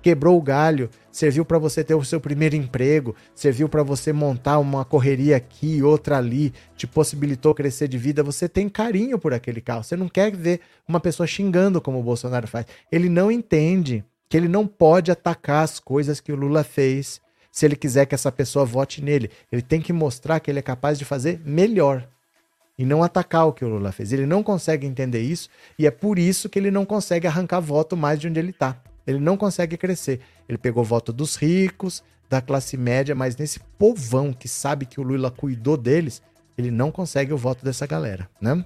quebrou o galho, serviu para você ter o seu primeiro emprego, serviu para você montar uma correria aqui, outra ali, te possibilitou crescer de vida, você tem carinho por aquele carro. Você não quer ver uma pessoa xingando como o Bolsonaro faz. Ele não entende que ele não pode atacar as coisas que o Lula fez se ele quiser que essa pessoa vote nele. Ele tem que mostrar que ele é capaz de fazer melhor e não atacar o que o Lula fez. Ele não consegue entender isso e é por isso que ele não consegue arrancar voto mais de onde ele está. Ele não consegue crescer. Ele pegou voto dos ricos, da classe média, mas nesse povão que sabe que o Lula cuidou deles, ele não consegue o voto dessa galera, né?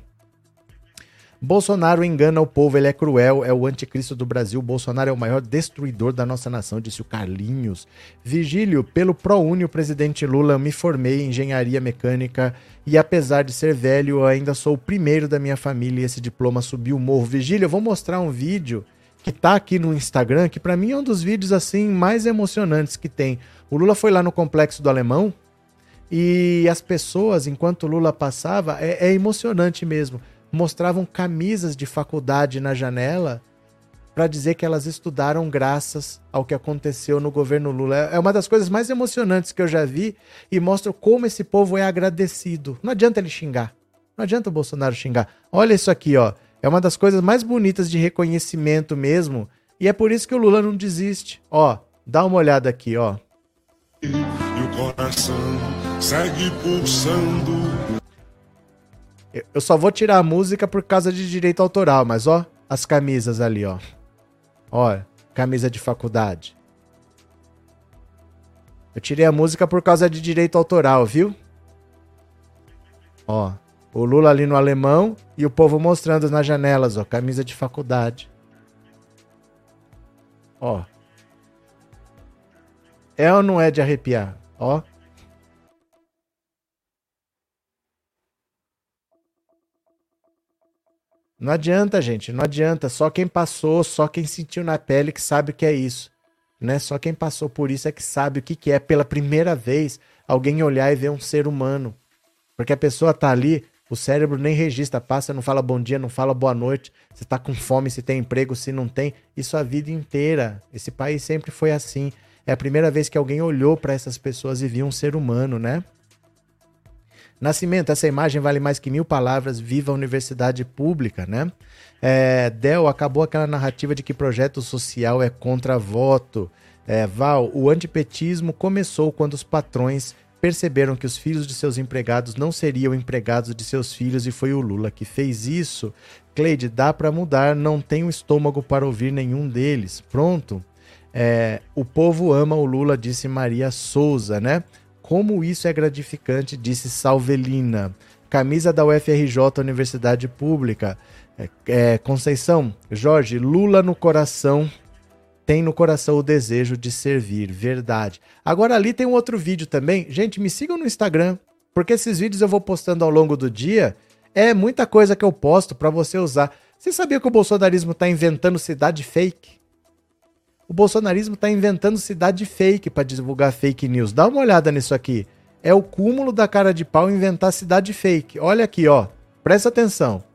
Bolsonaro engana o povo, ele é cruel, é o anticristo do Brasil. Bolsonaro é o maior destruidor da nossa nação, disse o Carlinhos. Vigílio, pelo ProUni, o presidente Lula, me formei em engenharia mecânica e apesar de ser velho, ainda sou o primeiro da minha família e esse diploma subiu o morro. Vigílio, eu vou mostrar um vídeo que tá aqui no Instagram, que para mim é um dos vídeos assim mais emocionantes que tem. O Lula foi lá no complexo do Alemão e as pessoas, enquanto o Lula passava, é, é emocionante mesmo. Mostravam camisas de faculdade na janela para dizer que elas estudaram graças ao que aconteceu no governo Lula. É uma das coisas mais emocionantes que eu já vi e mostra como esse povo é agradecido. Não adianta ele xingar. Não adianta o Bolsonaro xingar. Olha isso aqui, ó. É uma das coisas mais bonitas de reconhecimento mesmo. E é por isso que o Lula não desiste. Ó, dá uma olhada aqui, ó. E o coração segue pulsando. Eu só vou tirar a música por causa de direito autoral, mas ó, as camisas ali, ó. Ó, camisa de faculdade. Eu tirei a música por causa de direito autoral, viu? Ó, o Lula ali no alemão e o povo mostrando nas janelas, ó, camisa de faculdade. Ó. É ou não é de arrepiar? Ó. Não adianta, gente, não adianta. Só quem passou, só quem sentiu na pele que sabe o que é isso. Né? Só quem passou por isso é que sabe o que, que é pela primeira vez alguém olhar e ver um ser humano. Porque a pessoa tá ali o cérebro nem registra, passa, não fala bom dia, não fala boa noite, se tá com fome, se tem emprego, se não tem. Isso a vida inteira. Esse país sempre foi assim. É a primeira vez que alguém olhou para essas pessoas e viu um ser humano, né? Nascimento, essa imagem vale mais que mil palavras. Viva a universidade pública, né? É, Del, acabou aquela narrativa de que projeto social é contra voto. É, Val, o antipetismo começou quando os patrões perceberam que os filhos de seus empregados não seriam empregados de seus filhos e foi o Lula que fez isso. Cleide, dá para mudar, não tenho estômago para ouvir nenhum deles. Pronto. É, o povo ama o Lula, disse Maria Souza, né? Como isso é gratificante, disse Salvelina. Camisa da UFRJ, Universidade Pública. É, é, Conceição, Jorge, Lula no coração, tem no coração o desejo de servir, verdade. Agora ali tem um outro vídeo também. Gente, me sigam no Instagram, porque esses vídeos eu vou postando ao longo do dia. É muita coisa que eu posto para você usar. Você sabia que o bolsonarismo está inventando cidade fake? O bolsonarismo está inventando cidade fake para divulgar fake news. Dá uma olhada nisso aqui. É o cúmulo da cara de pau inventar cidade fake. Olha aqui, ó. Presta atenção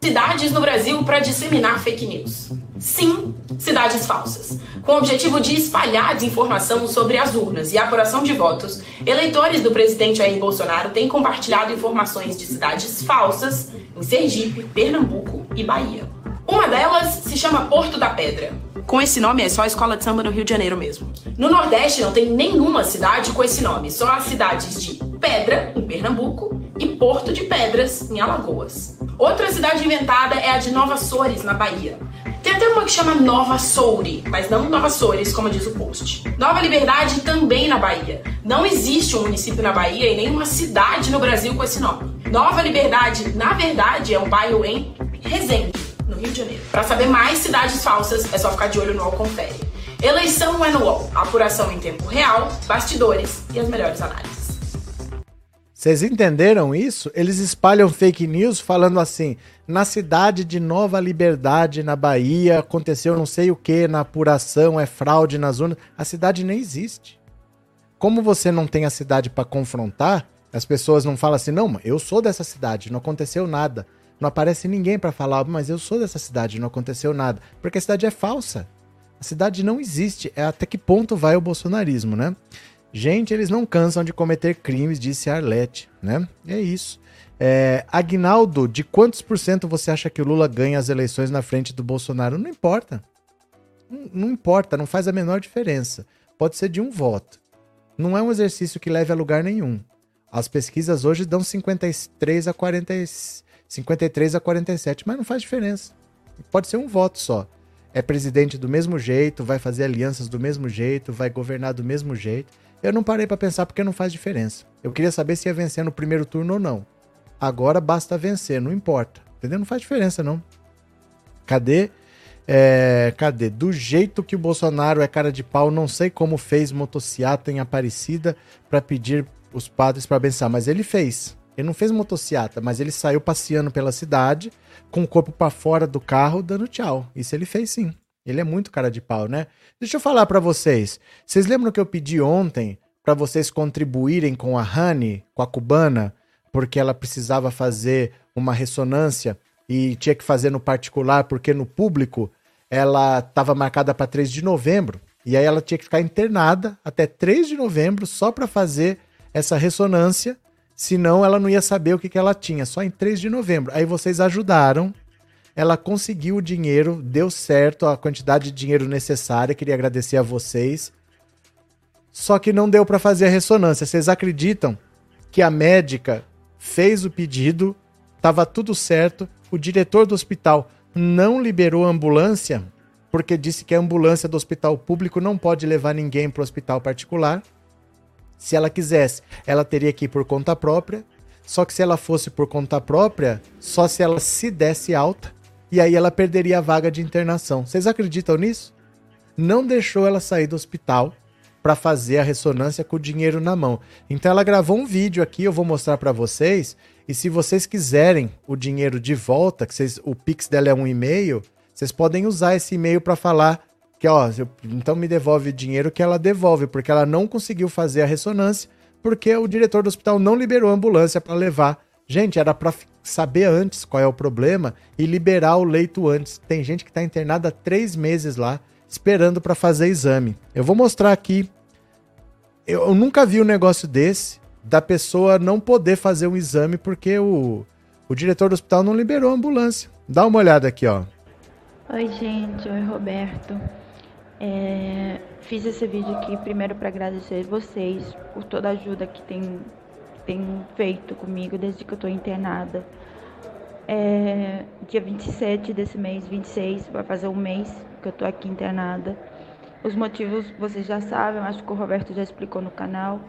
cidades no Brasil para disseminar fake news. Sim, cidades falsas. Com o objetivo de espalhar desinformação sobre as urnas e a apuração de votos, eleitores do presidente Jair Bolsonaro têm compartilhado informações de cidades falsas em Sergipe, Pernambuco e Bahia. Uma delas se chama Porto da Pedra. Com esse nome é só a escola de samba no Rio de Janeiro mesmo. No Nordeste não tem nenhuma cidade com esse nome, só as cidades de Pedra, em Pernambuco, e Porto de Pedras, em Alagoas. Outra cidade inventada é a de Nova Sores, na Bahia. Tem até uma que chama Nova Soure, mas não Nova Sores, como diz o post. Nova Liberdade também na Bahia. Não existe um município na Bahia e nenhuma cidade no Brasil com esse nome. Nova Liberdade, na verdade, é um bairro em Resende, no Rio de Janeiro. Para saber mais cidades falsas, é só ficar de olho no UOL Confere. Eleição é no UOL. Apuração em tempo real, bastidores e as melhores análises. Vocês entenderam isso? Eles espalham fake news falando assim: na cidade de Nova Liberdade, na Bahia, aconteceu não sei o que na apuração, é fraude nas urnas. A cidade nem existe. Como você não tem a cidade para confrontar, as pessoas não falam assim: não, eu sou dessa cidade, não aconteceu nada. Não aparece ninguém para falar, mas eu sou dessa cidade, não aconteceu nada. Porque a cidade é falsa. A cidade não existe. É até que ponto vai o bolsonarismo, né? Gente, eles não cansam de cometer crimes, disse Arlete, né? É isso. É, Agnaldo, de quantos por cento você acha que o Lula ganha as eleições na frente do Bolsonaro? Não importa. Não, não importa, não faz a menor diferença. Pode ser de um voto. Não é um exercício que leve a lugar nenhum. As pesquisas hoje dão 53 a 40, 53 a 47, mas não faz diferença. Pode ser um voto só. É presidente do mesmo jeito, vai fazer alianças do mesmo jeito, vai governar do mesmo jeito. Eu não parei para pensar porque não faz diferença. Eu queria saber se ia vencer no primeiro turno ou não. Agora basta vencer, não importa. Entendeu? Não faz diferença, não. Cadê? É, cadê? Do jeito que o Bolsonaro é cara de pau, não sei como fez motociata em Aparecida para pedir os padres para abençoar, mas ele fez. Ele não fez motociata, mas ele saiu passeando pela cidade com o corpo para fora do carro dando tchau. Isso ele fez sim. Ele é muito cara de pau, né? Deixa eu falar para vocês. Vocês lembram que eu pedi ontem para vocês contribuírem com a Honey, com a cubana, porque ela precisava fazer uma ressonância e tinha que fazer no particular, porque no público ela estava marcada para 3 de novembro. E aí ela tinha que ficar internada até 3 de novembro só para fazer essa ressonância, senão ela não ia saber o que, que ela tinha, só em 3 de novembro. Aí vocês ajudaram ela conseguiu o dinheiro, deu certo a quantidade de dinheiro necessária. Queria agradecer a vocês. Só que não deu para fazer a ressonância. Vocês acreditam que a médica fez o pedido, estava tudo certo, o diretor do hospital não liberou a ambulância porque disse que a ambulância do hospital público não pode levar ninguém para o hospital particular. Se ela quisesse, ela teria que ir por conta própria. Só que se ela fosse por conta própria, só se ela se desse alta e aí ela perderia a vaga de internação. Vocês acreditam nisso? Não deixou ela sair do hospital para fazer a ressonância com o dinheiro na mão. Então ela gravou um vídeo aqui, eu vou mostrar para vocês. E se vocês quiserem o dinheiro de volta, que vocês, o Pix dela é um e-mail, vocês podem usar esse e-mail para falar que, ó, então me devolve o dinheiro que ela devolve, porque ela não conseguiu fazer a ressonância, porque o diretor do hospital não liberou a ambulância para levar. Gente, era para saber antes qual é o problema e liberar o leito antes. Tem gente que está internada há três meses lá, esperando para fazer exame. Eu vou mostrar aqui. Eu, nunca vi um negócio desse, da pessoa não poder fazer um exame porque o, o diretor do hospital não liberou a ambulância. Dá uma olhada aqui, ó. Oi, gente. Oi, Roberto. É, fiz esse vídeo aqui primeiro para agradecer vocês por toda a ajuda que tem tem feito comigo desde que eu estou internada. É, dia 27 desse mês, 26, vai fazer um mês que eu estou aqui internada. Os motivos vocês já sabem, acho que o Roberto já explicou no canal.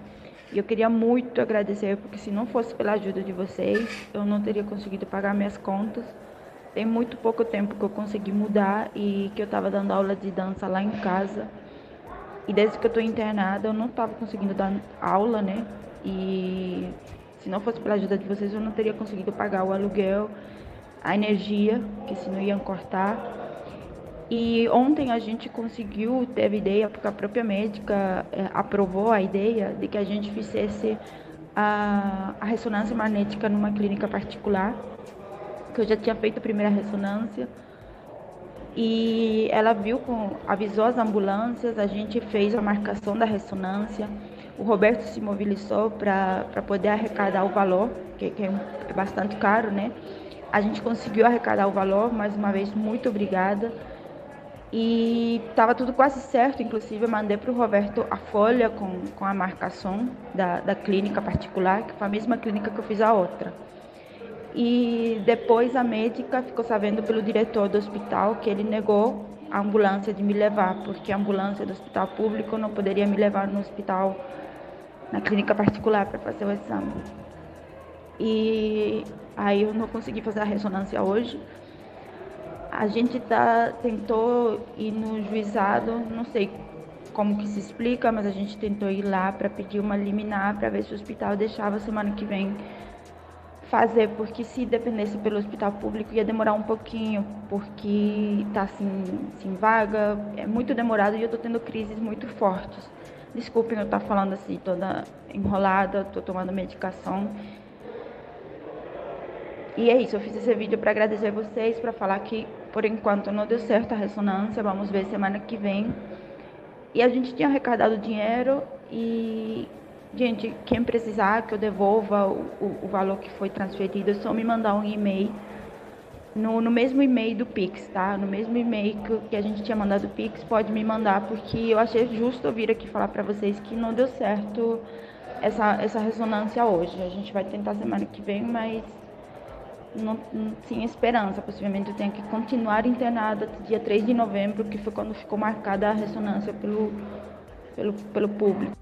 E eu queria muito agradecer, porque se não fosse pela ajuda de vocês, eu não teria conseguido pagar minhas contas. Tem muito pouco tempo que eu consegui mudar e que eu estava dando aula de dança lá em casa. E desde que eu estou internada, eu não estava conseguindo dar aula, né? E se não fosse pela ajuda de vocês, eu não teria conseguido pagar o aluguel, a energia, que senão iam cortar. E ontem a gente conseguiu, teve ideia, porque a própria médica é, aprovou a ideia de que a gente fizesse a, a ressonância magnética numa clínica particular, que eu já tinha feito a primeira ressonância. E ela viu, com, avisou as ambulâncias, a gente fez a marcação da ressonância o Roberto se mobilizou para poder arrecadar o valor, que, que, é bastante caro, né? A gente conseguiu arrecadar o valor, mais uma vez, muito obrigada. E estava tudo quase certo, inclusive eu mandei para o Roberto a folha com, com a marcação da, da clínica particular, que foi a mesma clínica que eu fiz a outra. E depois a médica ficou sabendo pelo diretor do hospital que ele negou a ambulância de me levar, porque a ambulância do hospital público não poderia me levar no hospital na clínica particular para fazer o exame. E aí eu não consegui fazer a ressonância hoje. A gente tá, tentou ir no juizado, não sei como que se explica, mas a gente tentou ir lá para pedir uma liminar para ver se o hospital deixava semana que vem fazer, porque se dependesse pelo hospital público ia demorar um pouquinho, porque tá sem, sem vaga, é muito demorado e eu tô tendo crises muito fortes. Desculpem eu estar falando assim, toda enrolada, tô tomando medicação. E é isso, eu fiz esse vídeo para agradecer vocês, para falar que por enquanto não deu certo a ressonância, vamos ver semana que vem. E a gente tinha arrecadado dinheiro e Gente, quem precisar que eu devolva o, o, o valor que foi transferido, é só me mandar um e-mail no, no mesmo e-mail do Pix, tá? No mesmo e-mail que, que a gente tinha mandado o Pix, pode me mandar, porque eu achei justo vir aqui falar para vocês que não deu certo essa, essa ressonância hoje. A gente vai tentar semana que vem, mas não, não tinha esperança. Possivelmente eu tenho que continuar internada até dia 3 de novembro, que foi quando ficou marcada a ressonância pelo, pelo, pelo público.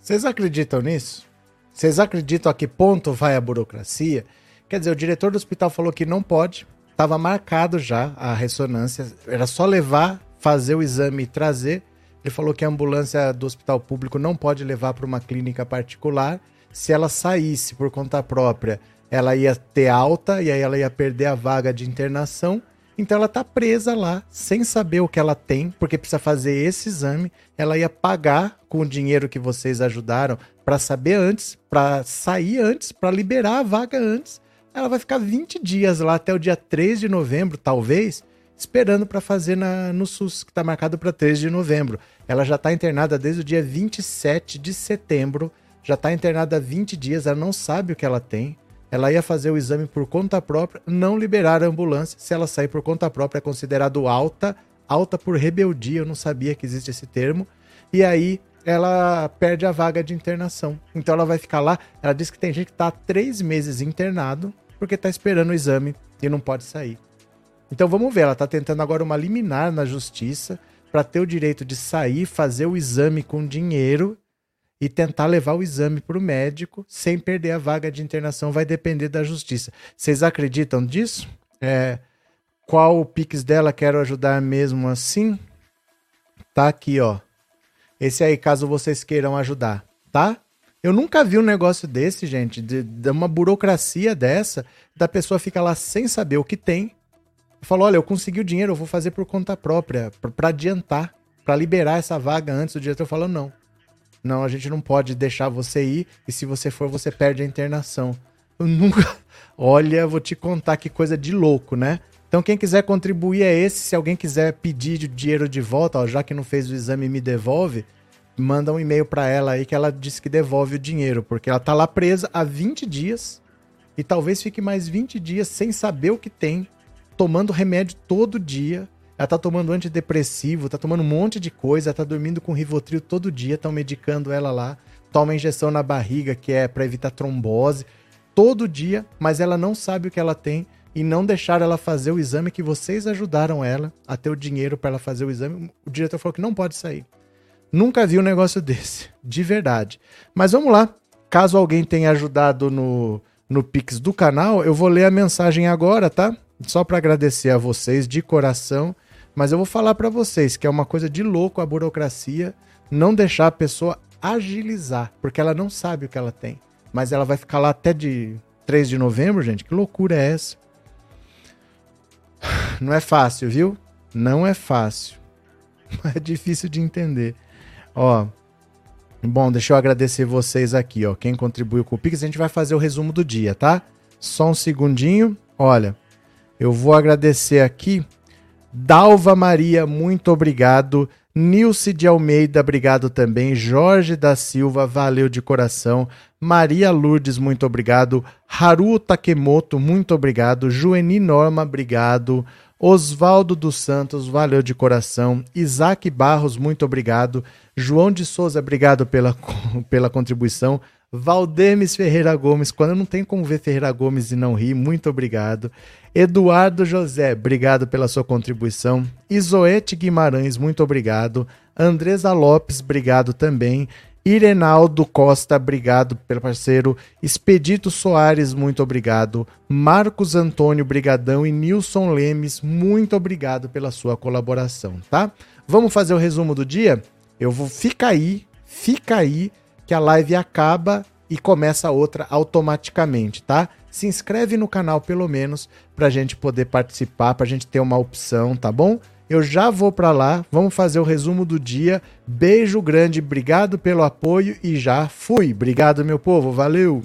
Vocês acreditam nisso? Vocês acreditam a que ponto vai a burocracia? Quer dizer, o diretor do hospital falou que não pode, estava marcado já a ressonância, era só levar, fazer o exame e trazer. Ele falou que a ambulância do hospital público não pode levar para uma clínica particular. Se ela saísse por conta própria, ela ia ter alta e aí ela ia perder a vaga de internação. Então ela tá presa lá, sem saber o que ela tem, porque precisa fazer esse exame. Ela ia pagar com o dinheiro que vocês ajudaram para saber antes, para sair antes, para liberar a vaga antes. Ela vai ficar 20 dias lá até o dia 3 de novembro, talvez, esperando para fazer na, no SUS, que está marcado para 3 de novembro. Ela já está internada desde o dia 27 de setembro, já está internada há 20 dias, ela não sabe o que ela tem ela ia fazer o exame por conta própria, não liberar a ambulância. Se ela sair por conta própria, é considerado alta, alta por rebeldia, eu não sabia que existe esse termo. E aí ela perde a vaga de internação. Então ela vai ficar lá. Ela diz que tem gente que está há três meses internado porque está esperando o exame e não pode sair. Então vamos ver, ela está tentando agora uma liminar na justiça para ter o direito de sair, fazer o exame com dinheiro e tentar levar o exame para o médico sem perder a vaga de internação vai depender da justiça. Vocês acreditam disso? É, qual o Pix dela? Quero ajudar mesmo assim? Tá aqui, ó. Esse aí, caso vocês queiram ajudar, tá? Eu nunca vi um negócio desse, gente, de, de uma burocracia dessa, da pessoa fica lá sem saber o que tem. Falou, olha, eu consegui o dinheiro, eu vou fazer por conta própria, para adiantar, para liberar essa vaga antes. O diretor falou, não não, a gente não pode deixar você ir e se você for, você perde a internação. Eu nunca. Olha, vou te contar que coisa de louco, né? Então, quem quiser contribuir é esse. Se alguém quiser pedir dinheiro de volta, ó, já que não fez o exame, me devolve. Manda um e-mail para ela aí que ela disse que devolve o dinheiro, porque ela tá lá presa há 20 dias e talvez fique mais 20 dias sem saber o que tem, tomando remédio todo dia ela tá tomando antidepressivo, tá tomando um monte de coisa, tá dormindo com Rivotril todo dia, estão medicando ela lá. Toma injeção na barriga, que é para evitar trombose, todo dia, mas ela não sabe o que ela tem e não deixaram ela fazer o exame que vocês ajudaram ela a ter o dinheiro para ela fazer o exame. O diretor falou que não pode sair. Nunca vi um negócio desse, de verdade. Mas vamos lá. Caso alguém tenha ajudado no, no Pix do canal, eu vou ler a mensagem agora, tá? Só para agradecer a vocês de coração. Mas eu vou falar para vocês que é uma coisa de louco a burocracia não deixar a pessoa agilizar, porque ela não sabe o que ela tem. Mas ela vai ficar lá até de 3 de novembro, gente. Que loucura é essa? Não é fácil, viu? Não é fácil. É difícil de entender. Ó, bom, deixa eu agradecer vocês aqui, ó. Quem contribuiu com o Pix, a gente vai fazer o resumo do dia, tá? Só um segundinho. Olha, eu vou agradecer aqui Dalva Maria, muito obrigado. Nilce de Almeida, obrigado também. Jorge da Silva, valeu de coração. Maria Lourdes, muito obrigado. Haru Takemoto, muito obrigado. Joeni Norma, obrigado. Oswaldo dos Santos, valeu de coração. Isaac Barros, muito obrigado. João de Souza, obrigado pela, pela contribuição. Valdemes Ferreira Gomes, quando não tem como ver Ferreira Gomes e não rir, muito obrigado. Eduardo José, obrigado pela sua contribuição. Isoete Guimarães, muito obrigado. Andresa Lopes, obrigado também. Irenaldo Costa, obrigado pelo parceiro. Expedito Soares, muito obrigado. Marcos Antônio, brigadão. E Nilson Lemes, muito obrigado pela sua colaboração, tá? Vamos fazer o resumo do dia? Eu vou fica aí, fica aí que a live acaba e começa outra automaticamente, tá? Se inscreve no canal pelo menos pra gente poder participar, pra gente ter uma opção, tá bom? Eu já vou para lá, vamos fazer o resumo do dia. Beijo grande, obrigado pelo apoio e já fui. Obrigado, meu povo, valeu!